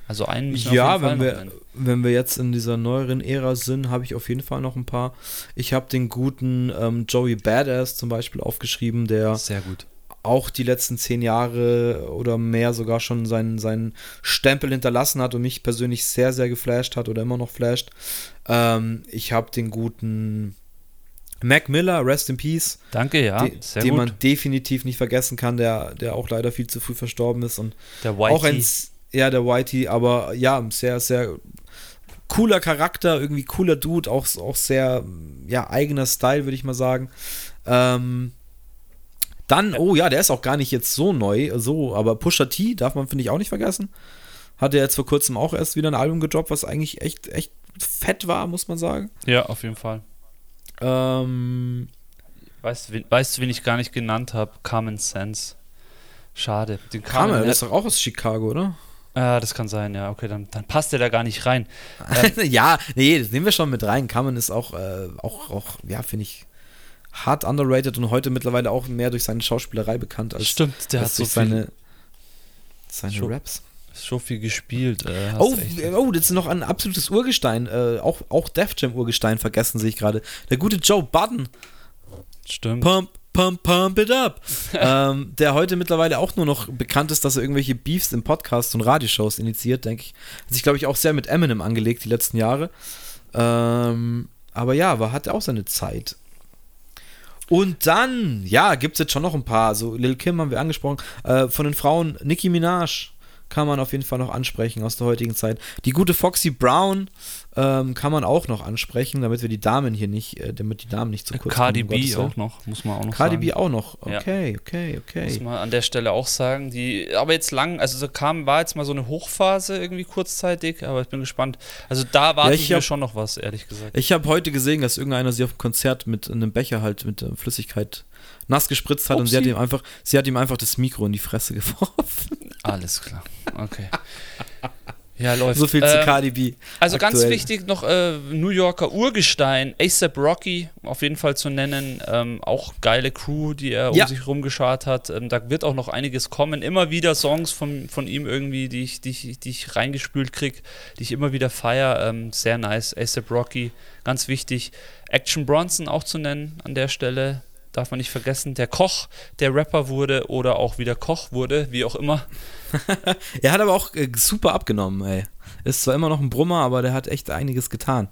Also einen Ja, wenn wir, wenn wir jetzt in dieser neueren Ära sind, habe ich auf jeden Fall noch ein paar. Ich habe den guten ähm, Joey Badass zum Beispiel aufgeschrieben, der sehr gut auch die letzten zehn Jahre oder mehr sogar schon seinen, seinen Stempel hinterlassen hat und mich persönlich sehr, sehr geflasht hat oder immer noch flasht. Ähm, ich habe den guten Mac Miller, Rest in Peace. Danke, ja. De, sehr den gut. man definitiv nicht vergessen kann, der, der auch leider viel zu früh verstorben ist. Und der Whitey. Auch ein, ja, der Whitey, aber ja, sehr, sehr cooler Charakter, irgendwie cooler Dude, auch, auch sehr, ja, eigener Style, würde ich mal sagen. Ähm, dann, oh ja, der ist auch gar nicht jetzt so neu, so, aber Pusha T darf man, finde ich, auch nicht vergessen. Hat er jetzt vor kurzem auch erst wieder ein Album gedroppt, was eigentlich echt, echt fett war, muss man sagen. Ja, auf jeden Fall. Ähm, weißt, weißt du, wen ich gar nicht genannt habe? Common Sense. Schade. Den Carmen, der ist doch auch aus Chicago, oder? Ah, das kann sein, ja. Okay, dann, dann passt der da gar nicht rein. Ähm, [laughs] ja, nee, das nehmen wir schon mit rein. Carmen ist auch, äh, auch, auch ja, finde ich, hart underrated und heute mittlerweile auch mehr durch seine Schauspielerei bekannt als, Stimmt, der als hat so seine, seine Raps so viel gespielt. Äh, oh, oh, das ist noch ein absolutes Urgestein. Äh, auch, auch Def Jam Urgestein vergessen sehe ich gerade. Der gute Joe Budden. Stimmt. Pump, pump, pump it up. [laughs] ähm, der heute mittlerweile auch nur noch bekannt ist, dass er irgendwelche Beefs im Podcast und Radioshows initiiert, denke ich. Hat sich, glaube ich, auch sehr mit Eminem angelegt die letzten Jahre. Ähm, aber ja, war, hatte auch seine Zeit. Und dann, ja, gibt es jetzt schon noch ein paar. So, Lil Kim haben wir angesprochen. Äh, von den Frauen Nicki Minaj kann man auf jeden Fall noch ansprechen aus der heutigen Zeit. Die gute Foxy Brown ähm, kann man auch noch ansprechen, damit wir die Damen hier nicht, äh, damit die Damen nicht zu kurz kommen. KDB auch noch, muss man auch noch KDB sagen. auch noch, okay, ja. okay, okay. Muss man an der Stelle auch sagen, die, aber jetzt lang, also so kam, war jetzt mal so eine Hochphase irgendwie kurzzeitig, aber ich bin gespannt. Also da war ja, ich schon noch was, ehrlich gesagt. Ich habe heute gesehen, dass irgendeiner sie auf dem Konzert mit einem Becher halt mit äh, Flüssigkeit nass gespritzt hat Upsi. und sie hat ihm einfach, sie hat ihm einfach das Mikro in die Fresse [laughs] geworfen. Alles klar. Okay. Ja, läuft. So viel zu ähm, KDB. Also aktuell. ganz wichtig noch äh, New Yorker Urgestein, ASAP Rocky auf jeden Fall zu nennen. Ähm, auch geile Crew, die er ja. um sich rumgeschart hat. Ähm, da wird auch noch einiges kommen. Immer wieder Songs von, von ihm irgendwie, die ich, die, ich, die ich reingespült kriege, die ich immer wieder feiere. Ähm, sehr nice. ASAP Rocky, ganz wichtig. Action Bronson auch zu nennen an der Stelle darf man nicht vergessen, der Koch, der Rapper wurde oder auch wieder Koch wurde, wie auch immer. [laughs] er hat aber auch äh, super abgenommen, ey. Ist zwar immer noch ein Brummer, aber der hat echt einiges getan.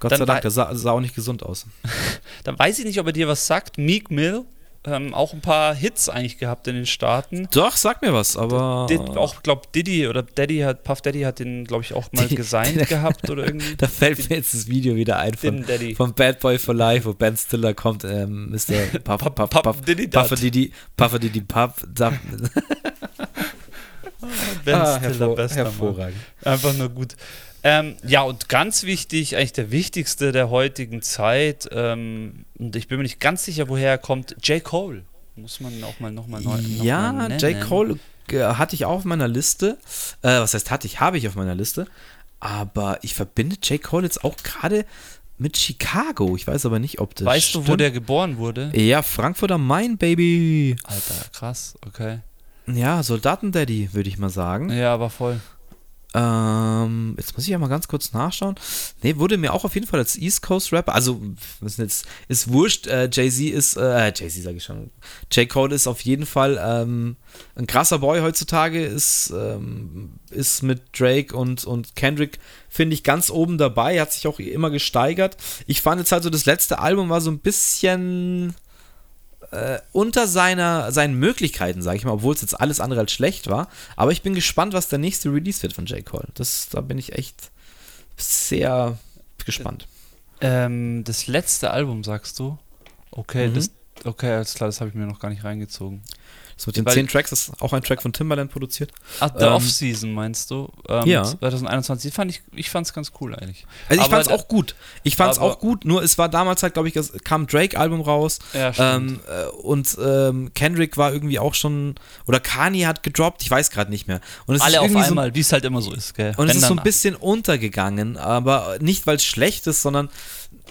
Gott Dann sei Dank, der sah, sah, auch nicht gesund aus. [laughs] Dann weiß ich nicht, ob er dir was sagt. Meek Mill ähm, auch ein paar Hits eigentlich gehabt in den Staaten. Doch, sag mir was, aber. D auch, glaub, Diddy oder Daddy hat, Puff Daddy hat den, glaube ich, auch mal gesigned [laughs] gehabt oder irgendwie. Da fällt mir jetzt das Video wieder ein von, von Bad Boy for Life, wo Ben Stiller kommt, ähm, Mr. [laughs] Puff, Puff, Puff, Puff, Diddy Puffer Diddy, Puffer Diddy Puff. [laughs] ben ah, Stiller, hervor bester hervorragend. Mann. Einfach nur gut. Ähm, ja, und ganz wichtig, eigentlich der wichtigste der heutigen Zeit, ähm, und ich bin mir nicht ganz sicher, woher er kommt, J. Cole. Muss man auch mal nochmal neu noch Ja, mal J. Cole äh, hatte ich auch auf meiner Liste. Äh, was heißt hatte ich? Habe ich auf meiner Liste. Aber ich verbinde J. Cole jetzt auch gerade mit Chicago. Ich weiß aber nicht, ob das. Weißt stimmt. du, wo der geboren wurde? Ja, Frankfurt am Main, Baby. Alter, krass, okay. Ja, Soldatendaddy, würde ich mal sagen. Ja, aber voll. Ähm, jetzt muss ich ja mal ganz kurz nachschauen. Ne, wurde mir auch auf jeden Fall als East Coast Rapper, also was jetzt ist wurscht, äh, Jay-Z ist, äh, Jay-Z sage ich schon, J. Cole ist auf jeden Fall ähm, ein krasser Boy heutzutage, ist, ähm, ist mit Drake und, und Kendrick, finde ich, ganz oben dabei, hat sich auch immer gesteigert. Ich fand jetzt halt so, das letzte Album war so ein bisschen äh, unter seiner, seinen Möglichkeiten, sage ich mal, obwohl es jetzt alles andere als schlecht war. Aber ich bin gespannt, was der nächste Release wird von J. Cole. Das, da bin ich echt sehr gespannt. Ähm, das letzte Album, sagst du? Okay, mhm. das, okay, alles klar, das habe ich mir noch gar nicht reingezogen. Das mit den zehn Tracks ist auch ein Track von Timbaland produziert. Ach, The ähm, Off-Season meinst du? Ähm, ja. 2021. Fand ich, ich fand es ganz cool eigentlich. Also ich fand es auch gut. Ich fand es auch gut, nur es war damals halt, glaube ich, es kam Drake-Album raus. Ja, ähm, äh, und ähm, Kendrick war irgendwie auch schon, oder Kanye hat gedroppt, ich weiß gerade nicht mehr. Und Alle auf einmal, so, wie es halt immer so ist, gell? Und Wenn es ist so ein bisschen untergegangen, aber nicht, weil es schlecht ist, sondern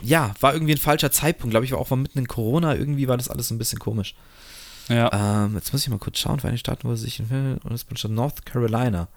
ja, war irgendwie ein falscher Zeitpunkt, glaube ich, war auch mal mitten in Corona, irgendwie war das alles ein bisschen komisch. Ja. Ähm, jetzt muss ich mal kurz schauen, für eine Stadt, wo er sich will. Und bin schon North Carolina.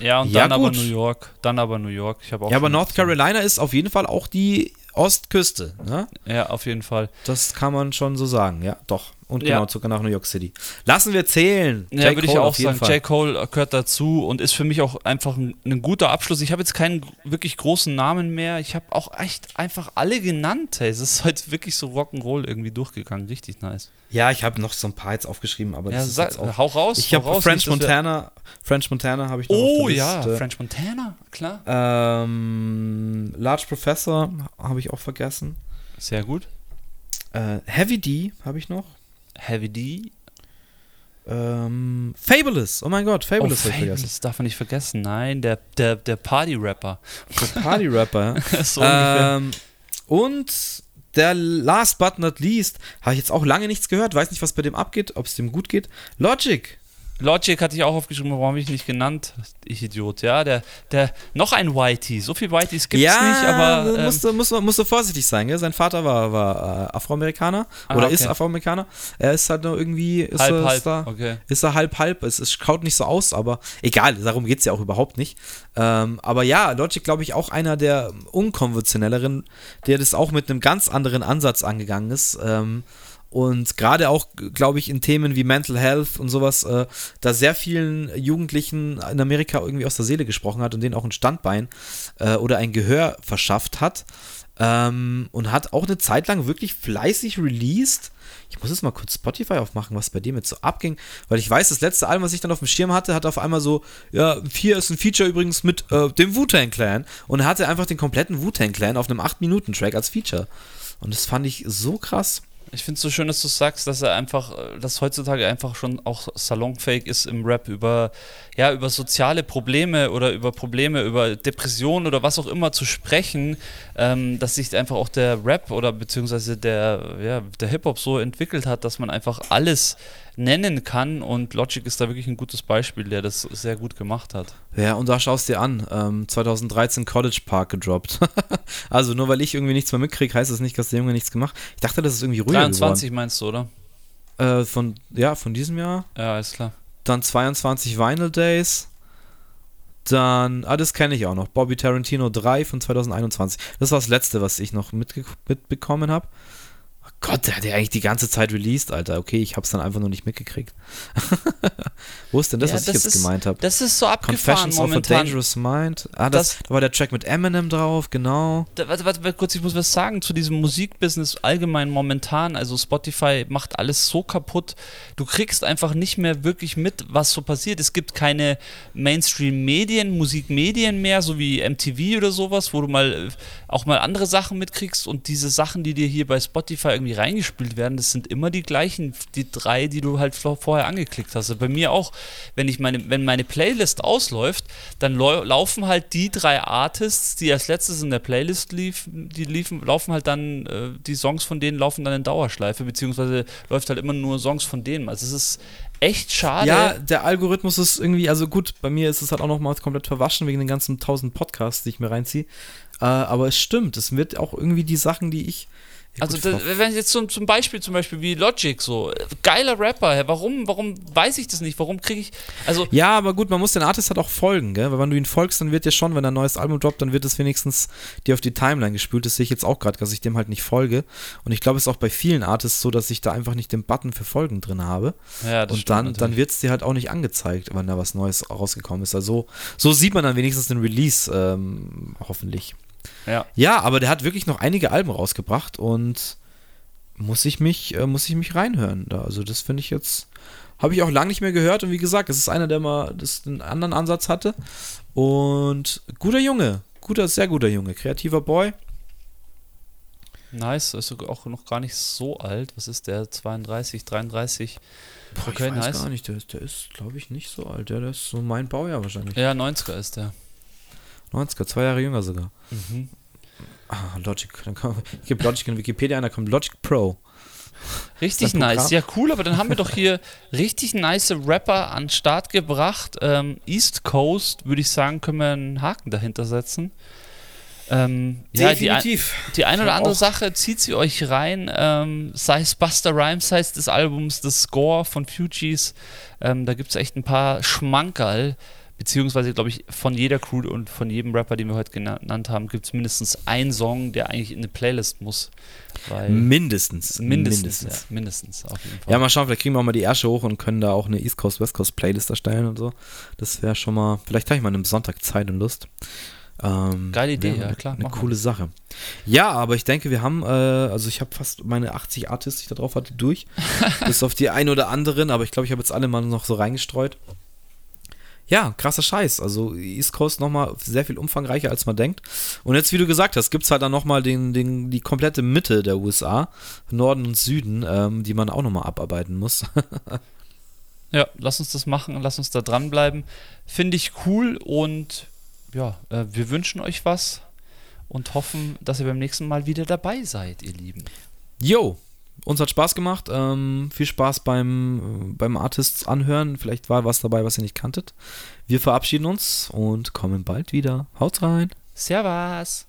Ja, und ja, dann gut. aber New York. Dann aber New York. Ich auch ja, aber North Carolina ist auf jeden Fall auch die Ostküste. Ne? Ja, auf jeden Fall. Das kann man schon so sagen, ja, doch. Und genau, ja. sogar nach New York City. Lassen wir zählen. Ja, würde ich auch sagen. Fall. J. Cole gehört dazu und ist für mich auch einfach ein, ein guter Abschluss. Ich habe jetzt keinen wirklich großen Namen mehr. Ich habe auch echt einfach alle genannt. Hey. Es ist heute wirklich so Rock'n'Roll irgendwie durchgegangen. Richtig nice. Ja, ich habe noch so ein paar jetzt aufgeschrieben, aber ja, das sag, ist auch, hau raus. Ich habe French Montana. French Montana habe ich noch Oh ja, French Montana, klar. Ähm, Large Professor habe ich auch vergessen. Sehr gut. Äh, Heavy D habe ich noch. Heavy D. Ähm, Fabulous, oh mein Gott, Fabulous, oh, Fabulous darf man nicht vergessen. Nein, der, der, der Party-Rapper. Der Party-Rapper, ja. [laughs] so ähm, Und der last but not least, habe ich jetzt auch lange nichts gehört, weiß nicht, was bei dem abgeht, ob es dem gut geht. Logic. Logic hatte ich auch aufgeschrieben, warum habe ich nicht genannt? Ich Idiot, ja. Der, der, noch ein Whitey. So viel Whiteys gibt es ja, nicht, aber. Ähm, musst, du, musst, musst du vorsichtig sein, gell? Sein Vater war, war äh, Afroamerikaner ah, oder okay. ist Afroamerikaner. Er ist halt nur irgendwie. Ist halb, er, halb. Da, okay. Ist er halb, halb. Es, es schaut nicht so aus, aber egal, darum geht es ja auch überhaupt nicht. Ähm, aber ja, Logic, glaube ich, auch einer der unkonventionelleren, der das auch mit einem ganz anderen Ansatz angegangen ist. Ähm, und gerade auch, glaube ich, in Themen wie Mental Health und sowas, äh, da sehr vielen Jugendlichen in Amerika irgendwie aus der Seele gesprochen hat und denen auch ein Standbein äh, oder ein Gehör verschafft hat. Ähm, und hat auch eine Zeit lang wirklich fleißig released. Ich muss jetzt mal kurz Spotify aufmachen, was bei dem jetzt so abging, weil ich weiß, das letzte Album, was ich dann auf dem Schirm hatte, hat auf einmal so, ja, hier ist ein Feature übrigens mit äh, dem Wu-Tang Clan und er hatte einfach den kompletten Wu-Tang Clan auf einem 8-Minuten-Track als Feature. Und das fand ich so krass. Ich finde es so schön, dass du sagst, dass er einfach, dass heutzutage einfach schon auch salonfähig ist im Rap über, ja, über soziale Probleme oder über Probleme, über Depressionen oder was auch immer zu sprechen, ähm, dass sich einfach auch der Rap oder beziehungsweise der, ja, der Hip-Hop so entwickelt hat, dass man einfach alles nennen kann und Logic ist da wirklich ein gutes Beispiel, der das sehr gut gemacht hat. Ja, und da schaust dir an, ähm, 2013 College Park gedroppt. [laughs] also nur weil ich irgendwie nichts mehr mitkriege, heißt das nicht, dass der Junge nichts gemacht Ich dachte, das ist irgendwie ruhiger 23 geworden. meinst du, oder? Äh, von, ja, von diesem Jahr. Ja, ist klar. Dann 22 Vinyl Days. Dann, ah, das kenne ich auch noch. Bobby Tarantino 3 von 2021. Das war das letzte, was ich noch mitbekommen habe. Gott, der hat ja eigentlich die ganze Zeit released, Alter. Okay, ich hab's dann einfach nur nicht mitgekriegt. [laughs] Wo ist denn das, ja, was das ich jetzt ist, gemeint habe? Das ist so abgefahren Confessions momentan. of a Dangerous Mind. Ah, das, das, da war der Track mit Eminem drauf, genau. Da, warte, warte, kurz, ich muss was sagen zu diesem Musikbusiness allgemein momentan. Also Spotify macht alles so kaputt. Du kriegst einfach nicht mehr wirklich mit, was so passiert. Es gibt keine Mainstream-Medien, Musikmedien mehr, so wie MTV oder sowas, wo du mal auch mal andere Sachen mitkriegst und diese Sachen, die dir hier bei Spotify irgendwie reingespielt werden, das sind immer die gleichen, die drei, die du halt vorher angeklickt hast. Also bei mir auch, wenn ich meine, wenn meine Playlist ausläuft, dann laufen halt die drei Artists, die als letztes in der Playlist liefen, die liefen, laufen halt dann, äh, die Songs von denen laufen dann in Dauerschleife, beziehungsweise läuft halt immer nur Songs von denen. Also es ist echt schade. Ja, der Algorithmus ist irgendwie, also gut, bei mir ist es halt auch nochmal komplett verwaschen wegen den ganzen tausend Podcasts, die ich mir reinziehe. Äh, aber es stimmt, es wird auch irgendwie die Sachen, die ich Ja, also das, wenn jetzt zum, zum Beispiel zum Beispiel wie Logic so geiler Rapper, warum warum weiß ich das nicht? Warum kriege ich also ja, aber gut, man muss den Artist halt auch folgen, gell? Weil wenn du ihn folgst, dann wird dir schon, wenn er ein neues Album droppt, dann wird es wenigstens dir auf die Timeline gespült. Das sehe ich jetzt auch gerade, dass ich dem halt nicht folge. Und ich glaube, es ist auch bei vielen Artists so, dass ich da einfach nicht den Button für Folgen drin habe. Ja, das Und dann dann wird es dir halt auch nicht angezeigt, wenn da was Neues rausgekommen ist. Also so sieht man dann wenigstens den Release ähm, hoffentlich. Ja. ja, aber der hat wirklich noch einige Alben rausgebracht und muss ich mich, äh, muss ich mich reinhören. Da. Also das finde ich jetzt, habe ich auch lange nicht mehr gehört und wie gesagt, es ist einer, der mal das, einen anderen Ansatz hatte und guter Junge, guter, sehr guter Junge, kreativer Boy. Nice, ist auch noch gar nicht so alt. Was ist der? 32, 33? Boah, okay, ich weiß nice. gar nicht, der, der ist, glaube ich, nicht so alt. Der, der ist so mein Baujahr wahrscheinlich. Ja, 90er ist der. 90er, zwei Jahre jünger sogar. Mhm. Ah, Logic. Dann ich gebe Logic in Wikipedia ein, da kommt Logic Pro. Richtig nice. Ja, cool, aber dann haben wir doch hier richtig nice Rapper an Start gebracht. Ähm, East Coast, würde ich sagen, können wir einen Haken dahinter setzen. Ähm, Definitiv. Ja, die, die eine oder andere Sache zieht sie euch rein, ähm, sei es Buster Rhymes, sei es des Albums, das Score von Fugees. Ähm, da gibt es echt ein paar Schmankerl beziehungsweise glaube ich von jeder Crew und von jedem Rapper, den wir heute genannt haben, gibt es mindestens einen Song, der eigentlich in eine Playlist muss. mindestens. Mindestens, mindestens. Ja, mindestens auf jeden Fall. Ja, mal schauen, vielleicht kriegen wir auch mal die Ärsche hoch und können da auch eine East Coast, West Coast Playlist erstellen und so. Das wäre schon mal, vielleicht habe ich mal einen Sonntag Zeit und Lust. Ähm, Geile Idee, ja klar. Eine coole Sache. Ja, aber ich denke, wir haben, äh, also ich habe fast meine 80 Artists, die ich da drauf hatte, durch. [laughs] Bis auf die ein oder anderen, aber ich glaube, ich habe jetzt alle mal noch so reingestreut. Ja, krasser Scheiß. Also East Coast nochmal sehr viel umfangreicher, als man denkt. Und jetzt, wie du gesagt hast, gibt es halt dann nochmal den, den, die komplette Mitte der USA, Norden und Süden, ähm, die man auch nochmal abarbeiten muss. [laughs] ja, lass uns das machen, lass uns da dranbleiben. Finde ich cool und ja, äh, wir wünschen euch was und hoffen, dass ihr beim nächsten Mal wieder dabei seid, ihr Lieben. Jo, uns hat Spaß gemacht. Ähm, viel Spaß beim, beim Artists anhören. Vielleicht war was dabei, was ihr nicht kanntet. Wir verabschieden uns und kommen bald wieder. Haut rein. Servus.